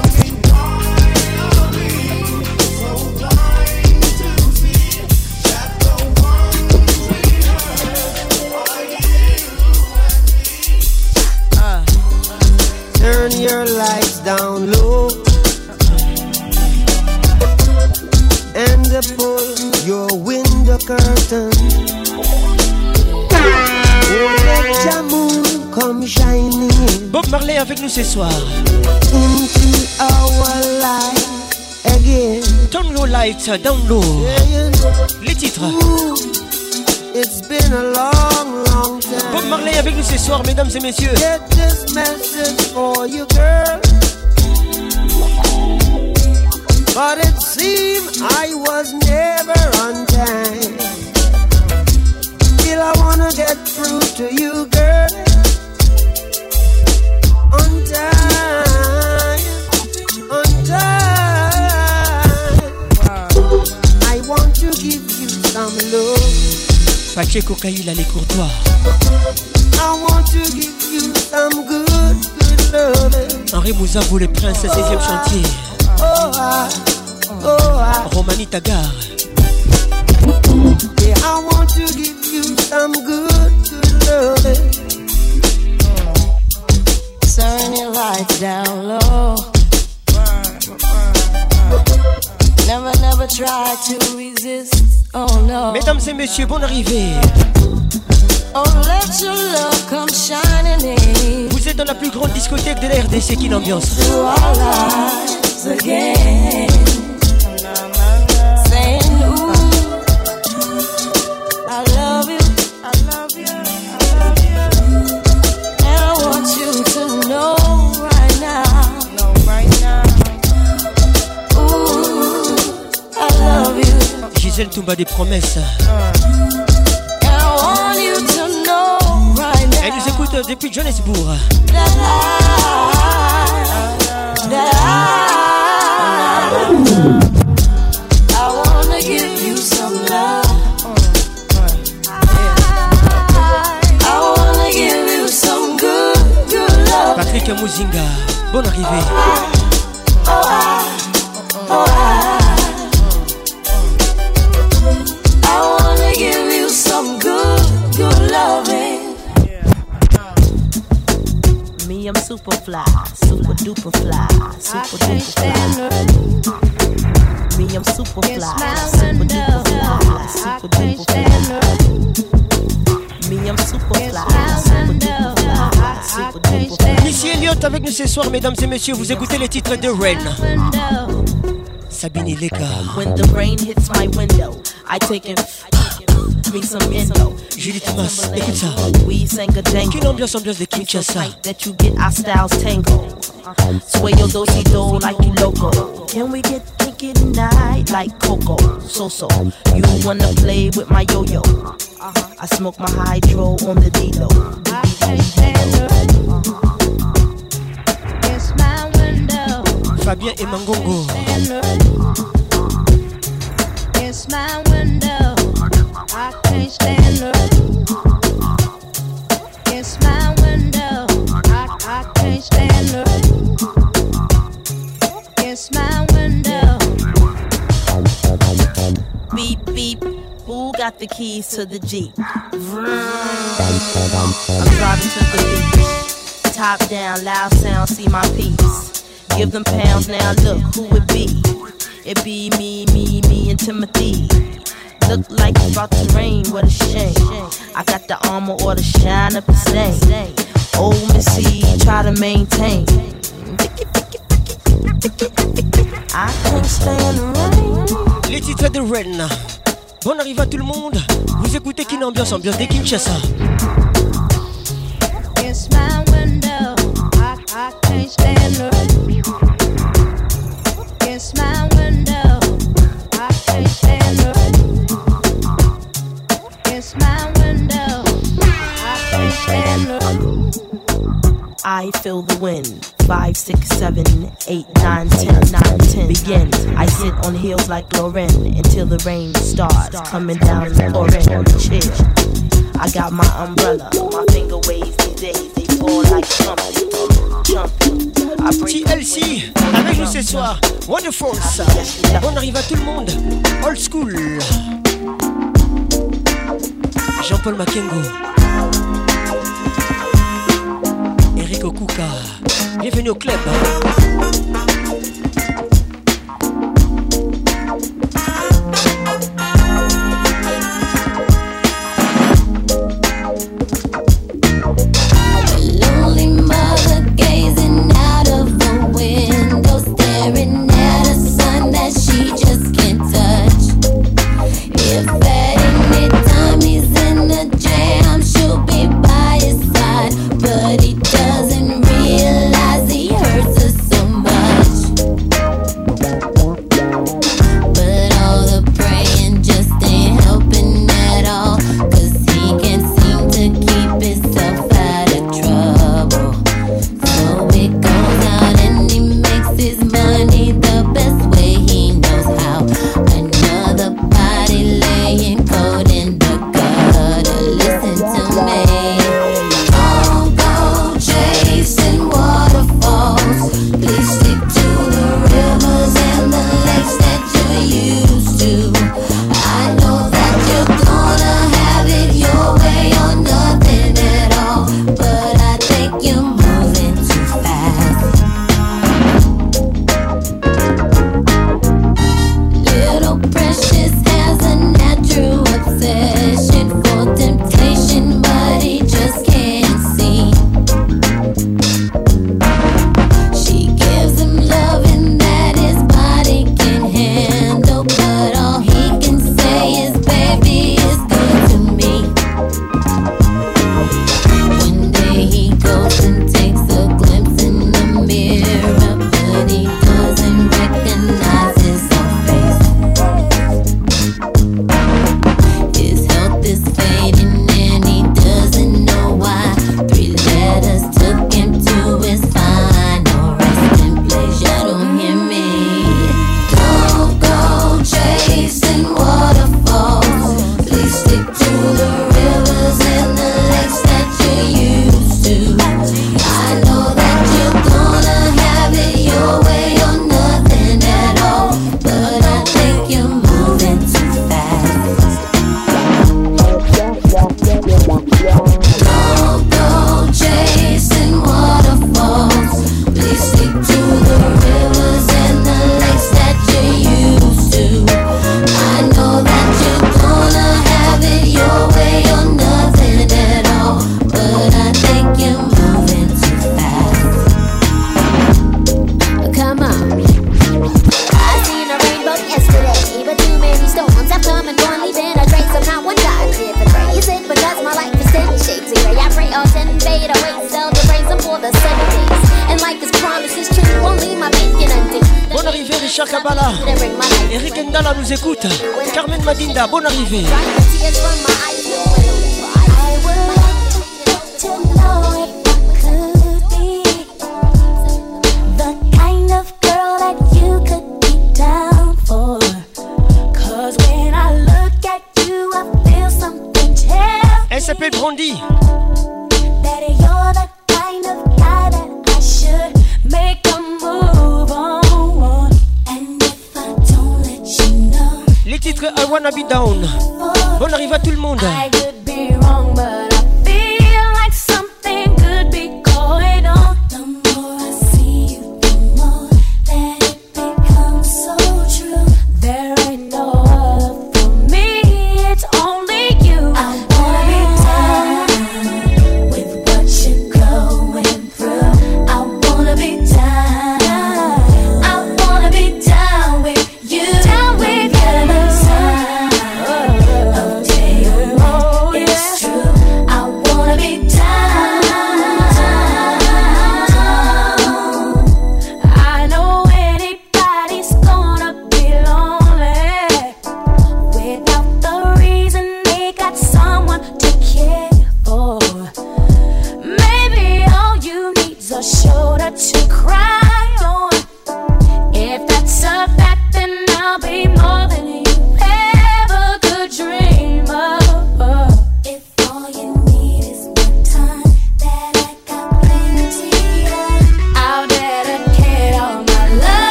[SPEAKER 53] your lights down low and pull your window curtain. let your come shining Bob Marley avec nous ce soir. Into our life again. Turn your lights down low. Les titres. It's been a long, long time. Bob Marley avec nous ce soir, mesdames et messieurs. Get this message for you, girl. But it seemed I was never on time. Still, I wanna get through to you, girl. Pacheco Kaila les courtois. I want to give you some good, good loving. Henri Mouzabou, vous le prince, 16 e chantier. Oh oh, oh, oh, oh, Romani Tagar. Yeah, I want to give you some good, good loving. Turn your lights down low. Never, never try to resist. Mesdames et messieurs, bonne arrivée. Vous êtes dans la plus grande discothèque de la RDC qui l'ambiance. des promesses. Elle eh, nous écoute euh, depuis Johannesburg. Patrick Mouzinga, bonne arrivée. mesdames et messieurs, vous écoutez les titres de Rennes. Sabine Leka. When the rain hits my window, I take him. Me some info. Julie Thomas, écoute ça. We sang a jangle. Quelle ambiance, ambiance de Kinshasa. that you get our styles tangled. Sway your dozy do like you loco. Can we get thinking tonight like Coco? So so. You wanna play with my yo yo? I smoke my hydro on the D-Lo. I can't handle Fabien et Mangongo. Beep beep. Who got the keys to the Jeep? Vroom. I'm driving to the beach. Top down, loud sound, see my peace. Give them pounds now, look who it be. It be me, me, me, and Timothy. Look like it's about to rain, what a shame. I got the armor or the shine up the same. Old Missy, try to maintain. I can't stand the rain. Les titres de Rain. Bon arrive à tout le monde. Vous écoutez Kin Ambiance, ambiance des Kinshasa. It's my I feel the wind. Five, six, seven, eight, nine, ten, nine, ten. Begin. I sit on heels like Lauren until the rain starts coming down orange. I got my umbrella, my finger waves these days. TLC avec nous ce soir, Wonderful. On arrive à tout le monde, old school. Jean-Paul Makengo, Eric Okuka, bienvenue au club.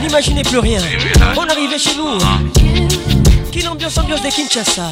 [SPEAKER 53] N'imaginez plus rien. Eh On arrivait chez nous. Ah. Quelle ambiance, ambiance de Kinshasa.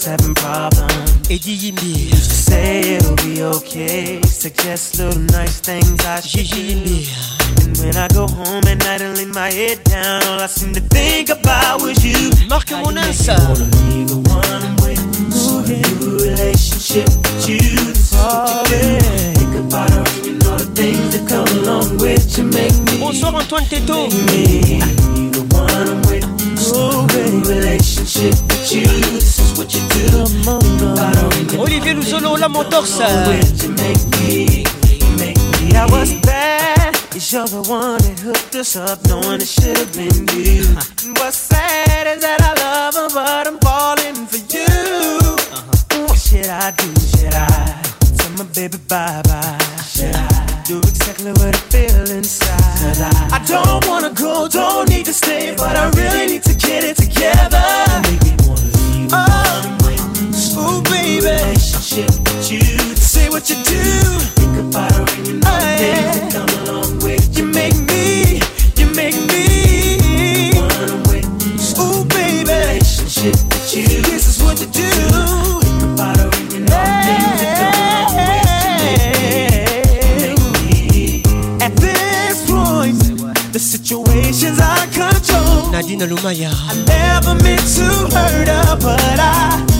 [SPEAKER 60] was having problems.
[SPEAKER 53] Used
[SPEAKER 60] to say it'll be okay. Suggest little nice things I should
[SPEAKER 53] do.
[SPEAKER 60] And when I go home at night and lay my head down, all I seem to think about was you. Marque
[SPEAKER 53] one answer.
[SPEAKER 60] Relationship with you, this is what you do. Oh, think about her, you all the things that come along with to Make
[SPEAKER 53] me, Bonsoir Antoine Teto. Make me.
[SPEAKER 61] I was bad, you're the one that hooked us up, knowing it should have been you. And What's sad is that I love her, but I'm falling for you. Uh-huh. What should I do? Should I tell my baby bye bye? Should I do exactly what I feel inside? I, I don't wanna go, don't need to stay, but I really need to get it together.
[SPEAKER 60] shit with you.
[SPEAKER 61] Say what you do.
[SPEAKER 60] Think about a ring and all things that come along with you. You make me, you make me. want with
[SPEAKER 61] Ooh, baby. Relationship with you. This is what you do.
[SPEAKER 60] a ring
[SPEAKER 61] At this point, the situation's out of control.
[SPEAKER 53] Nadina Lumaya.
[SPEAKER 61] I never meant to hurt her, but I.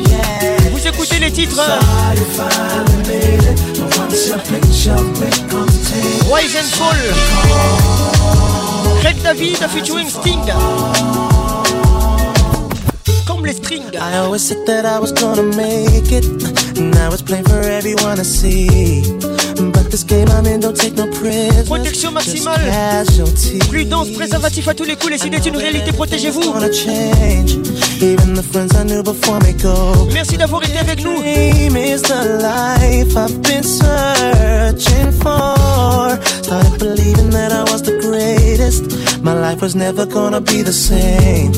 [SPEAKER 60] les titres.
[SPEAKER 53] and David featuring Sting. Comme les strings. I always
[SPEAKER 62] said
[SPEAKER 53] that
[SPEAKER 62] This game I'm in don't take no prisoners. Protection maximale. Prudence,
[SPEAKER 53] préservatif à tous les coups. Les idées d'une réalité, protégez-vous. Merci
[SPEAKER 63] d'avoir été avec
[SPEAKER 53] nous.
[SPEAKER 63] Started believing that I was the greatest. My life was never gonna be the same.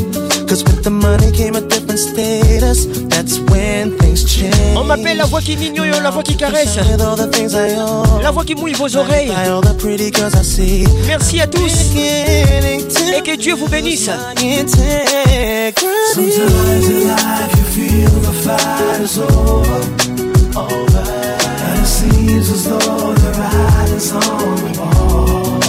[SPEAKER 63] Cause with the money came a different open status, that's when things change.
[SPEAKER 53] On m'appelle la voix qui mignonne, la voix qui caresse. all the things I la voix qui mouille vos
[SPEAKER 64] oreilles. By
[SPEAKER 53] all the pretty girls I see. Merci à tous. Et que Dieu vous bénisse. Sometimes
[SPEAKER 64] in life you feel the fight is over. And it seems as though the ride is on the wall.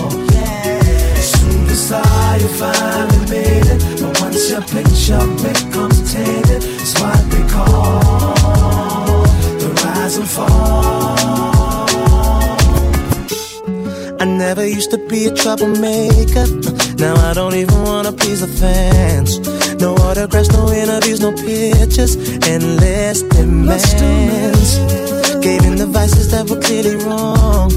[SPEAKER 64] As soon as I finally made it. But once your picture becomes. It's what they call the rise and fall. I
[SPEAKER 65] never used to be a troublemaker. Now I don't even wanna please the fans. No autographs, no interviews, no pictures, endless demands. Gave in the vices that were clearly wrong.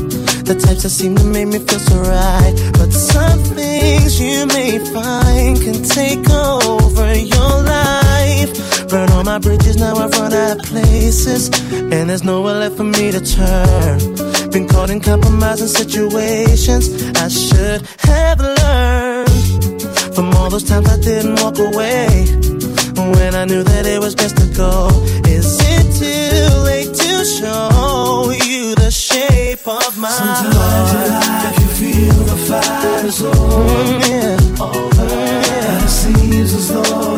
[SPEAKER 65] The types that seem to make me feel so right. But some things you may find can take over your life. Burn all my bridges, now I have run out of places. And there's nowhere left for me to turn. Been caught in compromising situations. I should have learned from all those times I didn't walk away. When I knew that it was best to go. Is it too late to show you the shape
[SPEAKER 64] of my Sometimes heart? Sometimes you feel the fight is over. Mm, yeah. Over. And it seems as though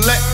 [SPEAKER 66] collect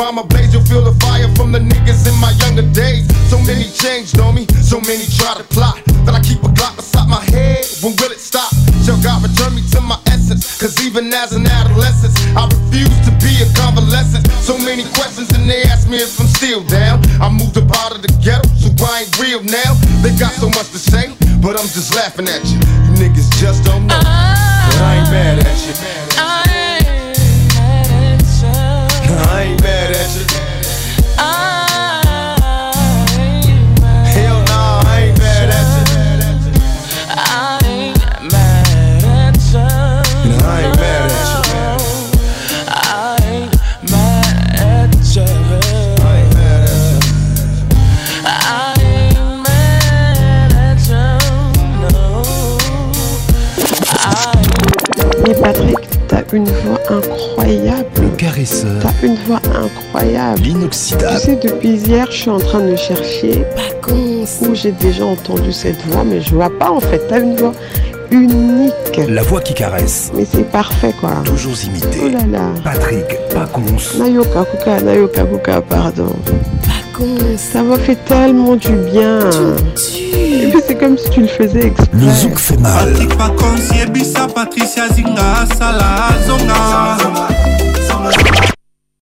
[SPEAKER 66] rhyme I blaze, you'll feel the fire from the niggas in my younger days. So many changed on me, so many try to plot. That I keep a Glock beside my head. When will it stop? Shall God return me to my essence? Cause even as an adolescent, I refuse to be a convalescent. So many questions, and they ask me if I'm still down. I moved up out of the ghetto, so I ain't real now. They got so much to say, but I'm just laughing at you. L'inoxydable. Tu depuis hier, je suis en train de chercher où j'ai déjà entendu cette voix, mais je vois pas en fait. T'as une voix unique. La voix qui caresse. Mais c'est parfait quoi. Toujours imité. Oh là là. Patrick Pacons. Nayoka Kuka, Nayoka Kuka, pardon. Pacons. Ça m'a fait tellement du bien. c'est comme si tu le faisais exprès. Le zouk fait mal. Patrick Patricia Zinga, Sala, Zonga.